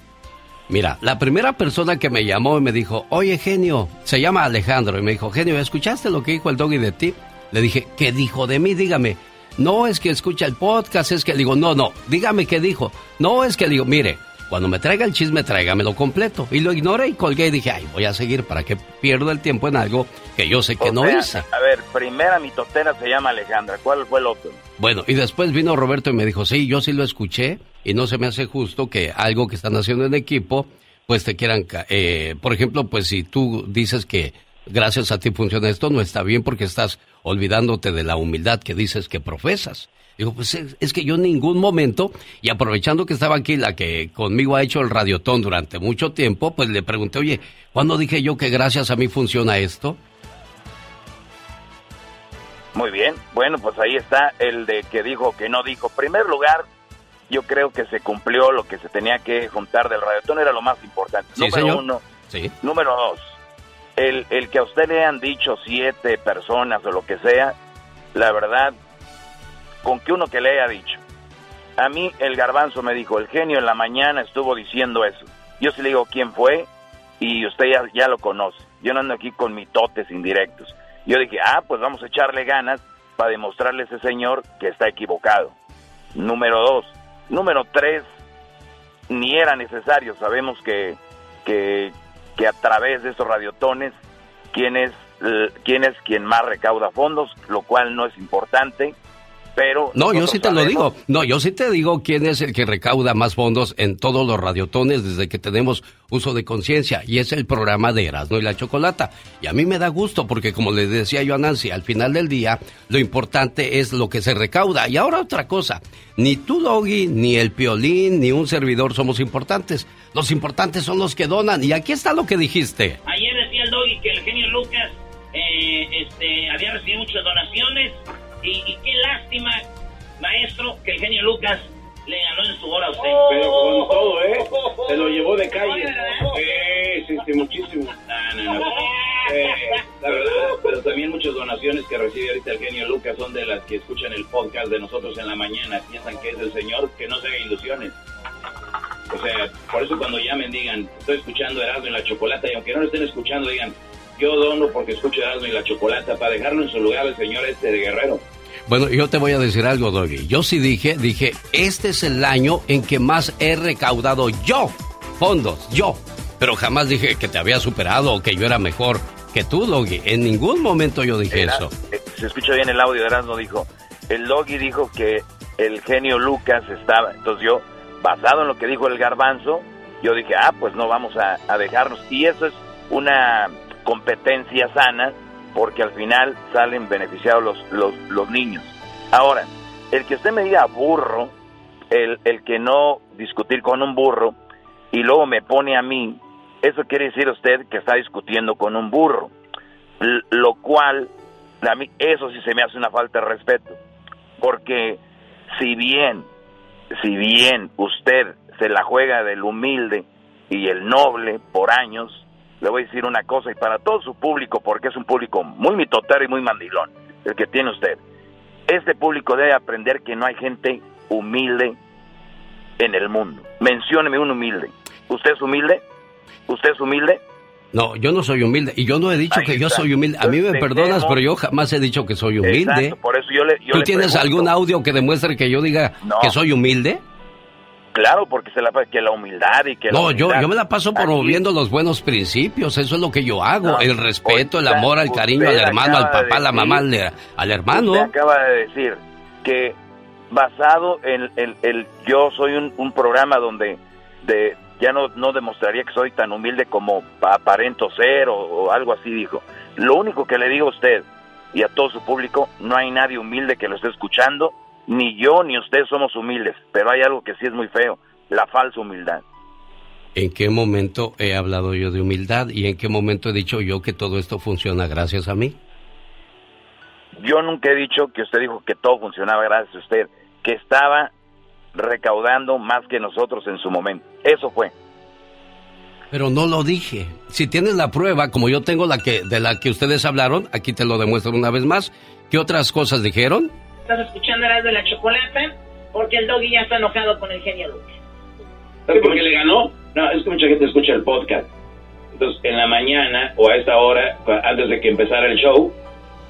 Mira, la primera persona que me llamó y me dijo, oye, genio, se llama Alejandro, y me dijo, genio, ¿escuchaste lo que dijo el doggy de ti? Le dije, ¿qué dijo de mí? Dígame. No es que escucha el podcast, es que le digo, no, no, dígame qué dijo. No es que le digo, mire, cuando me traiga el chisme, tráigamelo completo. Y lo ignoré y colgué y dije, ay, voy a seguir para que pierda el tiempo en algo que yo sé que O no sea, hice. A ver, primera mitotera se llama Alejandra. ¿Cuál fue el otro? Bueno, y después vino Roberto y me dijo, sí, yo sí lo escuché y no se me hace justo que algo que están haciendo en equipo, pues te quieran, eh, por ejemplo, pues si tú dices que gracias a ti funciona esto, no está bien porque estás olvidándote de la humildad que dices que profesas. Digo, pues es, es que yo en ningún momento, y aprovechando que estaba aquí la que conmigo ha hecho el radiotón durante mucho tiempo, pues le pregunté, oye, ¿cuándo dije yo que gracias a mí funciona esto? Muy bien. Bueno, pues ahí está el de que dijo que no dijo. Primer lugar, yo creo que se cumplió lo que se tenía que juntar del radiotón, era lo más importante. Sí, Número señor. uno. Sí. Número dos, el, el que a usted le han dicho siete personas o lo que sea, la verdad, con que uno que le haya dicho. A mí el garbanzo me dijo, el genio en la mañana estuvo diciendo eso. Yo sí le digo quién fue y usted ya, ya lo conoce. Yo no ando aquí con mitotes indirectos. Yo dije, ah, pues vamos a echarle ganas para demostrarle a ese señor que está equivocado. Número dos. Número tres, ni era necesario. Sabemos que, que, que a través de estos radiotones, quién es, eh, quién es quien más recauda fondos, lo cual no es importante, pero... No, yo sí te lo digo. No, yo sí te digo quién es el que recauda más fondos en todos los radiotones desde que tenemos uso de conciencia. Y es el programa de Erasmo y la Chocolata. Y a mí me da gusto porque, como le decía yo a Nancy, al final del día lo importante es lo que se recauda. Y ahora otra cosa. Ni tú, Doggy, ni el Piolín, ni un servidor somos importantes. Los importantes son los que donan. Y aquí está lo que dijiste. Ayer decía el Doggy que el genio Lucas eh, este, había recibido muchas donaciones y, y qué lástima, maestro, que el genio Lucas le ganó en su hora a usted. Pero con todo, ¿eh? Se lo llevó de calle. Sí, sí, sí, muchísimo. No, no, no. Eh, la verdad, pero también muchas donaciones que recibe ahorita el genio Lucas son de las que escuchan el podcast de nosotros en la mañana. Piensan que es el señor, que no se haga ilusiones. O sea, por eso cuando llamen digan, estoy escuchando Erasmo y la Chocolata, y aunque no lo estén escuchando, digan, yo dono porque escucho Erasmo y la Chocolata, para dejarlo en su lugar el señor este de Guerrero. Bueno, yo te voy a decir algo, Doggy. Yo sí dije, dije, este es el año en que más he recaudado yo fondos, yo. Pero jamás dije que te había superado o que yo era mejor que tú, Doggy. En ningún momento yo dije Era- eso. eh, se escucha bien el audio de Erasmo, dijo, el Doggy dijo que el genio Lucas estaba, entonces yo, basado en lo que dijo el garbanzo, yo dije, ah, pues no vamos a, a dejarnos, y eso es una competencia sana, porque al final salen beneficiados los, los, los niños. Ahora, el que usted me diga burro, el, el que no discutir con un burro, y luego me pone a mí, eso quiere decir usted que está discutiendo con un burro, lo cual a mí eso sí se me hace una falta de respeto, porque si bien, si bien usted se la juega del humilde y el noble por años, le voy a decir una cosa y para todo su público, porque es un público muy mitotero y muy mandilón, el que tiene usted. Este público debe aprender que no hay gente humilde en el mundo. Mencióneme un humilde. ¿Usted es humilde? ¿Usted es humilde? No, yo no soy humilde. Y yo no he dicho Ahí que yo soy humilde. A mí me perdonas, pero yo jamás he dicho que soy humilde. Exacto, por eso yo le yo ¿Tú le tienes pregunto. algún audio que demuestre que yo diga No. que soy humilde? Claro, porque se la que la humildad y que la No, yo, humildad- yo me la paso promoviendo los buenos principios, eso es lo que yo hago, No, el respeto, el amor, al cariño al hermano, al papá, a la mamá, al, al hermano. Usted acaba de decir que basado en el, el- yo soy un, un programa donde de ya no, no demostraría que soy tan humilde como aparento ser o, o algo así, dijo. Lo único que le digo a usted y a todo su público, no hay nadie humilde que lo esté escuchando, ni yo ni usted somos humildes, pero hay algo que sí es muy feo, la falsa humildad. ¿En qué momento he hablado yo de humildad y en qué momento he dicho yo que todo esto funciona gracias a mí? Yo nunca he dicho que usted dijo que todo funcionaba gracias a usted, que estaba recaudando más que nosotros en su momento. Eso fue. Pero no lo dije. Si tienes la prueba, como yo tengo la que de la que ustedes hablaron, aquí te lo demuestro una vez más. ¿Qué otras cosas dijeron? Estás escuchando a de la chocolate porque el doggy ya está enojado con el genio Lucas. ¿Sabes por qué le ganó? No, es que mucha gente escucha el podcast. Entonces, en la mañana o a esta hora, antes de que empezara el show,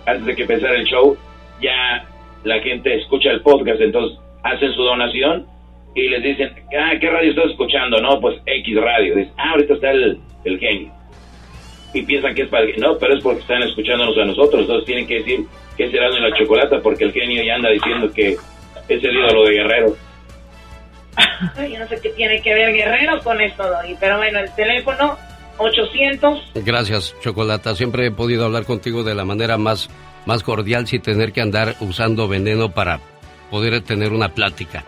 antes de que empezara el show, ya la gente escucha el podcast, entonces hacen su donación y les dicen, ah, ¿qué radio estás escuchando? No, pues X radio. Dicen, ah, ahorita está el, el genio. Y piensan que es para... No, pero es porque están escuchándonos a nosotros, entonces tienen que decir que será de la chocolata porque el genio ya anda diciendo que es el ídolo de Guerrero. Yo no sé qué tiene que ver Guerrero con esto, Doggy, pero bueno, el teléfono 800. Gracias, Chocolata. Siempre he podido hablar contigo de la manera más, más cordial sin tener que andar usando veneno para poder tener una plática.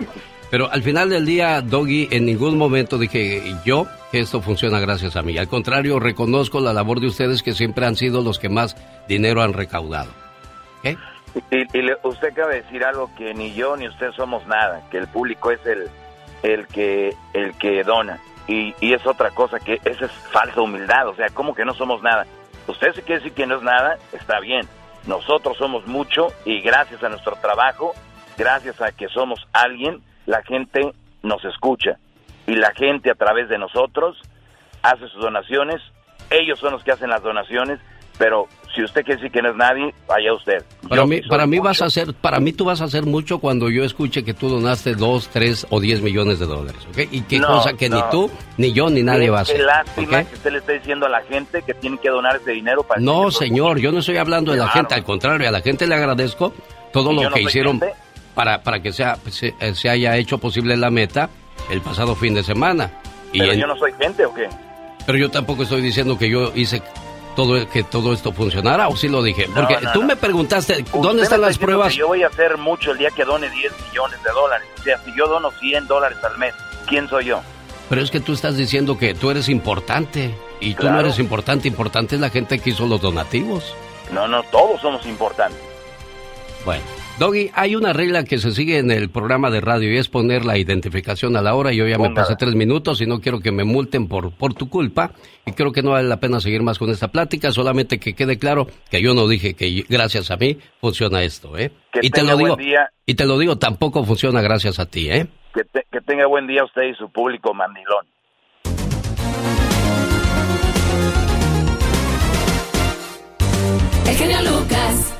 Pero al final del día, Doggy, en ningún momento dije yo que esto funciona gracias a mí. Al contrario, reconozco la labor de ustedes que siempre han sido los que más dinero han recaudado. ¿Qué? Y, y le- usted acaba de decir algo que ni yo ni usted somos nada, que el público es el, el que el que dona. Y, y es otra cosa, que esa es falsa humildad, o sea, ¿cómo que no somos nada? Usted se quiere decir que no es nada, está bien. Nosotros somos mucho y gracias a nuestro trabajo, gracias a que somos alguien, la gente nos escucha. Y la gente a través de nosotros hace sus donaciones, ellos son los que hacen las donaciones, pero si usted quiere decir que no es nadie, vaya usted. Para Yo mí, para mí mucho, vas a hacer, para mí tú vas a hacer mucho cuando yo escuche que tú donaste dos, tres o diez millones de dólares, ¿ok? Y qué No, cosa que ni tú, ni yo, ni nadie va a hacer. Qué lástima que usted le esté diciendo a la gente que tiene que donar ese dinero para... No, señor, yo no estoy hablando de la Claro. gente, al contrario, a la gente le agradezco todo ¿Y lo no que hicieron gente? Para, para que sea, se, eh, se haya hecho posible la meta el pasado fin de semana. Y ¿Pero en- yo no soy gente o qué? pero yo tampoco estoy diciendo que yo hice todo que todo esto funcionara, o sí lo dije. Porque no, tú no. me preguntaste, ¿dónde están está las pruebas? yo voy a hacer mucho el día que done 10 millones de dólares. O sea, si yo dono 100 dólares al mes, ¿quién soy yo? Pero es que tú estás diciendo que tú eres importante. Y tú no eres importante, importante es la gente que hizo los donativos. No, no, todos somos importantes. Bueno, Doggy, hay una regla que se sigue en el programa de radio y es poner la identificación a la hora. Yo ya me pasé tres minutos y no quiero que me multen por, por tu culpa. Y creo que no vale la pena seguir más con esta plática. Solamente que quede claro que yo no dije que gracias a mí funciona esto, ¿eh? Que y te tenga lo digo, buen día. y te lo digo, tampoco funciona gracias a ti, ¿eh? Que, te- que tenga buen día usted y su público mandilón. El genio Lucas.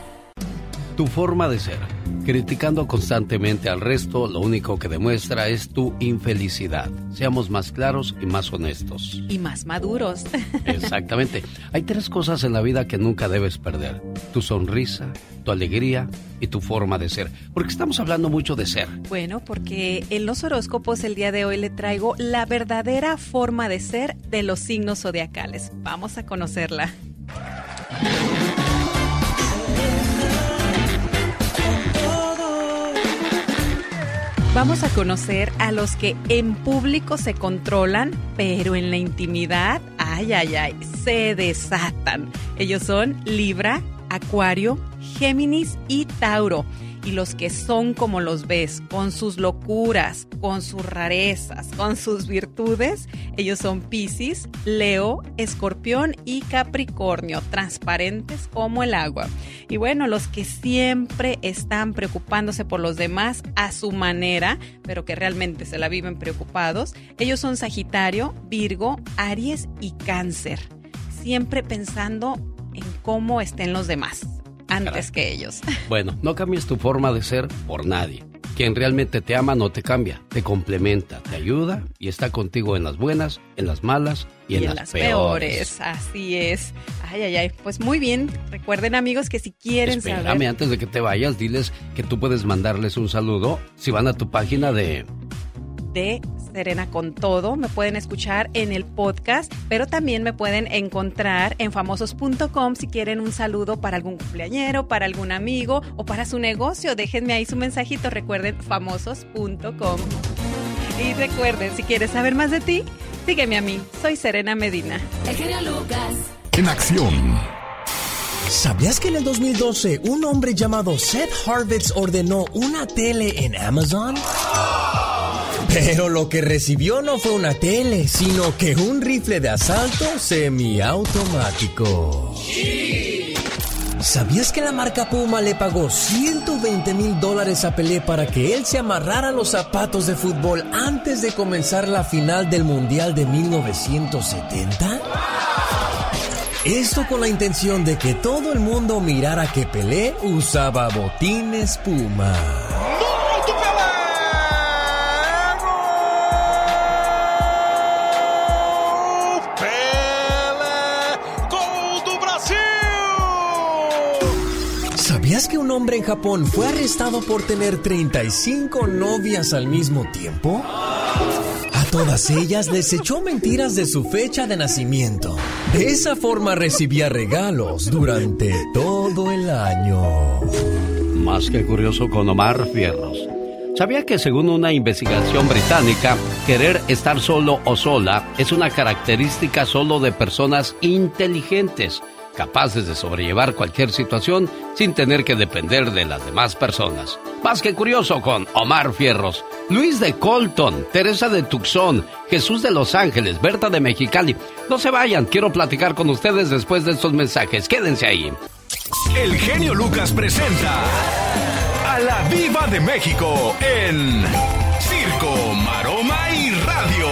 Tu forma de ser, criticando constantemente al resto, lo único que demuestra es tu infelicidad. Seamos más claros y más honestos. Y más maduros. Exactamente. Hay tres cosas en la vida que nunca debes perder. Tu sonrisa, tu alegría y tu forma de ser. Porque estamos hablando mucho de ser. Bueno, porque en los horóscopos el día de hoy le traigo la verdadera forma de ser de los signos zodiacales. Vamos a conocerla. Vamos a conocer a los que en público se controlan, pero en la intimidad, ay, ay, ay, se desatan. Ellos son Libra, Acuario, Géminis y Tauro. Y los que son como los ves, con sus locuras, con sus rarezas, con sus virtudes, ellos son Piscis, Leo, Escorpión y Capricornio, transparentes como el agua. Y bueno, los que siempre están preocupándose por los demás a su manera, pero que realmente se la viven preocupados, ellos son Sagitario, Virgo, Aries y Cáncer. Siempre pensando en cómo estén los demás antes que ellos. Bueno, no cambies tu forma de ser por nadie. Quien realmente te ama no te cambia, te complementa, te ayuda y está contigo en las buenas, en las malas y, en, las, peores. Así es. Ay, ay, ay. Pues muy bien. Recuerden, amigos, que si quieren Espérame, saber. antes de que te vayas, diles que tú puedes mandarles un saludo si van a tu página de... de Serena con todo. Me pueden escuchar en el podcast, pero también me pueden encontrar en famosos.com si quieren un saludo para algún cumpleañero, para algún amigo o para su negocio. Déjenme ahí su mensajito. Recuerden famosos.com. Y recuerden, si quieres saber más de ti, sígueme a mí. Soy Serena Medina. El genio Lucas. En acción. ¿Sabías que en el 2012 un hombre llamado Seth Harvitz ordenó una tele en Amazon? Pero lo que recibió no fue una tele, sino que un rifle de asalto semiautomático. ¿Sabías que la marca Puma le pagó 120 mil dólares a Pelé para que él se amarrara los zapatos de fútbol antes de comenzar la final del Mundial de 1970? Esto con la intención de que todo el mundo mirara que Pelé usaba botines Puma. Hombre en Japón fue arrestado por tener 35 novias al mismo tiempo? A todas ellas les echó mentiras de su fecha de nacimiento. De esa forma recibía regalos durante todo el año. Más que curioso con Omar Fierros. ¿Sabía que según una investigación británica, querer estar solo o sola es una característica solo de personas inteligentes, capaces de sobrellevar cualquier situación sin tener que depender de las demás personas? Más que curioso con Omar Fierros, Luis de Colton, Teresa de Tucson, Jesús de Los Ángeles, Berta de Mexicali. No se vayan, quiero platicar con ustedes después de estos mensajes. Quédense ahí. El genio Lucas presenta a la Viva de México en Circo, Maroma y Radio.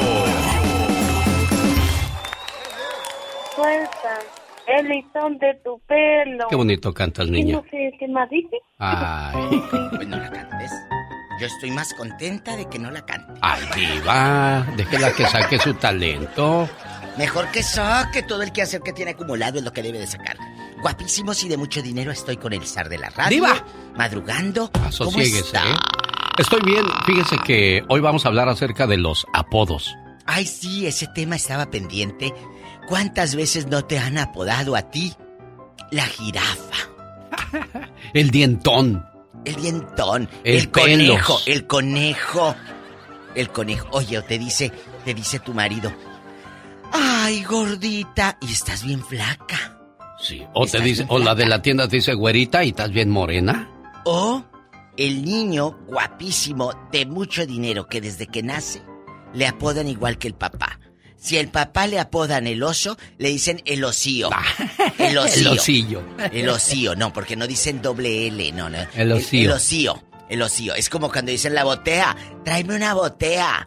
Fuerza, el listón de tu pelo. Qué bonito cantas, ¿Qué niña. no sé qué más dice? Ay, Pues no la cantes. Yo estoy más contenta de que no la cante. ay, diva, déjela que saque su talento. Mejor que saque todo el quehacer que tiene acumulado es lo que debe de sacar. Guapísimos y de mucho dinero estoy con el zar de la radio. ¡Diva! Madrugando. ¿Cómo Asociéguese, está? ¿eh? Estoy bien. Fíjese que hoy vamos a hablar acerca de los apodos. Ay, sí, ese tema estaba pendiente. ¿Cuántas veces no te han apodado a ti? La jirafa, El dientón. el dientón, El el, conejo, el conejo. El conejo. Oye, o te dice, te dice tu marido. Ay, gordita, y estás bien flaca. Sí. O te dice, o la de la tienda te dice, güerita, y estás bien morena. O el niño guapísimo de mucho dinero que desde que nace le apodan igual que el papá. Si el papá le apodan el oso, le dicen el osío. El osío. El osillo. El osío, no, porque no dicen doble L, no, no. El osío. El, osío. El osío. Es como cuando dicen la botea. Tráeme una botea.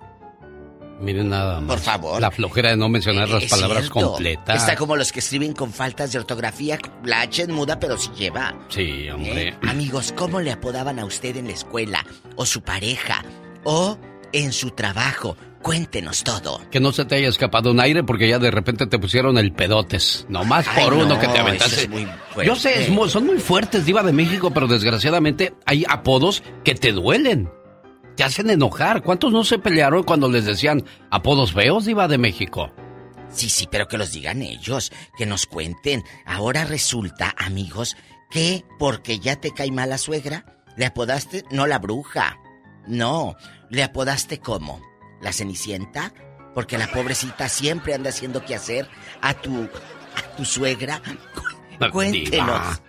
Miren nada más. Por favor. La flojera de no mencionar las palabras cierto. completas. Está como los que escriben con faltas de ortografía. La H es muda, pero sí lleva. Sí, hombre. ¿Eh? Amigos, ¿cómo le apodaban a usted en la escuela? ¿O su pareja? ¿O en su trabajo? Cuéntenos todo. Que no se te haya escapado un aire porque ya de repente te pusieron el pedotes. Nomás Ay, por uno no, que te aventaste. es muy fuerte. Yo sé, es son muy fuertes, Diva de México, pero desgraciadamente hay apodos que te duelen. Te hacen enojar. ¿Cuántos no se pelearon cuando les decían apodos feos, Diva de México? Sí, sí, pero que los digan ellos, que nos cuenten. Ahora resulta, amigos, que porque ya te cae mal la suegra, le apodaste, no la bruja, no, le apodaste cómo, la cenicienta, porque la pobrecita siempre anda haciendo que hacer a tu, a tu suegra. Cu- Cuéntenos.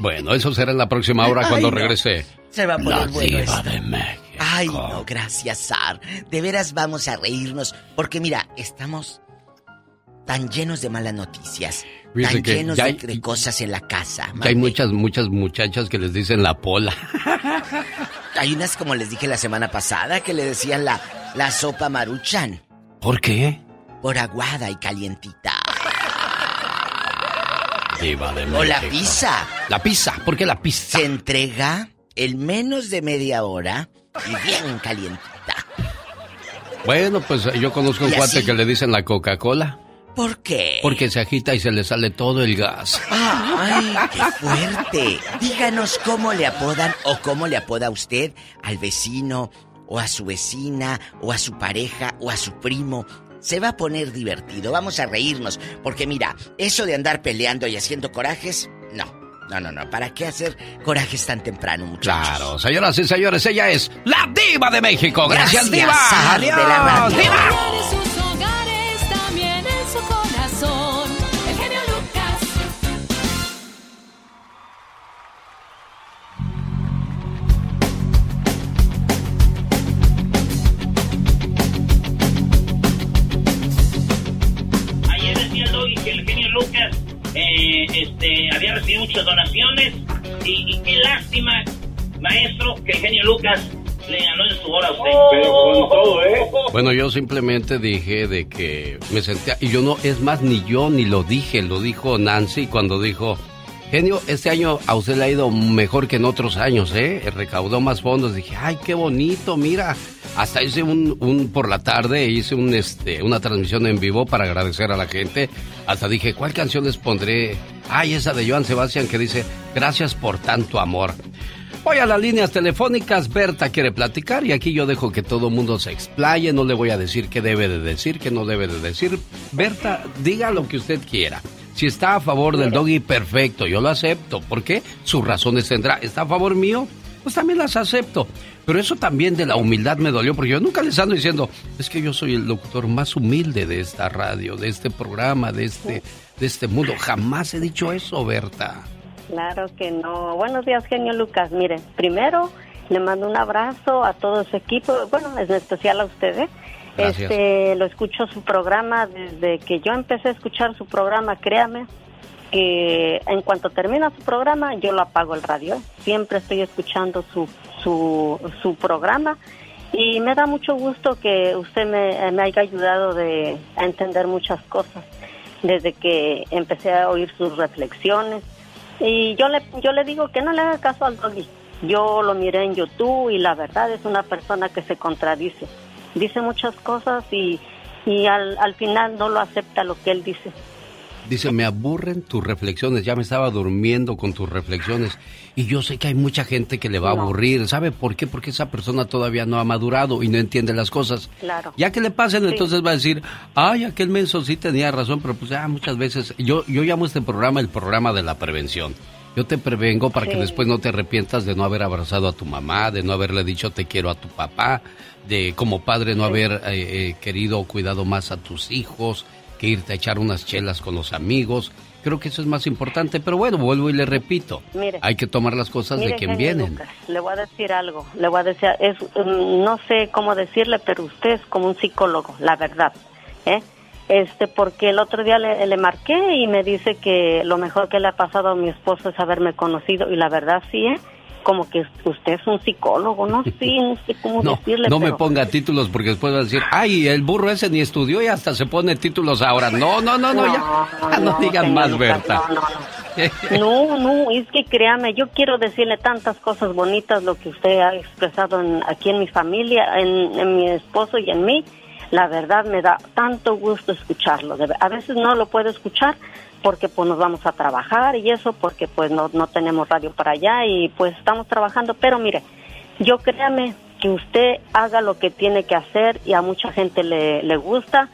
Bueno, eso será en la próxima hora Ay, cuando no. regrese. Se va a poner la bueno Diva esto. de México. Ay, no, gracias, Sar. De veras vamos a reírnos, porque mira, estamos tan llenos de malas noticias, Fíjese tan llenos ya de, hay- de cosas en la casa. Que hay muchas, muchas muchachas que les dicen la pola. Hay unas, como les dije la semana pasada, que le decían la, la sopa maruchan, ¿Por qué? por aguada y calientita. Diva de O la pizza. La pizza, ¿por qué la pizza? Se entrega en menos de media hora y bien calientita. Bueno, pues yo conozco un cuate así. que le dicen la Coca-Cola. ¿Por qué? Porque se agita y se le sale todo el gas. ¡Ay, qué fuerte! Díganos cómo le apodan o cómo le apoda usted al vecino o a su vecina o a su pareja o a su primo. Se va a poner divertido, vamos a reírnos, porque mira, eso de andar peleando y haciendo corajes, no, no, no, no, ¿para qué hacer corajes tan temprano, muchachos? Claro, señoras y señores, ella es la diva de México. Gracias, Gracias, diva. zar de la radio. diva. Este, había recibido muchas donaciones y, y qué lástima, maestro, que el genio Lucas le ganó en su hora a usted. Pero con todo, ¿eh? Bueno, yo simplemente dije de que me sentía, y yo no, es más, ni yo ni lo dije, lo dijo Nancy cuando dijo, genio, este año a usted le ha ido mejor que en otros años, ¿eh? Recaudó más fondos. Dije, ay, qué bonito, mira. Hasta hice un, un por la tarde, hice un, este, una transmisión en vivo para agradecer a la gente. Hasta dije, ¿cuál canción les pondré? Ay, esa de Joan Sebastián que dice, gracias por tanto amor. Voy a las líneas telefónicas, Berta quiere platicar y aquí yo dejo que todo mundo se explaye, no le voy a decir qué debe de decir, qué no debe de decir. Berta, diga lo que usted quiera. Si está a favor del doggy, perfecto, yo lo acepto. ¿Por qué? Sus razones tendrá. ¿Está a favor mío? Pues también las acepto. Pero eso también de la humildad me dolió, porque yo nunca les ando diciendo, es que yo soy el locutor más humilde de esta radio, de este programa, de este, de este mundo. Jamás he dicho eso, Berta. Claro que no. Buenos días, genio Lucas. Mire, primero le mando un abrazo a todo su equipo, bueno, en especial a ustedes. Este, lo escucho su programa desde que yo empecé a escuchar su programa, créame que en cuanto termina su programa yo lo apago el radio. Siempre estoy escuchando su su, su programa y me da mucho gusto que usted me, me haya ayudado de, a entender muchas cosas desde que empecé a oír sus reflexiones y yo le yo le digo que no le haga caso al doggy. Yo lo miré en YouTube y la verdad es una persona que se contradice. Dice muchas cosas y, y al, al final no lo acepta lo que él dice. Dice, me aburren tus reflexiones, ya me estaba durmiendo con tus reflexiones. Y yo sé que hay mucha gente que le va a aburrir. ¿Sabe por qué? Porque esa persona todavía no ha madurado y no entiende las cosas. Claro. Ya que le pasen, Sí. entonces va a decir, ay, aquel menso sí tenía razón, pero pues ya muchas veces, yo, yo llamo este programa el programa de la prevención. Yo te prevengo para que después no te arrepientas de no haber abrazado a tu mamá, de no haberle dicho te quiero a tu papá, de como padre no haber eh, eh, querido o cuidado más a tus hijos, que irte a echar unas chelas con los amigos. Creo que eso es más importante, pero bueno, vuelvo y le repito, Mire. hay que tomar las cosas Mire, de quien vienen. Lucas, le voy a decir algo, le voy a decir, es, mm, no sé cómo decirle, pero usted es como un psicólogo, la verdad, ¿eh? Este, porque el otro día le, le marqué y me dice que lo mejor que le ha pasado a mi esposo es haberme conocido y la verdad sí, ¿eh? Como que usted es un psicólogo, no sé, no sé cómo No, decirle, no me ponga títulos porque después va a decir, ay, el burro ese ni estudió y hasta se pone títulos ahora. No, no, no, no, ya. No, digan más, Berta. No, no, no. No, no, es que créame, yo quiero decirle tantas cosas bonitas lo que usted ha expresado en- aquí en mi familia, en, en mi esposo y en mí. La verdad me da tanto gusto escucharlo. A veces no lo puedo escuchar porque pues nos vamos a trabajar y eso, porque pues no, no tenemos radio para allá y pues estamos trabajando. Pero mire, yo créame que usted haga lo que tiene que hacer y a mucha gente le, le gusta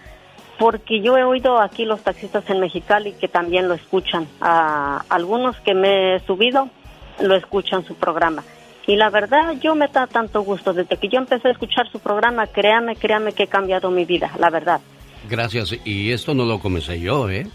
porque yo he oído aquí los taxistas en Mexicali que también lo escuchan. A algunos que me he subido lo escuchan su programa. Y la verdad, yo me da tanto gusto. Desde que yo empecé a escuchar su programa, créame, créame que he cambiado mi vida, la verdad. Gracias. Y esto no lo comencé yo, ¿eh?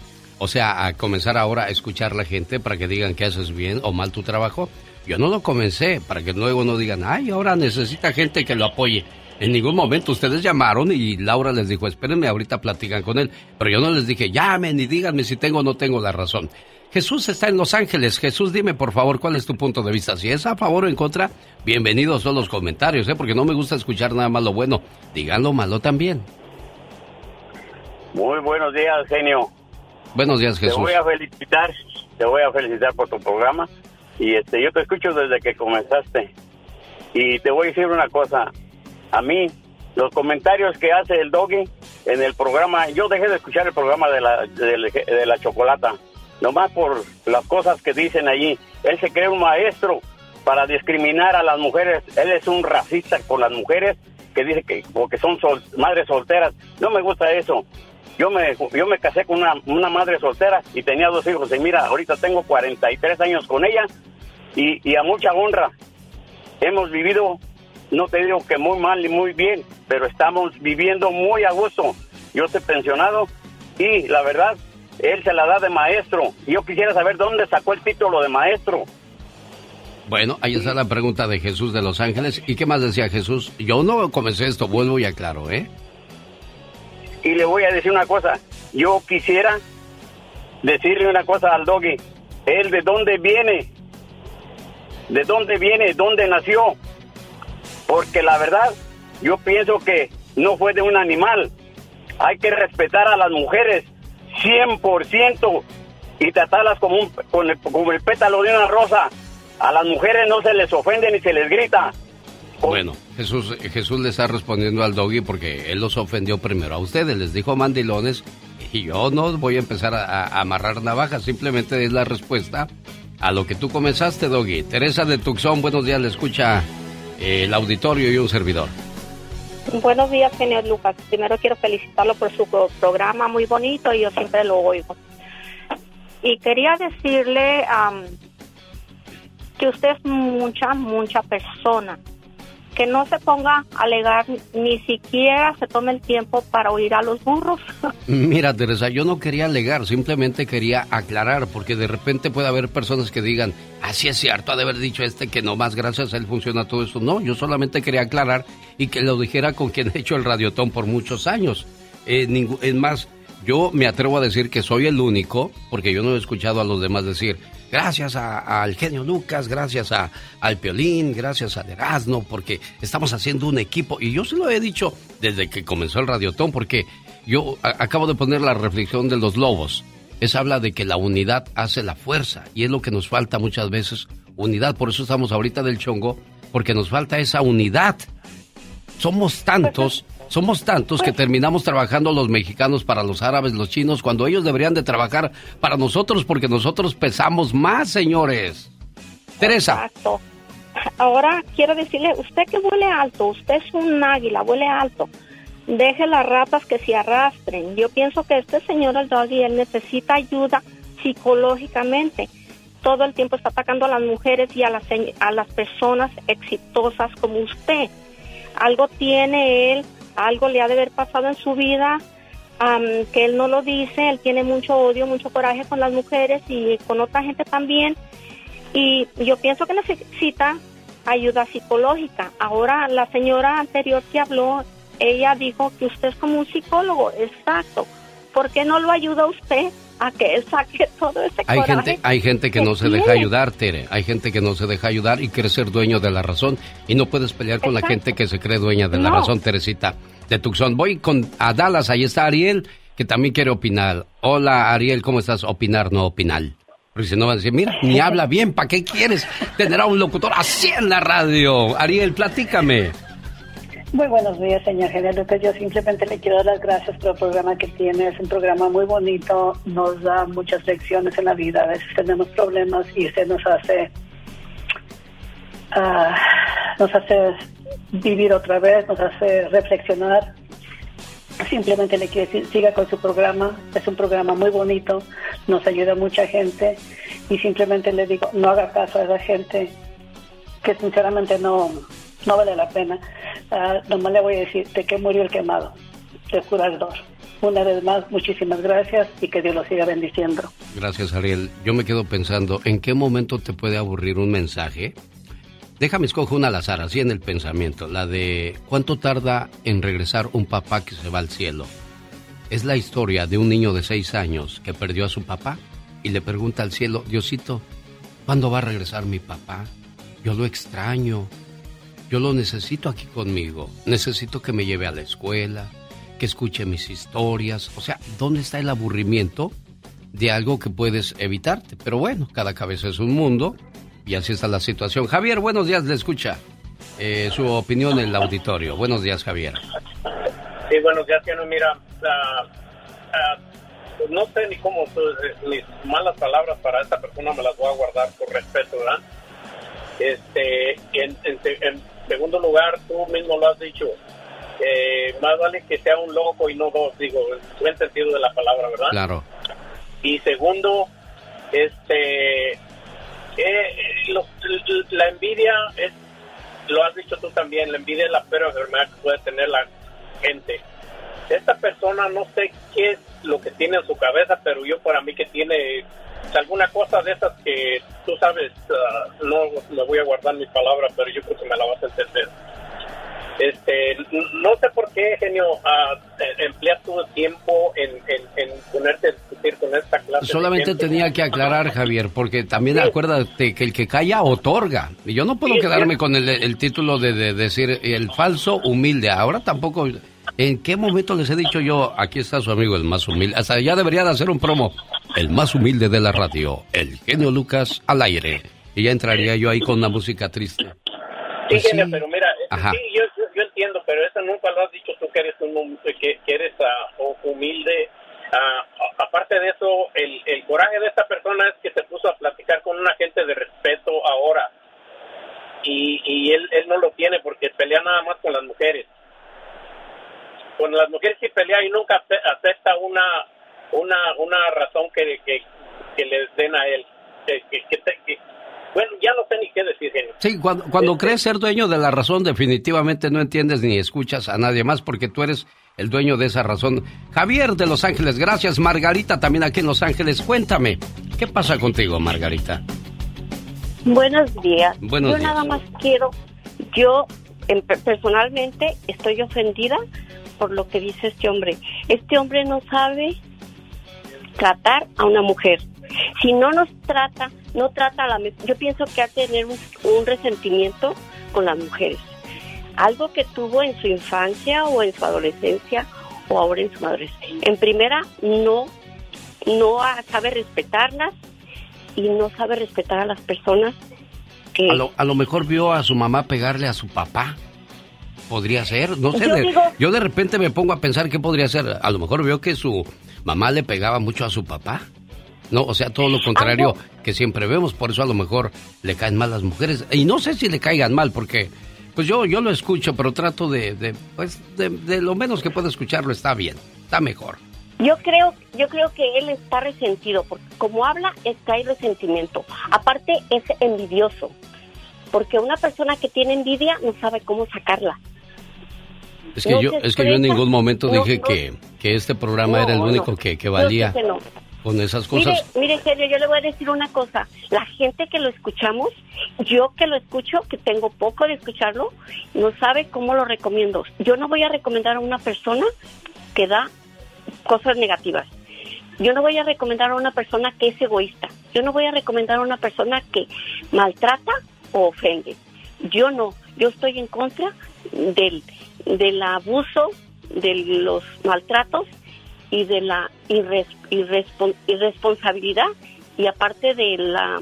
O sea, a comenzar ahora a escuchar a la gente para que digan que haces bien o mal tu trabajo. Yo no lo comencé para que luego no digan, ay, ahora necesita gente que lo apoye. En ningún momento ustedes llamaron y Laura les dijo, espérenme, ahorita platican con él. Pero yo no les dije, llamen y díganme si tengo o no tengo la razón. Jesús está en Los Ángeles. Jesús, dime por favor cuál es tu punto de vista. Si es a favor o en contra, bienvenidos son los comentarios, ¿eh? porque no me gusta escuchar nada más lo bueno. Digan lo malo también. Muy buenos días, genio. Buenos días, Te Jesús. voy a felicitar, te voy a felicitar por tu programa. Y este, yo te escucho desde que comenzaste. Y te voy a decir una cosa. A mí, los comentarios que hace el doggy en el programa, yo dejé de escuchar el programa de la, de, de la chocolata. Nomás por las cosas que dicen allí. Él se cree un maestro para discriminar a las mujeres. Él es un racista con las mujeres que dice que porque son sol- madres solteras. No me gusta eso. Yo me, yo me casé con una, una madre soltera y tenía dos hijos. Y mira, ahorita tengo 43 años con ella y, y a mucha honra. Hemos vivido, no te digo que muy mal ni muy bien, pero estamos viviendo muy a gusto. Yo estoy pensionado y la verdad, él se la da de maestro. Yo quisiera saber dónde sacó el título de maestro. Bueno, ahí está la pregunta de Jesús de Los Ángeles. ¿Y qué más decía Jesús? Yo no comencé esto, vuelvo y aclaro, ¿eh? Y le voy a decir una cosa, yo quisiera decirle una cosa al doggy, él de dónde viene, de dónde viene, dónde nació, porque la verdad yo pienso que no fue de un animal, hay que respetar a las mujeres 100% y tratarlas como, un, con como el pétalo de una rosa, a las mujeres no se les ofende ni se les grita, Bueno, Jesús, Jesús le está respondiendo al doggy porque él los ofendió primero a ustedes, les dijo mandilones y yo no voy a empezar a, amarrar navajas, simplemente es la respuesta a lo que tú comenzaste, doggy. Teresa de Tucson, buenos días, le escucha eh, el auditorio y un servidor. Buenos días, señor Lucas. Primero quiero felicitarlo por su pro- programa muy bonito y yo siempre lo oigo. Y quería decirle am, que usted es mucha, mucha persona. Que no se ponga a alegar, ni siquiera se tome el tiempo para oír a los burros. Mira, Teresa, yo no quería alegar, simplemente quería aclarar, porque de repente puede haber personas que digan, así es cierto, ha de haber dicho este que nomás gracias a él funciona todo esto. No, yo solamente quería aclarar y que lo dijera con quien he hecho el radiotón por muchos años. Eh, es más, yo me atrevo a decir que soy el único, porque yo no he escuchado a los demás decir, gracias al genio Lucas, gracias a, al Piolín, gracias a Erasmo, porque estamos haciendo un equipo. Y yo se lo he dicho desde que comenzó el radiotón, porque yo acabo de poner la reflexión de los lobos. Es habla de que la unidad hace la fuerza, y es lo que nos falta muchas veces, unidad. Por eso estamos ahorita del chongo, porque nos falta esa unidad. Somos tantos, somos tantos que terminamos trabajando los mexicanos para los árabes, los chinos, cuando ellos deberían de trabajar para nosotros porque nosotros pesamos más, señores. Teresa. Exacto. Ahora quiero decirle, usted que huele alto, usted es un águila, huele alto. Deje las ratas que se arrastren. Yo pienso que este señor, el doggy, él necesita ayuda psicológicamente. Todo el tiempo está atacando a las mujeres y a las, a las personas exitosas como usted. Algo tiene él, algo le ha de haber pasado en su vida am, que él no lo dice. Él tiene mucho odio, mucho coraje con las mujeres y con otra gente también. Y yo pienso que necesita ayuda psicológica. Ahora, la señora anterior que habló, ella dijo que usted es como un psicólogo, exacto. ¿Por qué no lo ayuda usted a que él saque todo ese Hay coraje? gente, hay gente que no se deja ayudar, Tere. Hay gente que no se deja ayudar y quiere ser dueño de la razón. Y no puedes pelear con la gente que se cree dueña de la razón, Teresita de Tucson. Voy con a Dallas, ahí está Ariel, que también quiere opinar. Hola, Ariel, ¿cómo estás? Opinar, no opinar. Porque si no van a decir, mira, ni habla bien, ¿para qué quieres tener a un locutor así en la radio? Ariel, platícame. Muy buenos días, señor Genio Lucas. Yo simplemente le quiero dar las gracias por el programa que tiene. Es un programa muy bonito, nos da muchas lecciones en la vida. A veces tenemos problemas y usted nos hace, ah, nos hace vivir otra vez, nos hace reflexionar. Simplemente le quiero decir, siga con su programa. Es un programa muy bonito, nos ayuda mucha gente y simplemente le digo, no haga caso a esa gente que sinceramente no, no vale la pena. Ah, nomás le voy a decir de qué murió el quemado, de curador. Una vez más, muchísimas gracias y que Dios lo siga bendiciendo. Gracias, Ariel. Yo me quedo pensando, ¿en qué momento te puede aburrir un mensaje? Déjame escoger una al azar, así en el pensamiento. La de ¿cuánto tarda en regresar un papá que se va al cielo? Es la historia de un niño de seis años que perdió a su papá y le pregunta al cielo, Diosito, ¿cuándo va a regresar mi papá? Yo lo extraño. Yo lo necesito aquí conmigo. Necesito que me lleve a la escuela, que escuche mis historias. O sea, ¿dónde está el aburrimiento de algo que puedes evitarte? Pero bueno, cada cabeza es un mundo y así está la situación. Javier, buenos días, le escucha. Eh, su opinión en el auditorio. Buenos días, Javier. Sí, buenos días, no, mira, pues no sé ni cómo, pues, eh, mis malas palabras para esta persona me las voy a guardar por respeto, ¿verdad? Este, en, en segundo lugar, tú mismo lo has dicho, eh, más vale que sea un loco y no dos, digo, en el buen sentido de la palabra, ¿verdad? Claro. Y segundo, este, eh, lo- la envidia es, lo has dicho tú también, la envidia es la peor enfermedad que puede tener la gente. Esta persona no sé qué es lo que tiene en su cabeza, pero yo para mí que tiene alguna cosa de esas que tú sabes, ah, no me voy a guardar mi palabra, pero yo creo que me la vas a entender. Este, no sé por qué, genio, eh, empleas tu tiempo en, en, en ponerte a discutir con esta clase. Solamente tenía que aclarar, Javier, porque también acuérdate que el que calla otorga. Y yo no puedo Sí, quedarme sí. con el, el título de, de decir el falso humilde. Ahora tampoco. ¿En qué momento les he dicho yo, aquí está su amigo el más humilde? Hasta ya debería de hacer un promo. El más humilde de la radio, el genio Lucas al aire. Y ya entraría yo ahí con una música triste. Sí, Pues genio, sí. pero mira, Ajá. sí, yo, yo, yo entiendo, pero eso nunca lo has dicho tú que eres, un, que, que eres ah, hu- humilde. A- aparte de eso, el, el coraje de esta persona es que se puso a platicar con una gente de respeto ahora. Y, y él, él no lo tiene porque pelea nada más con las mujeres. Con las mujeres sí pelea y nunca ace- acepta una una una razón que, que, que les den a él. Que, que- que te- que- bueno, ya no sé ni qué decir, genio. Sí, cuando, cuando crees ser dueño de la razón, definitivamente no entiendes ni escuchas a nadie más porque tú eres el dueño de esa razón. Javier de Los Ángeles, gracias. Margarita también aquí en Los Ángeles. Cuéntame, ¿qué pasa contigo, Margarita? Buenos días. Buenos yo días. nada más quiero, yo en- personalmente estoy ofendida por lo que dice este hombre. Este hombre no sabe tratar a una mujer. Si no nos trata, no trata a la... Yo pienso que ha tener un, un resentimiento con las mujeres. Algo que tuvo en su infancia o en su adolescencia o ahora en su madurez. En primera, no, no sabe respetarlas y no sabe respetar a las personas que... A lo, a lo mejor vio a su mamá pegarle a su papá. Podría ser, no sé. Yo de- digo- yo de repente me pongo a pensar qué podría ser. A lo mejor vio que su mamá le pegaba mucho a su papá. No, o sea, todo lo contrario que siempre vemos. Por eso a lo mejor le caen mal las mujeres. Y no sé si le caigan mal, porque pues yo, yo lo escucho, pero trato de, de, pues, de, de lo menos que puedo escucharlo está bien, está mejor. Yo creo, yo creo que él está resentido, porque como habla, está hay resentimiento. Aparte, es envidioso, porque una persona que tiene envidia no sabe cómo sacarla. Es que, yo, es que yo en ningún momento dije que, que este programa era el único que, que valía con esas Mire, cosas. mire, serio, yo le voy a decir una cosa. La gente que lo escuchamos, yo que lo escucho, que tengo poco de escucharlo, no sabe cómo lo recomiendo. Yo no voy a recomendar a una persona que da cosas negativas. Yo no voy a recomendar a una persona que es egoísta. Yo no voy a recomendar a una persona que maltrata o ofende. Yo no. Yo estoy en contra del, del abuso, de los maltratos y de la irres- irrespon- irresponsabilidad y aparte de la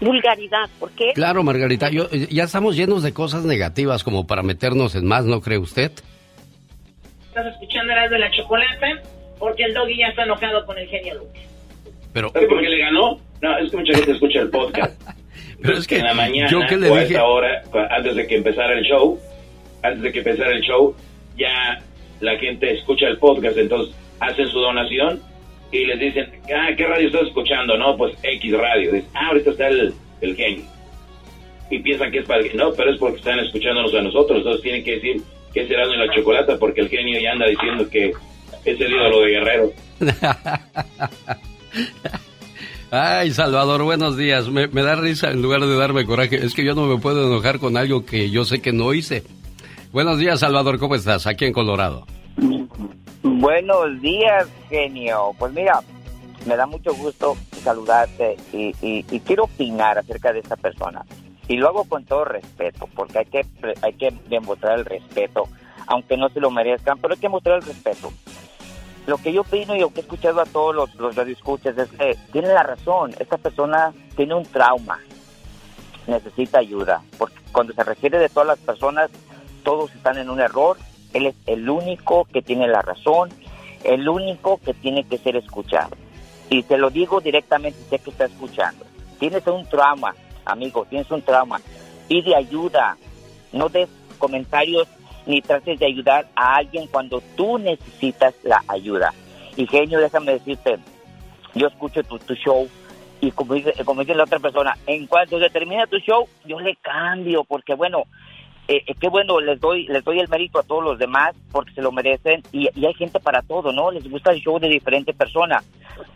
vulgaridad, porque Claro, Margarita, yo, eh, ya estamos llenos de cosas negativas como para meternos en más, ¿no cree usted? Estás escuchando el de la chocolata porque el doggy ya está enojado con el genio Lucas. Pero, ¿Sabe por qué le ganó? No, es que mucha gente escucha el podcast. Pero es que en la mañana yo que le o a dije- esta hora, antes de que empezara el show, antes de que empezara el show, ya la gente escucha el podcast, entonces hacen su donación y les dicen, ah, ¿qué radio estás escuchando? No, pues X radio. Dicen, ah, ahorita está el, el genio. Y piensan que es para el No, pero es porque están escuchándonos a nosotros, entonces tienen que decir que es Erasmo y la Chocolata, porque el genio ya anda diciendo que es el ídolo de Guerrero. Ay, Salvador, buenos días. Me da risa en lugar de darme coraje. Es que yo no me puedo enojar con algo que yo sé que no hice. Buenos días, Salvador. ¿Cómo estás? Aquí en Colorado. Buenos días, genio. Pues mira, me da mucho gusto saludarte y, y- y quiero opinar acerca de esta persona. Y lo hago con todo respeto, porque hay que, hay que demostrar el respeto, aunque no se lo merezcan, pero hay que mostrar el respeto. Lo que yo opino y lo que he escuchado a todos los, los radioescuchas es que tiene la razón. Esta persona tiene un trauma, necesita ayuda, porque cuando se refiere de todas las personas, todos están en un error. Él es el único que tiene la razón, el único que tiene que ser escuchado. Y te lo digo directamente, sé que está escuchando. Tienes un trauma amigo, tienes un trauma, pide ayuda, no des comentarios ni trates de ayudar a alguien cuando tú necesitas la ayuda. Y genio, déjame decirte, yo escucho tu, tu show y como dice, como dice la otra persona, en cuanto se termina tu show, yo le cambio, porque bueno, eh, eh, qué bueno, les doy, les doy el mérito a todos los demás porque se lo merecen y, y hay gente para todo, ¿no? Les gusta el show de diferente persona,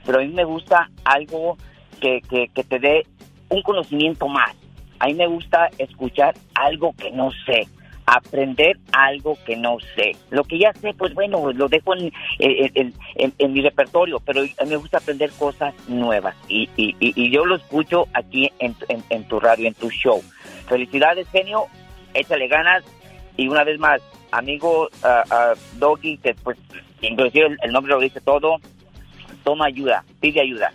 pero a mí me gusta algo que, que, que te dé un conocimiento más. A mí me gusta escuchar algo que no sé, aprender algo que no sé. Lo que ya sé, pues bueno, lo dejo en, en- mi repertorio, pero a mí me gusta aprender cosas nuevas y, y- y- yo lo escucho aquí en- en tu radio, en tu show. Felicidades, genio, échale ganas y una vez más, amigo ah, ah, Doggy, que pues inclusive el, el nombre lo dice todo, toma ayuda, pide ayuda,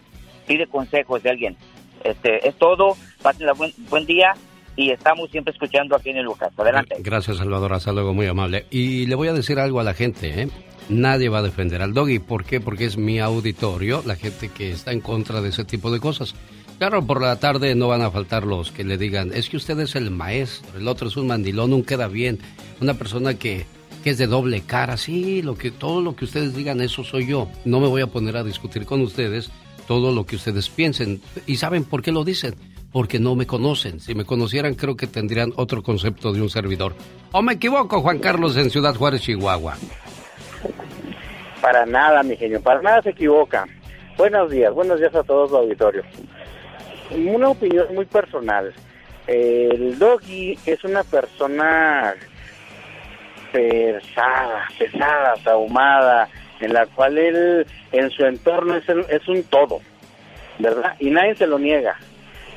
pide consejos de alguien. Este, es todo, pásenla buen, buen día y estamos siempre escuchando aquí en el Lucas. Adelante. Gracias, Salvador. Hasta luego, muy amable. Y le voy a decir algo a la gente, ¿eh? Nadie va a defender al doggy. ¿Por qué? Porque es mi auditorio, la gente que está en contra de ese tipo de cosas. Claro, por la tarde no van a faltar los que le digan, es que usted es el maestro, el otro es un mandilón, un queda bien, una persona que, que es de doble cara. Sí, lo que, todo lo que ustedes digan, eso soy yo. No me voy a poner a discutir con ustedes todo lo que ustedes piensen. ¿Y saben por qué lo dicen? Porque no me conocen. Si me conocieran, creo que tendrían otro concepto de un servidor. ¿O me equivoco, Juan Carlos, en Ciudad Juárez, Chihuahua? Para nada, mi genio, para nada se equivoca. Buenos días, buenos días a todos los auditorios. Una opinión muy personal. El doggy es una persona pesada, pesada, ahumada, en la cual él en su entorno es, el- es un todo, ¿verdad? Y nadie se lo niega.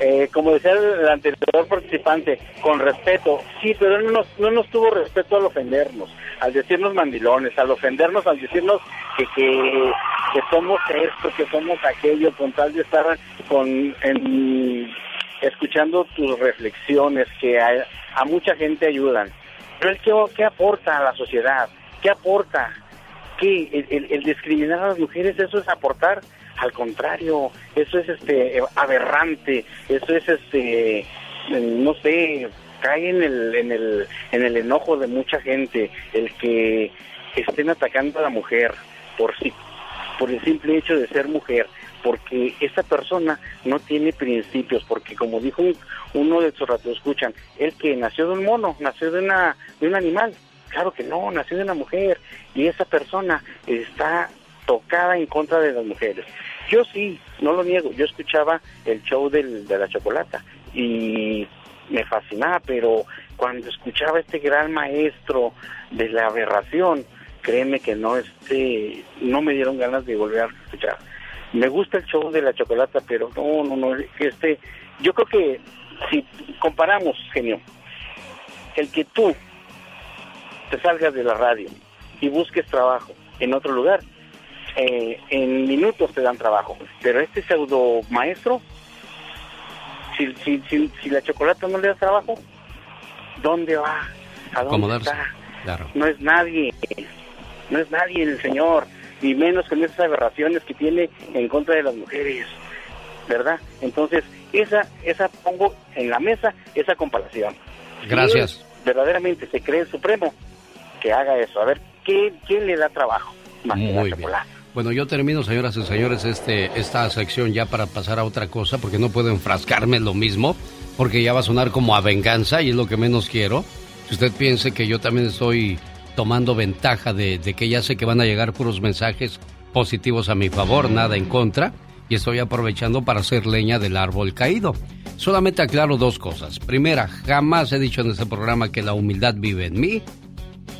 Eh, como decía el, anterior participante, con respeto, sí, pero no nos, no nos tuvo respeto al ofendernos, al decirnos mandilones, al ofendernos, al decirnos que, que, que somos esto, que somos aquello, con tal de estar con, en- escuchando tus reflexiones que a, a mucha gente ayudan. Pero él, ¿qué, qué aporta a la sociedad? ¿Qué aporta? ¿Qué? El discriminar a las mujeres, eso es aportar. Al contrario, eso es este aberrante, eso es este no sé, cae en el en el en el enojo de mucha gente el que estén atacando a la mujer por sí por el simple hecho de ser mujer, porque esa persona no tiene principios, porque como dijo un- uno de sus ratos escuchan, él que nació de un mono, nació de una de un animal, claro que no, nació de una mujer y esa persona está tocada en contra de las mujeres. Yo sí, no lo niego, yo escuchaba el show de la chocolata y me fascinaba, pero cuando escuchaba este gran maestro de la aberración, créeme que no este no me dieron ganas de volver a escuchar. Me gusta el show de la chocolata, pero no, no, no, este, yo creo que si comparamos, genio, el que tú te salgas de la radio y busques trabajo en otro lugar, eh, en minutos te dan trabajo. Pero este pseudo maestro, si, si, si, si la chocolata no le da trabajo, ¿dónde va? ¿A dónde está? Claro. No es nadie, no es nadie el Señor, ni menos con esas aberraciones que tiene en contra de las mujeres, ¿verdad? Entonces, esa, esa pongo en la mesa, esa comparación. Si Gracias. él verdaderamente se cree el Supremo, que haga eso, a ver, ¿qué, ¿quién le da trabajo? Más que la bien. chocolate. Bueno, yo termino, señoras y señores, este, esta sección ya para pasar a otra cosa, porque no puedo enfrascarme en lo mismo, porque ya va a sonar como a venganza y es lo que menos quiero. Si usted piense que yo también estoy tomando ventaja de, de que ya sé que van a llegar puros mensajes positivos a mi favor, nada en contra, y estoy aprovechando para hacer leña del árbol caído. Solamente aclaro dos cosas. Primera, jamás he dicho en este programa que la humildad vive en mí.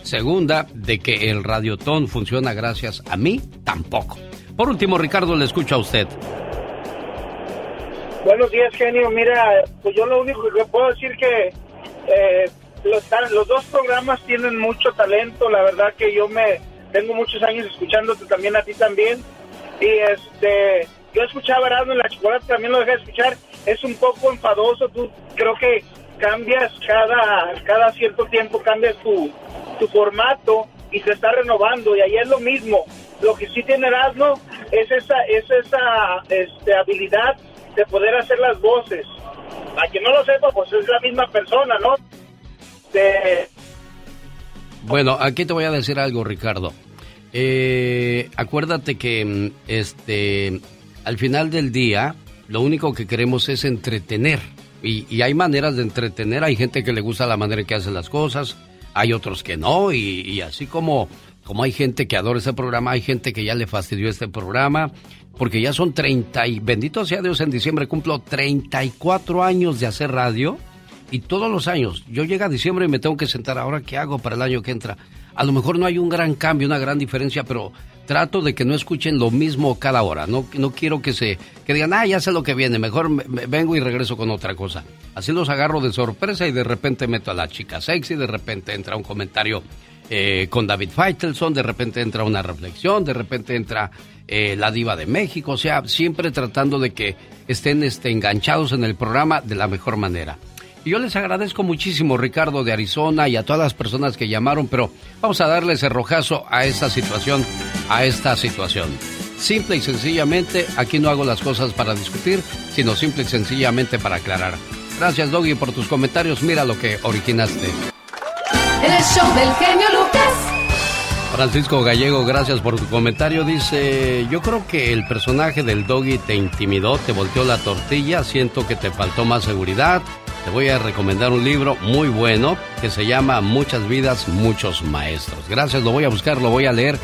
Segunda, de que el radiotón funciona gracias a mí, tampoco. Por último, Ricardo, le escucho a usted. Buenos días, genio. Mira, pues yo lo único que puedo decir que eh, los, dos programas tienen mucho talento. La verdad que yo me tengo muchos años escuchándote también a ti también. Y este, yo escuchaba Erasmo en la chocolate, también lo dejé de escuchar. Es un poco enfadoso. Tú creo que cambias cada cada cierto tiempo cambias tu, tu formato y se está renovando y ahí es lo mismo. Lo que sí tiene Erasmo es esa es esa este, habilidad de poder hacer las voces. a quien no lo sepa, pues es la misma persona, ¿no? Bueno, aquí te voy a decir algo, Ricardo. Eh, acuérdate que mm, este, al final del día, lo único que queremos es entretener. Y, y hay maneras de entretener. Hay gente que le gusta la manera que hace las cosas. Hay otros que no. Y, así como, como hay gente que adora este programa, hay gente que ya le fastidió este programa. Porque ya son 30 y bendito sea Dios, en diciembre cumplo 34 años de hacer radio. Y todos los años, yo llego a diciembre y me tengo que sentar, ahora qué hago para el año que entra. A lo mejor no hay un gran cambio, una gran diferencia, pero trato de que no escuchen lo mismo cada hora. No, no quiero que se que digan, ah, ya sé lo que viene, mejor me- vengo y regreso con otra cosa. Así los agarro de sorpresa y de repente meto a la chica sexy, de repente entra un comentario eh, con David Feitelson, de repente entra una reflexión, de repente entra eh, la diva de México, o sea, siempre tratando de que estén este, enganchados en el programa de la mejor manera. Y yo les agradezco muchísimo, Ricardo de Arizona, y a todas las personas que llamaron, pero vamos a darle ese rojazo a esta situación, a esta situación. Simple y sencillamente, aquí no hago las cosas para discutir, sino simple y sencillamente para aclarar. Gracias, Doggy, por tus comentarios. Mira lo que originaste. El show del genio Lucas. Francisco Gallego, gracias por tu comentario. Dice, yo creo que el personaje del doggy te intimidó, te volteó la tortilla, siento que te faltó más seguridad. Te voy a recomendar un libro muy bueno que se llama Muchas vidas, muchos maestros. Gracias, lo voy a buscar, lo voy a leer.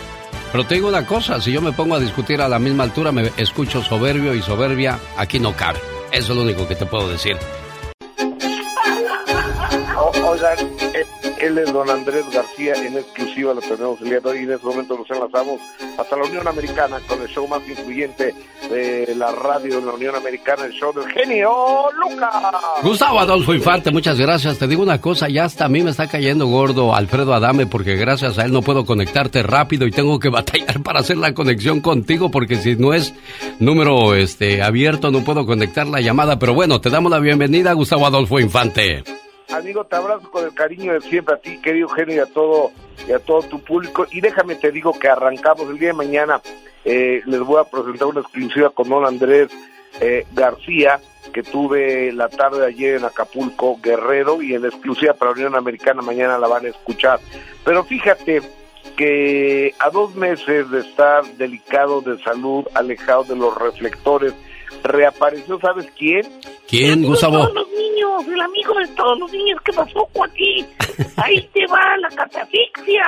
Pero te digo una cosa, si yo me pongo a discutir a la misma altura, me escucho soberbio y soberbia, aquí no cabe. Eso es lo único que te puedo decir. O- Oigan, eh, él es don Andrés García, en exclusiva lo tenemos el de y en este momento nos enlazamos hasta la Unión Americana con el show más influyente de la radio en la Unión Americana, el show del genio Lucas. Gustavo Adolfo Infante, muchas gracias. Te digo una cosa, ya hasta a mí me está cayendo gordo Alfredo Adame porque gracias a él no puedo conectarte rápido y tengo que batallar para hacer la conexión contigo porque si no es número este abierto no puedo conectar la llamada. Pero bueno, te damos la bienvenida, Gustavo Adolfo Infante. Amigo, te abrazo con el cariño de siempre a ti, querido genio, y a todo, y a todo tu público. Y déjame te digo que arrancamos el día de mañana. eh, les voy a presentar una exclusiva con don Andrés eh, García, que tuve la tarde de ayer en Acapulco, Guerrero, y en exclusiva para la Unión Americana mañana la van a escuchar. Pero fíjate que a dos meses de estar delicado de salud, alejado de los reflectores, reapareció, ¿sabes quién? ¿Quién, Gustavo? los niños, el amigo de todos los niños que pasó aquí. Ahí te va la catafixia.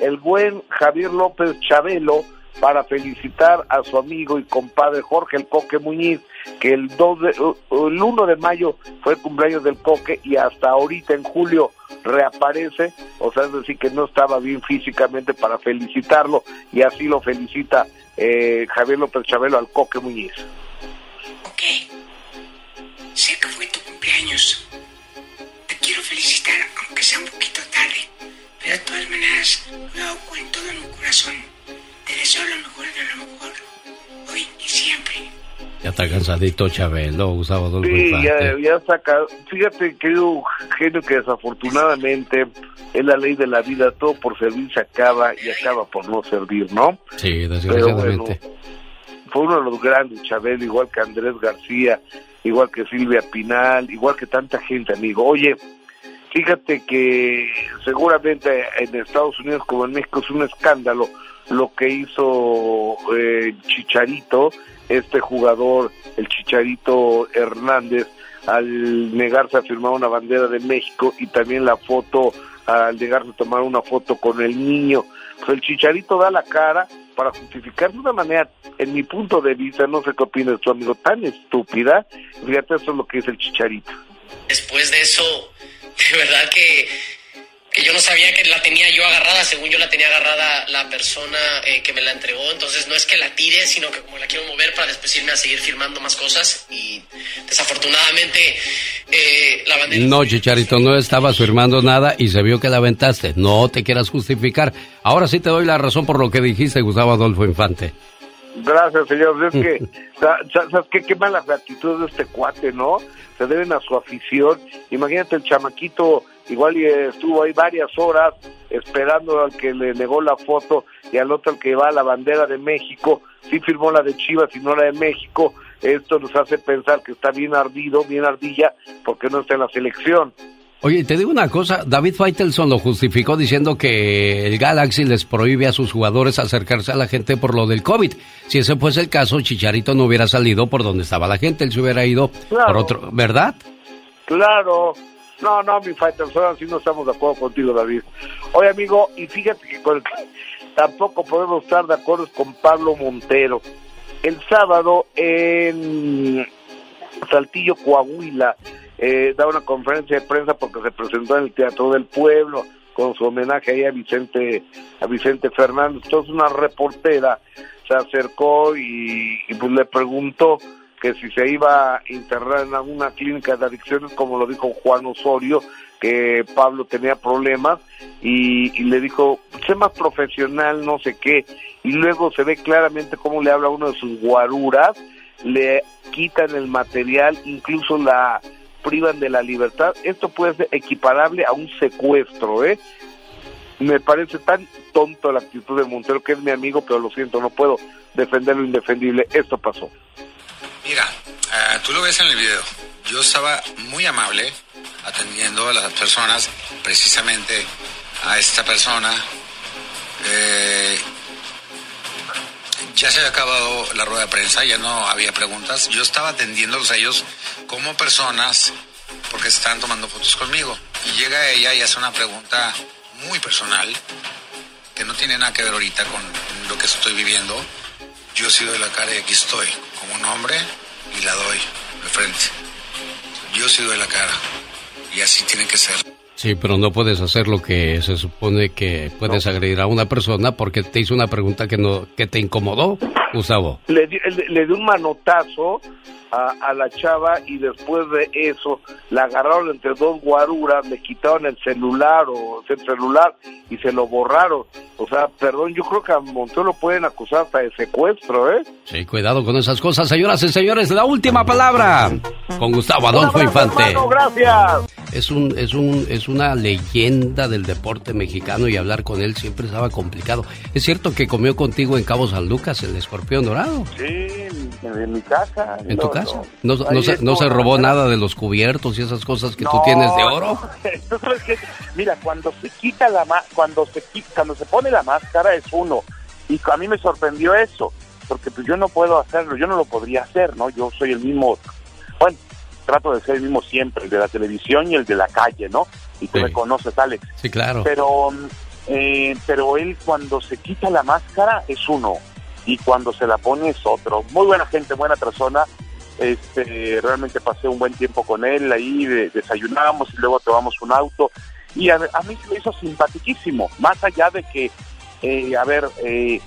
El buen Javier López Chabelo para felicitar a su amigo y compadre Jorge el Coque Muñiz, que el, 2 de, el 1 de mayo fue el cumpleaños del Coque y hasta ahorita en julio reaparece, o sea, es decir, que no estaba bien físicamente para felicitarlo y así lo felicita eh, Javier López Chabelo al Coque Muñiz. Sé que fue tu cumpleaños. Te quiero felicitar, aunque sea un poquito tarde. Pero de todas maneras, lo hago con todo mi corazón. Te deseo lo mejor de lo mejor. Hoy y siempre. Ya está cansadito Chabelo, Gustavo Adolfo Sí, ya, ya saca. Fíjate, querido genio, que desafortunadamente es la ley de la vida, todo por servir se acaba y acaba por no servir, ¿no? Sí, Pero desgraciadamente. bueno, fue uno de los grandes, Chabelo, igual que Andrés García, igual que Silvia Pinal, igual que tanta gente, amigo. Oye, fíjate que seguramente en Estados Unidos como en México es un escándalo lo que hizo eh, Chicharito, este jugador, el Chicharito Hernández, al negarse a firmar una bandera de México y también la foto, al negarse a tomar una foto con el niño. Pues el Chicharito da la cara para justificar de una manera, en mi punto de vista, no sé qué opinas tu amigo, tan estúpida. Fíjate, eso es lo que dice el Chicharito. Después de eso, de verdad que, que yo no sabía que la tenía yo agarrada, según yo la tenía agarrada la persona eh, que me la entregó, entonces no es que la tire, sino que como la quiero mover para después irme a seguir firmando más cosas y desafortunadamente eh, la bandera... No, Chicharito, no estabas firmando nada y se vio que la aventaste. No te quieras justificar. Ahora sí te doy la razón por lo que dijiste, Gustavo Adolfo Infante. Gracias, señor. Es que, sa- sa- ¿sabes qué? Qué mala actitud de este cuate, ¿no? Se deben a su afición. Imagínate el chamaquito, igual y estuvo ahí varias horas esperando al que le negó la foto y al otro al que va la bandera de México. Sí firmó la de Chivas y no la de México. esto nos hace pensar que está bien ardido, bien ardilla, porque no está en la selección. Oye, te digo una cosa, David Faitelson lo justificó diciendo que el Galaxy les prohíbe a sus jugadores acercarse a la gente por lo del COVID. Si ese fuese el caso, Chicharito no hubiera salido por donde estaba la gente, él se hubiera ido por otro, ¿verdad? Claro. No, no, mi Faitelson, así no estamos de acuerdo contigo, David. Oye, amigo, y fíjate que con el tampoco podemos estar de acuerdo con Pablo Montero. El sábado en Saltillo, Coahuila, eh, da una conferencia de prensa porque se presentó en el Teatro del Pueblo con su homenaje ahí a Vicente a Vicente Fernández. Entonces una reportera se acercó y, y, pues le preguntó que si se iba a internar en alguna clínica de adicciones, como lo dijo Juan Osorio, que Pablo tenía problemas, y, y le dijo, sé más profesional, no sé qué, y luego se ve claramente cómo le habla uno de sus guaruras, le quitan el material, incluso la privan de la libertad. Esto puede ser equiparable a un secuestro, ¿eh? Me parece tan tonto la actitud de Montero, que es mi amigo, pero lo siento, no puedo defender lo indefendible. Esto pasó. Mira, eh, tú lo ves en el video. Yo estaba muy amable atendiendo a las personas, precisamente a esta persona. Eh, ya se había acabado la rueda de prensa, ya no había preguntas. Yo estaba atendiéndolos a ellos como personas porque estaban tomando fotos conmigo. Y llega ella y hace una pregunta muy personal que no tiene nada que ver ahorita con lo que estoy viviendo. Yo sí doy la cara y aquí estoy, como un hombre, y la doy de frente. Yo sí doy la cara. Y así tiene que ser. Sí, pero no puedes hacer lo que se supone que puedes agredir a una persona porque te hizo una pregunta que no que te incomodó, Gustavo. Le, le, le dio un manotazo a, a la chava y después de eso la agarraron entre dos guaruras, le quitaron el celular o el celular y se lo borraron. O sea, perdón, yo creo que a Montero lo pueden acusar hasta de secuestro, ¿eh? Sí, cuidado con esas cosas, señoras y señores. La última palabra con Gustavo Adolfo Un abrazo, Infante. hermano, gracias. Es un, es un, es una leyenda del deporte mexicano y hablar con él siempre estaba complicado. Es cierto que comió contigo en Cabo San Lucas el escorpión dorado. Sí, en, mi casa. ¿En tu casa? no. ¿No, no se, se robó nada de los cubiertos y esas cosas que tú tienes de oro? ¿Tú sabes qué? Mira, cuando se quita la ma- cuando se quita, cuando se pone la máscara es uno. Y a mí me sorprendió eso, porque pues yo no puedo hacerlo, yo no lo podría hacer, ¿no? Yo soy el mismo, bueno, trato de ser el mismo siempre, el de la televisión y el de la calle, ¿no? Y tú Sí. me conoces, Alex. Sí, claro. Pero, mm, eh, pero él cuando se quita la máscara es uno y cuando se la pone es otro. Muy buena gente, buena persona. Este, realmente pasé un buen tiempo con él ahí, de- desayunamos y luego tomamos un auto y a, a mí se me hizo simpaticísimo, más allá de que, eh, a ver, eh,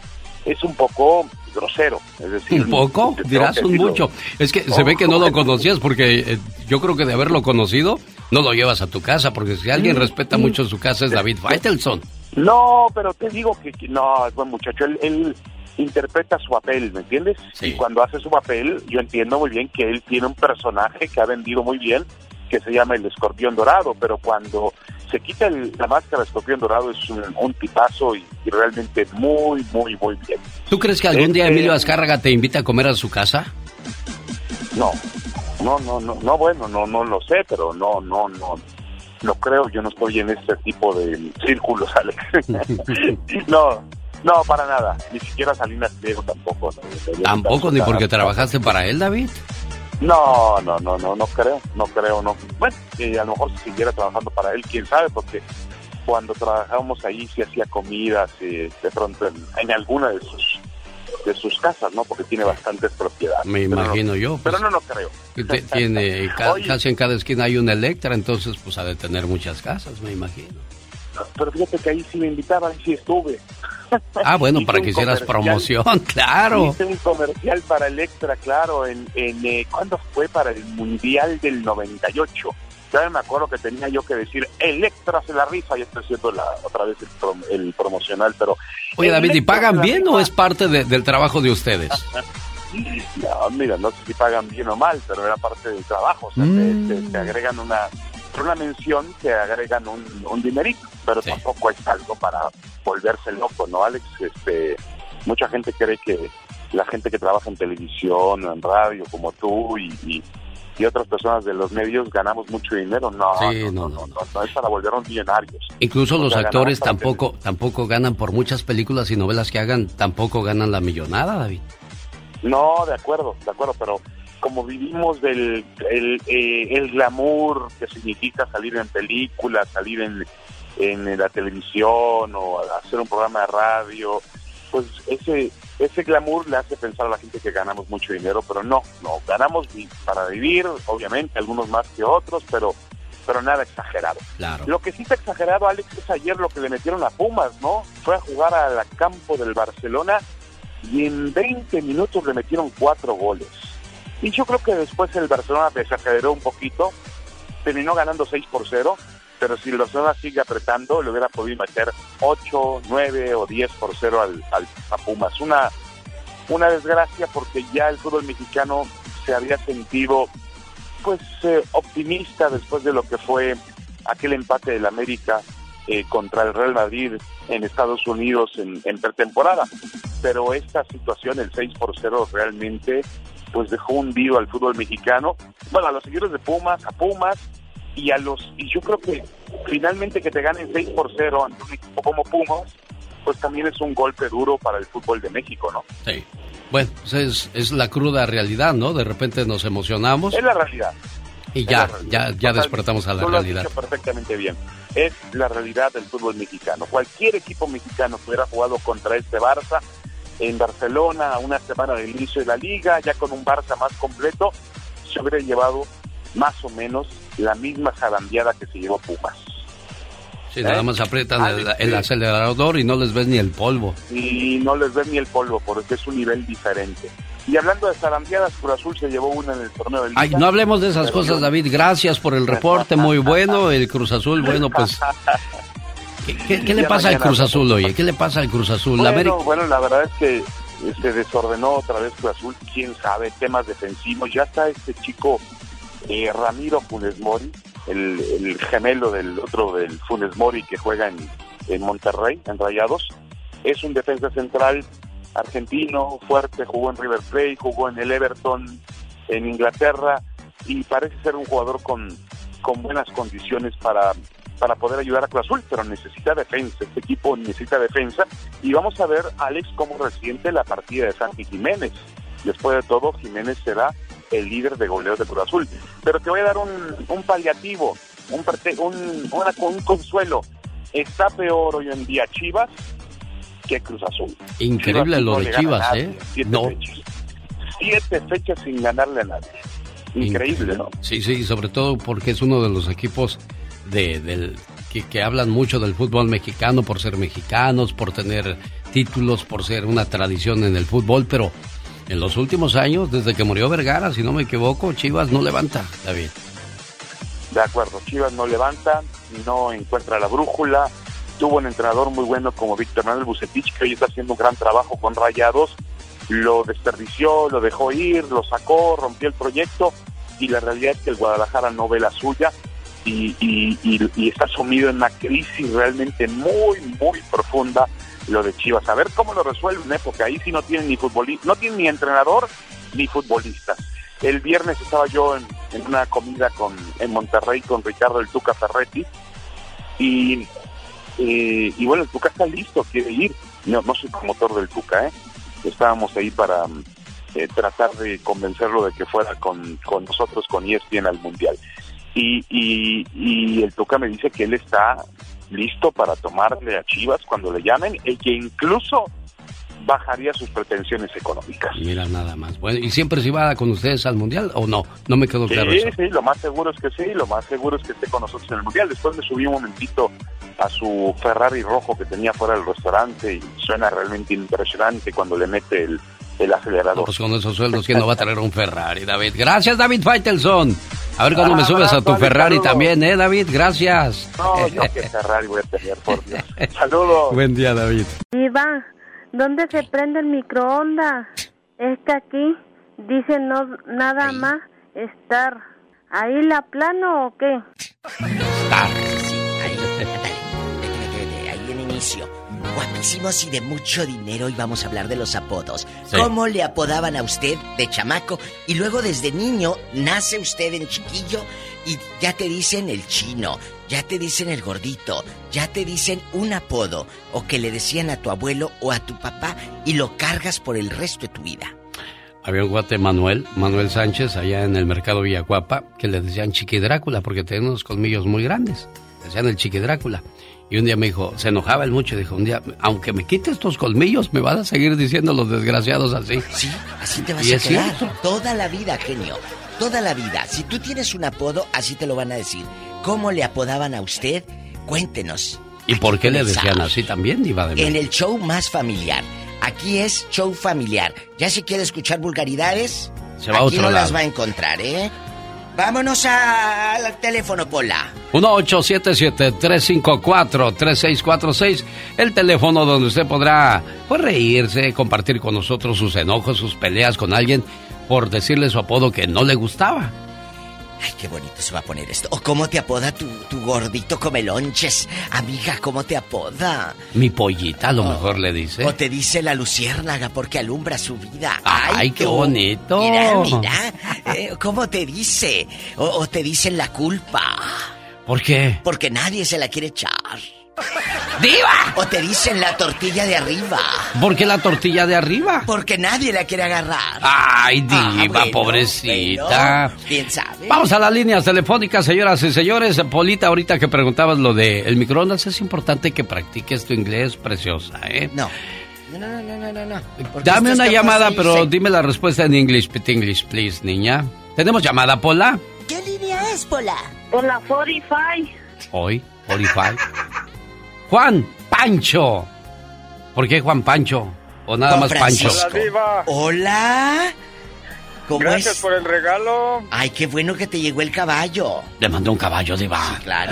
es un poco grosero, es decir, ¿Un poco? Dirás un decirlo. mucho. Es que se ve que no lo conocías porque eh, yo creo que de haberlo conocido no lo llevas a tu casa porque si alguien Mm, respeta mm. mucho su casa es David Faitelson. No, pero te digo que, que no, es buen muchacho. Él, él interpreta su papel, ¿me entiendes? Y cuando hace su papel, yo entiendo muy bien que él tiene un personaje que ha vendido muy bien, que se llama el escorpión dorado, pero cuando se quita el- la máscara de escorpión dorado es un, un tipazo y, y realmente muy, muy, muy bien. ¿Tú crees que algún día Este- Emilio Azcárraga te invita a comer a su casa? No, no, no, no, no, bueno, no, no lo sé, pero no, no, no, no creo, yo no estoy en este tipo de círculos, Alex. no, no, para nada, ni siquiera Salinas Pliego tampoco. ¿no? Tampoco, ni porque trabajaste para él, David. No, no, no, no, no creo, no creo, no. Bueno, que a lo mejor si siguiera trabajando para él, quién sabe, porque cuando trabajábamos ahí sí hacía comidas, y de pronto en, en alguna de sus de sus casas, ¿no? Porque tiene bastantes propiedades. Me no- imagino yo. Pero pues, no, no creo. tiene ca- casi en cada esquina hay una Electra, entonces pues ha de tener muchas casas, me imagino. Pero fíjate que ahí sí me invitaban, sí estuve. Ah, bueno, para que hicieras promoción, claro. Hice un comercial para Electra, claro, en, en eh, ¿cuándo fue? Para el Mundial del 98. Ya me acuerdo que tenía yo que decir, Electra se la rifa, y estoy haciendo la, otra vez el, prom- el promocional, pero... Oye, David, ¿y pagan bien o es parte de- del trabajo de ustedes? No, mira, no sé si pagan bien o mal, pero era parte del trabajo. O sea, Mm. te, te- te agregan una, por una mención, te agregan un, un dinerito, pero tampoco es algo para volverse loco, ¿no, Alex? Este, mucha gente cree que, la gente que trabaja en televisión o en radio como tú y, y, y otras personas de los medios ganamos mucho dinero. No, Sí, no, no, no, no, es para volvernos millonarios. Incluso los actores tampoco tampoco ganan por muchas películas y novelas que hagan, tampoco ganan la millonada, David. No, de acuerdo, de acuerdo, pero como vivimos del el, eh, el glamour que significa salir en películas, salir en, en la televisión o hacer un programa de radio, pues ese ese glamour le hace pensar a la gente que ganamos mucho dinero, pero no, no, ganamos para vivir, obviamente, algunos más que otros, pero pero nada exagerado. Claro. Lo que sí está exagerado, Alex, es ayer lo que le metieron a Pumas, ¿no? Fue a jugar al campo del Barcelona y en 20 minutos le metieron cuatro goles. Y yo creo que después el Barcelona exageró un poquito, terminó ganando 6 por 0, pero si Barcelona sigue apretando, le hubiera podido meter 8, 9 o 10 por 0 al, al- a Pumas. Una, una desgracia porque ya el fútbol mexicano se había sentido pues eh, optimista después de lo que fue aquel empate del América eh, contra el Real Madrid en Estados Unidos en, en pretemporada. Pero esta situación, el 6 por 0, realmente pues dejó hundido al fútbol mexicano. Bueno, a los seguidores de Pumas, a Pumas y a los y yo creo que finalmente que te ganen 6 por 0 ante un equipo como Pumas, pues también es un golpe duro para el fútbol de México, ¿no? Sí. Bueno, pues es, es la cruda realidad, ¿no? De repente nos emocionamos Es la realidad. y ya, ya, ya despertamos a la Tú lo has realidad. dicho perfectamente bien. Es la realidad del fútbol mexicano. Cualquier equipo mexicano que hubiera jugado contra este Barça en Barcelona a una semana del inicio de la liga, ya con un Barça más completo, se hubiera llevado más o menos la misma zarandeada que se llevó Pumas. Sí, nada ¿Eh? más aprietan Ah, el, sí. acelerador y no les ves ni el polvo. Y no les ven ni el polvo porque es un nivel diferente. Y hablando de zarandeadas, Cruz Azul se llevó una en el torneo del Ay, no hablemos de esas cosas, David. Gracias por el reporte, muy bueno. El Cruz Azul, bueno, pues... ¿Qué, qué- qué le pasa al Cruz. Azul, oye? ¿Qué le pasa al Cruz Azul? La Bueno, América- bueno, la verdad es que eh, se desordenó otra vez Cruz Azul, quién sabe, temas defensivos. Ya está este chico eh, Ramiro Funes Mori, el, el gemelo del otro del Funes Mori que juega en, en Monterrey, en Rayados. Es un defensa central argentino, fuerte, jugó en River Plate, jugó en el Everton, en Inglaterra, y parece ser un jugador con, con buenas condiciones para, para poder ayudar a Cruz Azul, pero necesita defensa, este equipo necesita defensa, y vamos a ver, Alex, cómo resiente la partida de Santi Jiménez. Después de todo, Jiménez será el líder de goleo de Cruz Azul. Pero te voy a dar un, un paliativo, un, un, una- un consuelo. Está peor hoy en día Chivas que Cruz Azul. Increíble Chivas lo de Chivas, nadie, ¿eh? Siete No. fechas. Siete fechas sin ganarle a nadie. Increíble, ¿no? Sí, sí, sobre todo porque es uno de los equipos de, del, que, que hablan mucho del fútbol mexicano por ser mexicanos, por tener títulos, por ser una tradición en el fútbol, pero en los últimos años, desde que murió Vergara, si no me equivoco, Chivas no levanta, David. De acuerdo, Chivas no levanta, no encuentra la brújula. Tuvo un entrenador muy bueno como Víctor Manuel Bucetich, que hoy está haciendo un gran trabajo con Rayados. Lo desperdició, lo dejó ir, lo sacó, rompió el proyecto. Y la realidad es que el Guadalajara no ve la suya y, y- y- y está sumido en una crisis realmente muy, muy profunda lo de Chivas. A ver cómo lo resuelven, ¿eh? porque ahí sí no tienen ni futbolista, no tienen ni entrenador ni futbolistas. El viernes estaba yo en, en una comida con, en Monterrey con Ricardo el Tuca Ferretti y, eh, y bueno, el Tuca está listo, quiere ir. No, no soy promotor del Tuca, ¿eh? Estábamos ahí para eh, tratar de convencerlo de que fuera con, con nosotros, con ESPN al Mundial. Y, y, y el Tuca me dice que él está listo para tomarle a Chivas cuando le llamen y que incluso bajaría sus pretensiones económicas. Mira nada más. Bueno, ¿y siempre se va con ustedes al Mundial o no? No me quedó claro Sí, sí, lo más seguro es que sí, lo más seguro es que esté con nosotros en el Mundial. Después me subí un momentito a su Ferrari rojo que tenía fuera del restaurante y suena realmente impresionante cuando le mete el, el acelerador. Pues con esos sueldos, ¿quién no va a traer un Ferrari, David? Gracias, David Faitelson. A ver cuando me subes a tu Ferrari saludos. también, ¿eh, David? Gracias. No, yo qué Ferrari voy a tener, por Dios. Saludos. Buen día, David. Iba, ¿dónde se prende el microondas? Es que aquí dice no nada más estar. ¿Ahí la plano o qué? Ahí, vete, vete, ahí en inicio. Guapísimo. guapísimos y de mucho dinero y vamos a hablar de los apodos. Sí. ¿Cómo le apodaban a usted de chamaco? Y luego desde niño nace usted en chiquillo y ya te dicen el chino, ya te dicen el gordito, ya te dicen un apodo o que le decían a tu abuelo o a tu papá y lo cargas por el resto de tu vida. Había un guate Manuel, Manuel Sánchez, allá en el mercado Villacuapa, que le decían Chiqui Drácula porque tenía unos colmillos muy grandes. Le decían el Chiqui Drácula. Y un día me dijo, se enojaba él mucho, dijo, un día, aunque me quites estos colmillos, me van a seguir diciendo los desgraciados así. Sí, así te vas Y a es quedar cierto. toda la vida, genio. Toda la vida. Si tú tienes un apodo, así te lo van a decir. ¿Cómo le apodaban a usted? Cuéntenos. ¿Y por qué le decían así también, Diva de En el show más familiar. Aquí es show familiar. Ya si quiere escuchar vulgaridades, Se va a aquí otro no las va a encontrar, ¿eh? Vámonos a- al teléfono, Pola. 1-877-354-3646, el teléfono donde usted podrá pues, reírse, compartir con nosotros sus enojos, sus peleas con alguien por decirle su apodo que no le gustaba. Ay, qué bonito se va a poner esto. ¿O cómo te apoda tu, tu gordito comelonches? Amiga, ¿cómo te apoda? Mi pollita a lo mejor le dice. O te dice la luciérnaga porque alumbra su vida. Ay, qué tú. bonito. Mira, mira. Eh, ¿Cómo te dice? O, o te dicen la culpa. ¿Por qué? Porque nadie se la quiere echar. ¡Diva! O te dicen la tortilla de arriba. ¿Por qué la tortilla de arriba? Porque nadie la quiere agarrar. Ay, diva, Ah, bueno, pobrecita. bueno, ¿Quién sabe? Vamos a las líneas telefónicas, señoras y señores. Polita, ahorita que preguntabas lo de el microondas, es importante que practiques tu inglés, preciosa, ¿eh? No. No, no, no, no, no, Dame una llamada, de pero dime la respuesta en English, pit English, please, niña. ¿Tenemos llamada, Pola? ¿Qué línea es, Pola? Por la 45. Hoy, 45. Juan Pancho. ¿Por qué Juan Pancho? ¿O nada Don más Pancho? Hola, Diva. Hola. ¿Cómo Gracias es? por el regalo. Ay, qué bueno que te llegó el caballo. Le mandó un caballo, diva. Claro.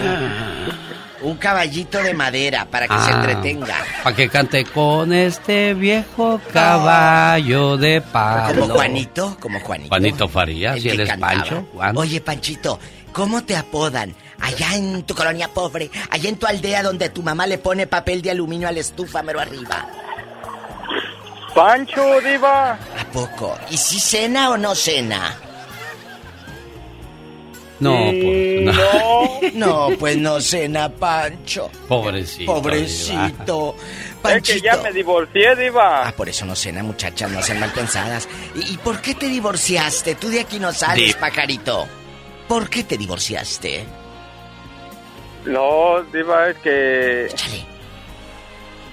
Un caballito de madera para que se Ah. entretenga. Para que cante con este viejo caballo de palo. Como Juanito, como Juanito. Juanito Farías, El si él es cantaba. Pancho. Juan. Oye, Panchito, ¿cómo te apodan? Allá en tu colonia pobre, allá en tu aldea donde tu mamá le pone papel de aluminio a la estufa mero arriba. Pancho, Diva. ¿A poco? ¿Y si cena o no cena? No, pues, no. No, pues no cena, Pancho. Pobrecito. Pobrecito. Es que ya me divorcié, Diva. Ah, por eso no cena, muchachas, no sean mal pensadas. ¿Y, y por qué te divorciaste? Tú de aquí no sales, Di- pajarito. ¿Por qué te divorciaste? No, Diva, es que.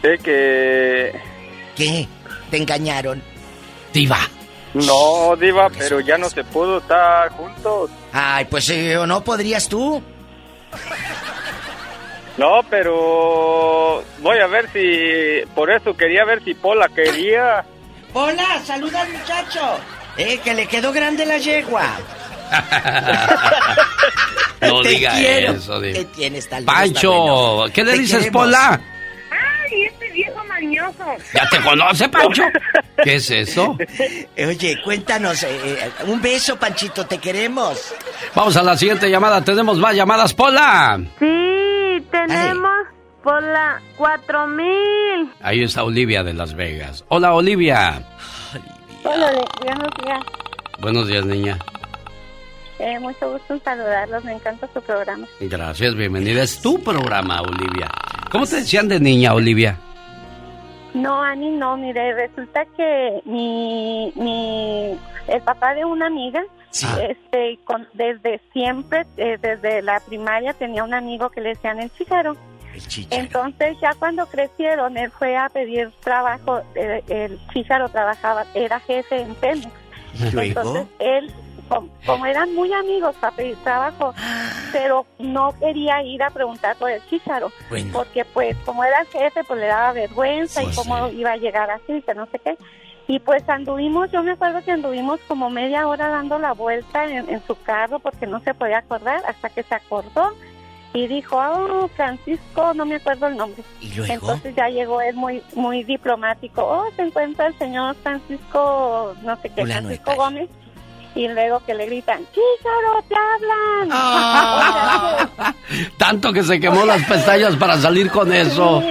Es que. ¿Qué? ¿Te engañaron? Diva. No, Diva, pero ya no se pudo estar juntos. Ay, pues eh, ¿o no podrías tú? No, pero. Voy a ver si. Por eso quería ver si Pola quería. Hola, saluda al muchacho. Eh, que le quedó grande la yegua. No Te diga quiero. eso, Diva. ¿Qué tienes, tal vez Pancho. ¿qué le Te dices, queremos. Pola? Ay, este viejo mañoso. ¿Ya te conoce, Pancho? ¿Qué es eso? Eh, Oye, cuéntanos, eh, eh, un beso, Panchito, te queremos. Vamos a la siguiente llamada. Tenemos más llamadas, Pola. Sí, tenemos por la 4000. Ahí está Olivia de Las Vegas. Hola, Olivia. Hola, buenos días. Buenos días, niña. Eh, mucho gusto en saludarlos. Me encanta su programa. Gracias, bienvenida. Es tu programa, Olivia. ¿Cómo te decían de niña, Olivia? No, Ani, no. Mire, resulta que mi, mi, el papá de una amiga, este, con, desde siempre, eh, desde la primaria, tenía un amigo que le decían el chícharo. Entonces, ya cuando crecieron, él fue a pedir trabajo. eh, el chícharo trabajaba, era jefe en Pemex. Entonces, él, com- como, eran muy amigos para pedir trabajo, pero no quería ir a preguntar por el chícharo, Bueno. porque pues como era el jefe, pues le daba vergüenza Pues y cómo iba a llegar así, que no sé qué. Y pues anduvimos, yo me acuerdo que anduvimos como media hora dando la vuelta en, en su carro porque no se podía acordar hasta que se acordó y dijo, oh, Francisco, no me acuerdo el nombre. ¿Y luego? Entonces ya llegó él muy muy diplomático, oh, se encuentra el señor Francisco, no sé qué, Fulano Francisco Gómez. Y luego que le gritan, Chícharo, te hablan. Sea, Tanto que se quemó las pestañas para salir con eso.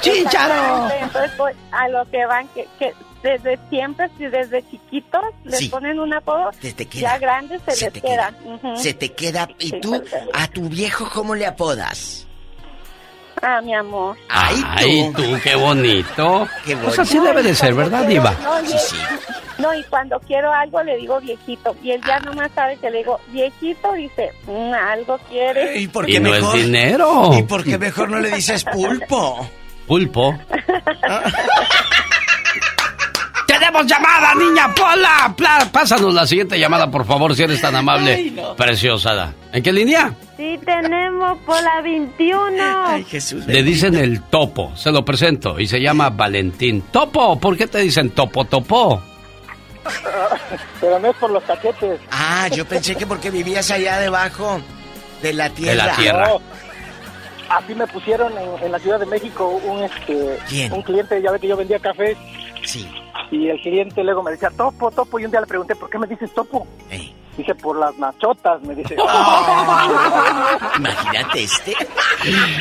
¡Chícharo! Exactamente, Entonces voy a lo que van, que, que desde siempre, si desde chiquitos les Sí. ponen un apodo, ya grandes se, Se les te queda. Se te queda. ¿Y Sí, tú, a tu viejo, cómo le apodas? Ah, mi amor. Ay, tú, qué bonito. Qué Pues así debe de ser, ¿verdad, Diva? No, y- No, y cuando quiero algo le digo viejito. Y él Ah. ya nomás sabe que le digo viejito, dice, "Mm, algo quiere. ¿Y por Y no es dinero. ¿Y por qué mejor no le dices pulpo? Pulpo. ¡Tenemos llamada, niña Pola! Pla- Pásanos la siguiente llamada, por favor, si eres tan amable. Preciosa. ¿En qué línea? Sí, tenemos por la 21. Ay, Jesús. Le dicen el topo. Se lo presento. Y se llama Valentín. Topo, ¿por qué te dicen topo, topo? Pero no es por los cachetes. Ah, yo pensé que porque vivías allá debajo de la tierra. No, así me pusieron en, en la Ciudad de México un este ¿Quién? un cliente, ya ve que yo vendía café. Sí. Y el cliente luego me decía, topo, topo. Y un día le pregunté, ¿por qué me dices topo? Dice, por las nachotas, me dice. Imagínate este.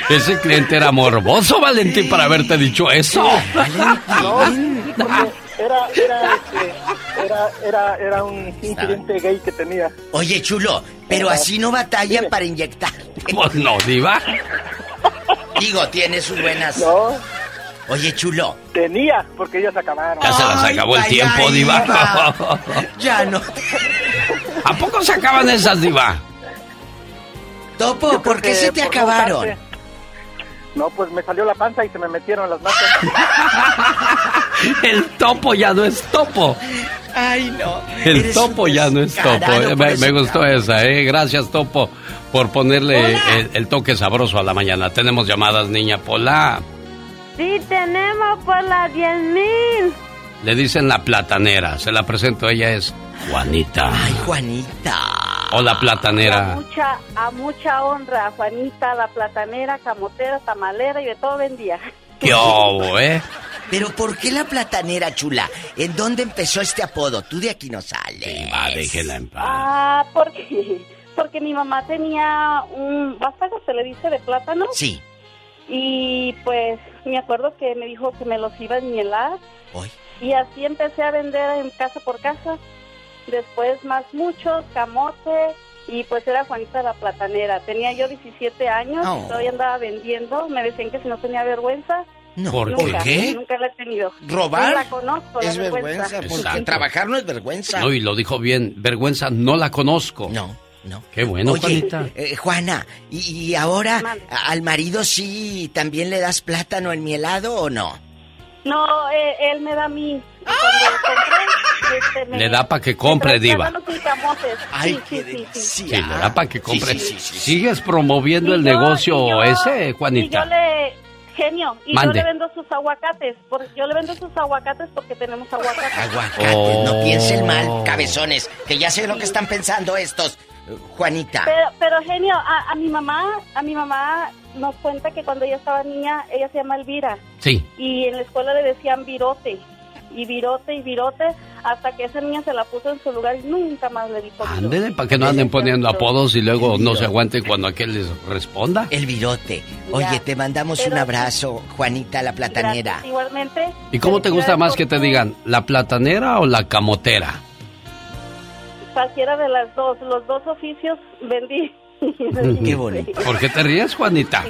Ese cliente era morboso, Valentín, para haberte dicho eso. No, sí, porque era, era, este, era, era, era un, cliente gay que tenía. Oye, chulo, pero así no batallan para inyectar. Pues no, Diva. Digo, tiene sus buenas. No. Oye, chulo. Tenía, porque ellas acabaron. Ya se las acabó el tiempo, Diva. Diva. Ya no. ¿A poco se acaban esas, Diva? Topo, ¿por qué se te por acabaron? No, pues me salió la panza y se me metieron las matas. El topo ya no es topo. Ay, no. El topo ya no es topo. Me, gustó esa, ¿eh? Gracias, topo, por ponerle el, el toque sabroso a la mañana. Tenemos llamadas, niña Pola. Sí, tenemos por la 10.000. Le dicen la platanera. Se la presento, ella es Juanita. Ay, Juanita. Hola, A platanera. mucha, a mucha honra, Juanita, la platanera, camotera, tamalera y de todo vendía. ¿Qué obo, eh? Pero ¿por qué la platanera, chula? ¿En dónde empezó este apodo? Tú de aquí no sales. Va, déjela en paz. Ah, porque, porque mi mamá tenía un vástago, se le dice, de plátano. Sí. Y pues me acuerdo que me dijo que me los iba a enmielar. Hoy. Y así empecé a vender en casa por casa. Después más muchos, camote. Y pues era Juanita la platanera. Tenía yo 17 años, Oh. todavía andaba vendiendo. Me decían que si no tenía vergüenza. No. ¿Por nunca, qué? Nunca la he tenido. ¿Robar? No la conozco, la Es vergüenza, porque Exacto. trabajar no es vergüenza. No, y lo dijo bien. Vergüenza, no la conozco. No, no. Qué bueno, Oye, Juanita. eh, Juana, ¿y, y ahora al marido sí también le das plátano enmielado o no? No, eh, él me da a mí. Y Cuando compré, este, me- Le da pa' que compre, diva. y. Ay, sí, qué sí, sí, sí. Le da para que compre. Sí, sí, sí, sí. ¿Sigues promoviendo el Y yo- negocio y yo- ese, Y Juanita? yo le, genio, y Mande. yo le vendo sus aguacates. Porque yo le vendo sus aguacates porque tenemos aguacates. Aguacate, no Oh. piensen mal, cabezones, que ya sé lo que están pensando estos. Eh, Juanita. Pero, pero genio, a, a mi mamá, a mi mamá nos cuenta que cuando ella estaba niña, ella se llama Elvira. Sí. Y en la escuela le decían virote. Y virote y virote, hasta que esa niña se la puso en su lugar y nunca más le dijo. Ándele, para que no anden poniendo apodos y luego no se aguanten cuando aquel les responda. El virote. Oye, Ya. te mandamos Pero- un abrazo, Juanita la platanera. Gracias, igualmente. ¿Y cómo te gusta más que te digan, la platanera o la camotera? Cualquiera de las dos, los dos oficios vendí. Qué bonito. ¿Por qué te ríes, Juanita?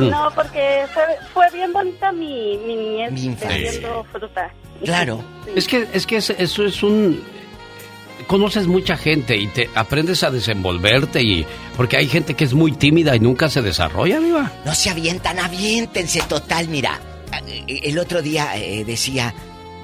No, porque fue, fue bien bonita mi, mi niñez Mi infancia. vendiendo fruta. Claro. Es que, es que es- eso es un... Conoces mucha gente y te aprendes a desenvolverte y... Porque hay gente que es muy tímida y nunca se desarrolla, viva. No se avientan, aviéntense total, mira. eh, El otro día eh, decía,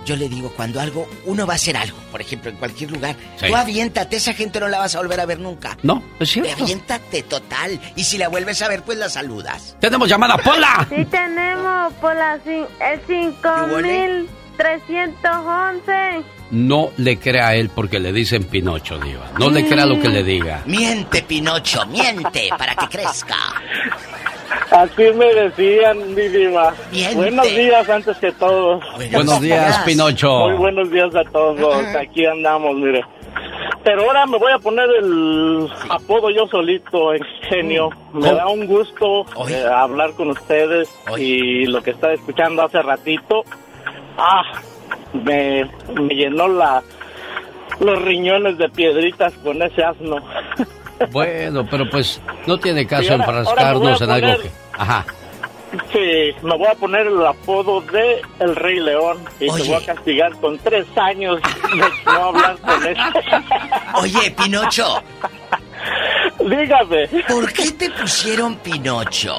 yo le digo, cuando algo, uno va a hacer algo, por ejemplo, en cualquier lugar, Sí. tú aviéntate, esa gente no la vas a volver a ver nunca. No, es cierto. Aviéntate total. Y si la vuelves a ver, pues la saludas. Tenemos llamada, Pola. Sí, tenemos por la cin- el 5311. No le crea a él porque le dicen Pinocho, diva. No le crea lo que le diga. Miente, Pinocho, miente para que crezca. Así me decían, mi diva. Miente. Buenos días antes que todo. Buenos días, Pinocho. Muy buenos días a todos. Aquí andamos, mire. pero ahora me voy a poner el apodo yo solito, genio. Me ¿Cómo? da un gusto eh, hablar con ustedes y lo que estaba escuchando hace ratito, ah, me, me llenó la los riñones de piedritas con ese asno. Bueno, pero pues no tiene caso ahora- enfrascarnos en algo que... Ajá. Sí, me voy a poner el apodo de El Rey León y te voy a castigar con tres años de no hablar con él. Oye, Pinocho. Dígame. ¿Por qué te pusieron Pinocho?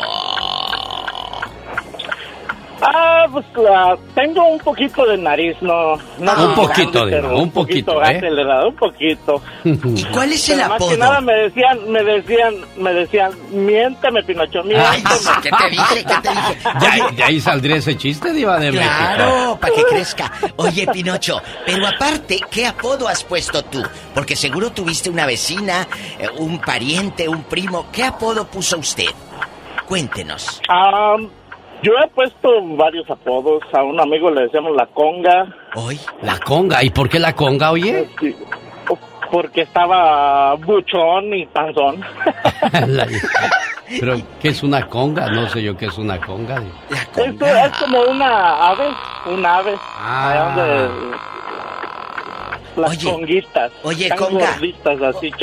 Ah, pues la, tengo un poquito de nariz, no. no Un muy poquito, grande, digo, pero un poquito, ¿eh? acelerado, un poquito. ¿Y cuál es el Pero más apodo? que nada me decían, me decían, me decían, miénteme, Pinocho, miénteme. ¿qué te dije? ¿Qué te dije? Ahí, de ahí saldría ese chiste, Diva de Claro, México. para que crezca. Oye, Pinocho, pero aparte, ¿qué apodo has puesto tú? Porque seguro tuviste una vecina, eh, un pariente, un primo. ¿Qué apodo puso usted? Cuéntenos. Ah, yo he puesto varios apodos. A un amigo le decíamos la conga. ¿Hoy? La conga. ¿Y por qué la conga, oye? Porque estaba buchón y panzón. La- Pero, ¿qué es una conga? No sé yo qué es una conga. Esto es como una ave, un ave. Ah. Donde las conguitas. oye, Están conga. así.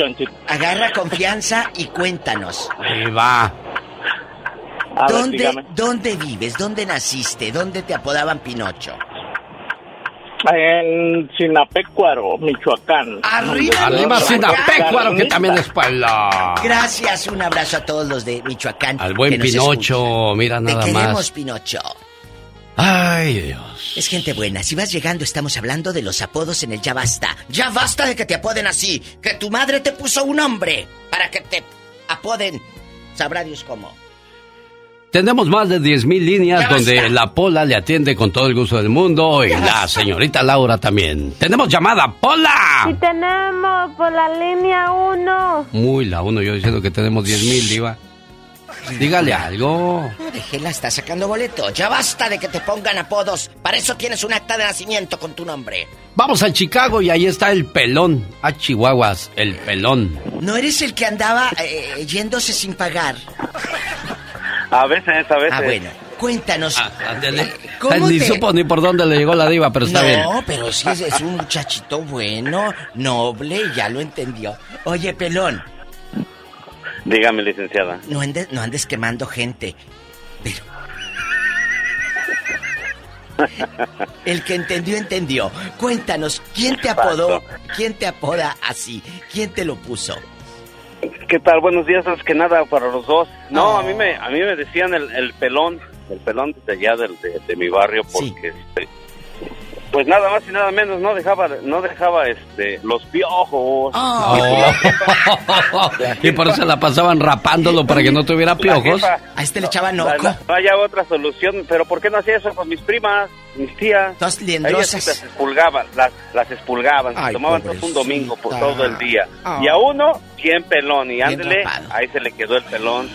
Agarra confianza y cuéntanos. Ahí va. A ¿Dónde. ¿Dónde vives? ¿Dónde naciste? ¿Dónde te apodaban Pinocho? En Sinapecuaro, Michoacán. Arriba, Arriba Sinapecuaro, que también es pueblo. Gracias, un abrazo a todos los de Michoacán. Al buen que nos Pinocho, mira Te nada queremos, más. Pinocho. Ay, Dios. Es gente buena. Si vas llegando, estamos hablando de los apodos en el Ya Basta. Ya basta de que te apoden así. Que tu madre te puso un nombre para que te apoden. Sabrá Dios cómo. Tenemos más de 10.000 líneas donde la Pola le atiende con todo el gusto del mundo y la señorita Laura también. Tenemos llamada, Pola. Y tenemos por la línea 1. Muy la uno, yo diciendo que tenemos 10.000, Diva. Dígale algo. No, déjela, está sacando boleto. Ya basta de que te pongan apodos. Para eso tienes un acta de nacimiento con tu nombre. Vamos a Chicago y ahí está el pelón. A Chihuahuas, el pelón. ¿No eres el que andaba eh, yéndose sin pagar? A veces, a veces. Ah, bueno. Cuéntanos. Ándele. ¿Cómo Ni te- supo ni por dónde le llegó la diva, pero está no, bien. pero sí es, es un muchachito bueno, noble, ya lo entendió. Oye, pelón, Dígame, licenciada. no andes, no andes quemando gente. Pero. El que entendió, entendió. Cuéntanos, ¿quién te apodó? ¿Quién te apoda así? ¿Quién te lo puso? ¿Qué tal? Buenos días, antes que nada para los dos. No, a mí me a mí me decían el, el pelón, el pelón de allá del, de, de mi barrio porque este, pues nada más y nada menos no dejaba no dejaba este los piojos. Oh. y por eso la pasaban rapándolo para que no tuviera piojos. A este le echaban No, oco. no, no haya otra solución, pero ¿por qué no hacía eso con mis primas, mis tías? Todas Ellas las expulgaban, las, las expulgaban, se Ay, tomaban todo un domingo por todo el día. Ah. Y a uno, 100 pelón, y ándele, ahí se le quedó el pelón.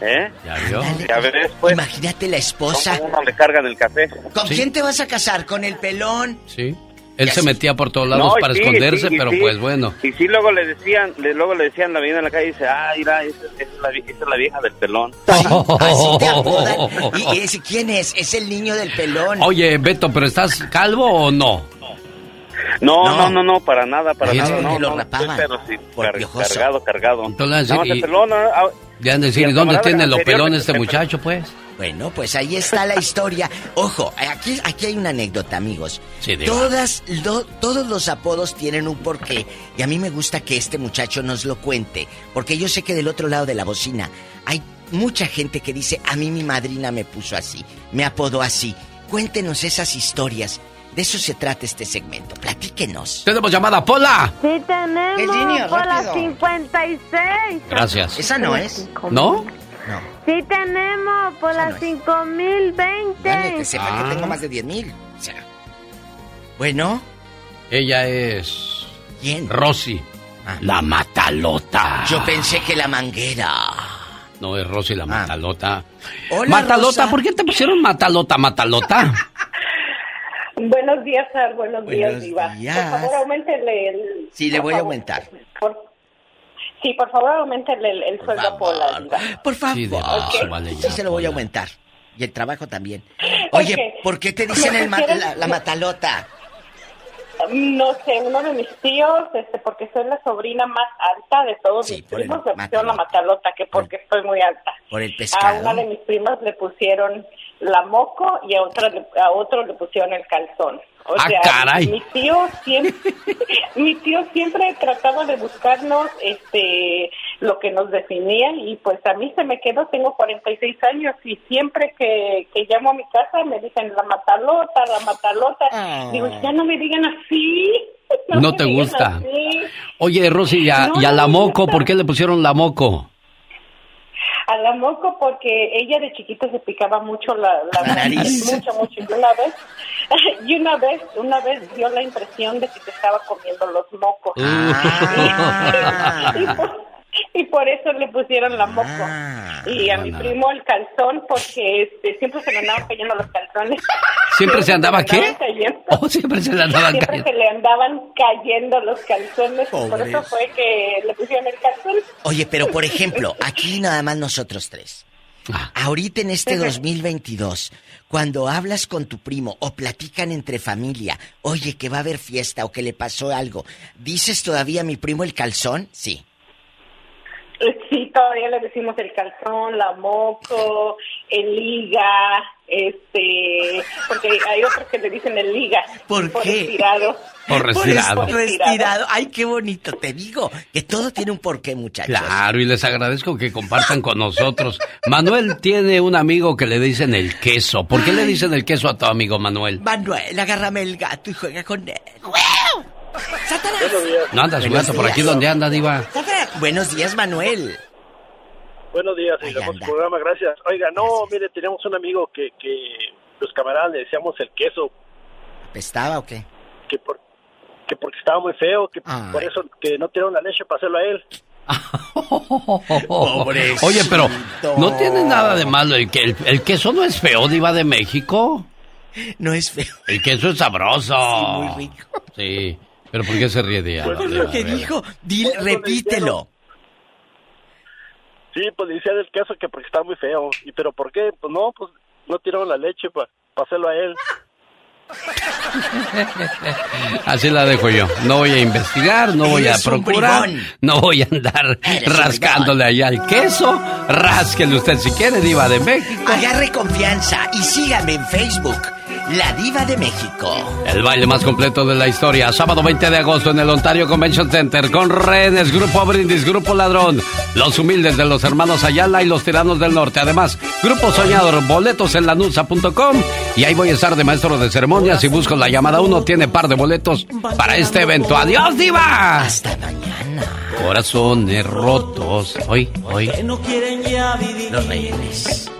¿Eh? Ya vio. Ya ves, pues. Imagínate la esposa. ¿Cómo le cargan el café? ¿Con quién te vas a casar? ¿Con el pelón? Sí. Él se metía por todos lados No, para sí, esconderse, sí, pero sí. pues bueno. Y sí, luego le decían, le- luego le decían la vida en la calle y dice, ah, mira, esa, esa es la, esa es la vieja del pelón. Así te apodan. ¿Y y ese quién es? Es el niño del pelón. Oye, Beto, ¿pero estás calvo o no? No, No. no, no, no, para nada, para es nada. No, lo no, rapaban, pero sí, por car- cargado, cargado. Entonces, Nada más y- el pelón, ah, ah, Ya han de decir, Y ¿y el dónde tiene los pelones este muchacho, pues? Bueno, pues ahí está la historia. Ojo, aquí, aquí hay una anécdota, amigos. Sí. Todas, lo- todos los apodos tienen un porqué. Y a mí me gusta que este muchacho nos lo cuente. Porque yo sé que del otro lado de la bocina hay mucha gente que dice, a mí mi madrina me puso así, me apodó así. Cuéntenos esas historias. De eso se trata este segmento. Platíquenos. Tenemos llamada, Pola. Sí tenemos El niño, por la rápido. 56. Gracias. Esa no es. ¿No? Sí tenemos por la 5020. Dale, que sepa Ah. que tengo más de 10 mil. O sea. Bueno, Ella es... ¿quién? Rosy. La matalota. Yo pensé que la manguera. No, es Rosy la matalota. Hola, matalota, Rosa. ¿por qué te pusieron matalota, matalota? Buenos días, Sar. Buenos, días, Diva. días. Por favor, aumentele el... Sí, le por voy a aumentar. Por- Sí, por favor, aumentele el, el sueldo a Pola, Diva. Por favor. Sí, de paso, vale, Sí, se lo voy a aumentar. Y el trabajo también. Oye, Ok. ¿por qué te dicen el ma- la, la matalota? No sé, uno de mis tíos, este, porque soy la sobrina más alta de todos mis por el primos, me pusieron la matalota, que porque estoy muy alta. Por el A pescado. una de mis primas le pusieron la moco y a otra a otro le pusieron el calzón. O Ah, sea, caray. mi tío siempre mi tío siempre trataba de buscarnos este lo que nos definía y pues a mí se me quedó, tengo 46 años y siempre que, que llamo a mi casa me dicen la matalota, la matalota. Ah. Digo, ya no me digan así. No me te gusta. así. Oye, Rosy, ¿y a, No, y a no la moco por qué le pusieron la moco? A la moco porque ella de chiquita se picaba mucho la, la, nariz. mucho, mucho. Y una vez, y una vez, una vez dio la impresión de que se estaba comiendo los mocos. Ah. y, por, y por eso le pusieron la moco. Ah, y a mi primo el calzón porque este, siempre se le andaban cayendo los calzones. ¿Siempre se andaba qué? andaban cayendo. Oh, siempre se le andaban Siempre cayendo. se le andaban cayendo los calzones. y Por Pobres. eso fue que le pusieron el calzón. Oye, pero por ejemplo, aquí nada más nosotros tres. Ah. Ahorita en este Ujú. 2022, cuando hablas con tu primo o platican entre familia, oye, que va a haber fiesta o que le pasó algo, ¿dices todavía mi primo el calzón? Sí. Sí, todavía le decimos el calzón, la moco, el liga, este, porque hay otros que le dicen el liga. ¿Por qué? estirado. Por restirado. Por restirado. Ay, qué bonito, te digo, que todo tiene un porqué, muchachos. Claro, y les agradezco que compartan con nosotros. Manuel tiene un amigo que le dicen el queso. ¿Por qué le dicen el queso a tu amigo Manuel? Manuel, agárrame el gato y juega con él. Buenos días. No anda su gato por aquí donde anda, Diva. Buenos días, Manuel. Buenos días, su programa, gracias. Oiga, no, mire, tenemos un amigo que, que los camaradas le decíamos el queso, ¿Estaba o qué? que, por, que porque estaba muy feo, que Ay. por eso que no tiraron la leche para hacerlo a él. Pobrecito. Oye, pero no tiene nada de malo el que el, el queso no es feo, Diva de México. No es feo. El queso es sabroso. Sí, muy rico. Sí, pero ¿por qué se ríe de Pues Por Diva? lo que dijo, dile, repítelo. Sí, pues decían el queso que porque estaba muy feo. ¿Y pero por qué? Pues no, pues no tiraron la leche para hacerlo a él. Así la dejo yo. No voy a investigar, no voy a procurar, no voy a andar rascándole allá al queso. Rásquele usted si quiere, Diva de México. Agarre confianza y sígame en Facebook, La Diva de México. El baile más completo de la historia, sábado 20 de agosto en el Ontario Convention Center con Renes, Grupo Brindis, Grupo Ladrón, Los Humildes de los Hermanos Ayala y Los Tiranos del Norte. Además, Grupo Soñador, boletos en lanusa.com y ahí voy a estar de maestro de ceremonias y busco la llamada uno, tiene par de boletos para este evento. ¡Adiós, Diva! Hasta mañana. Corazones rotos. Hoy, hoy. no quieren ya vivir. Los Reyes.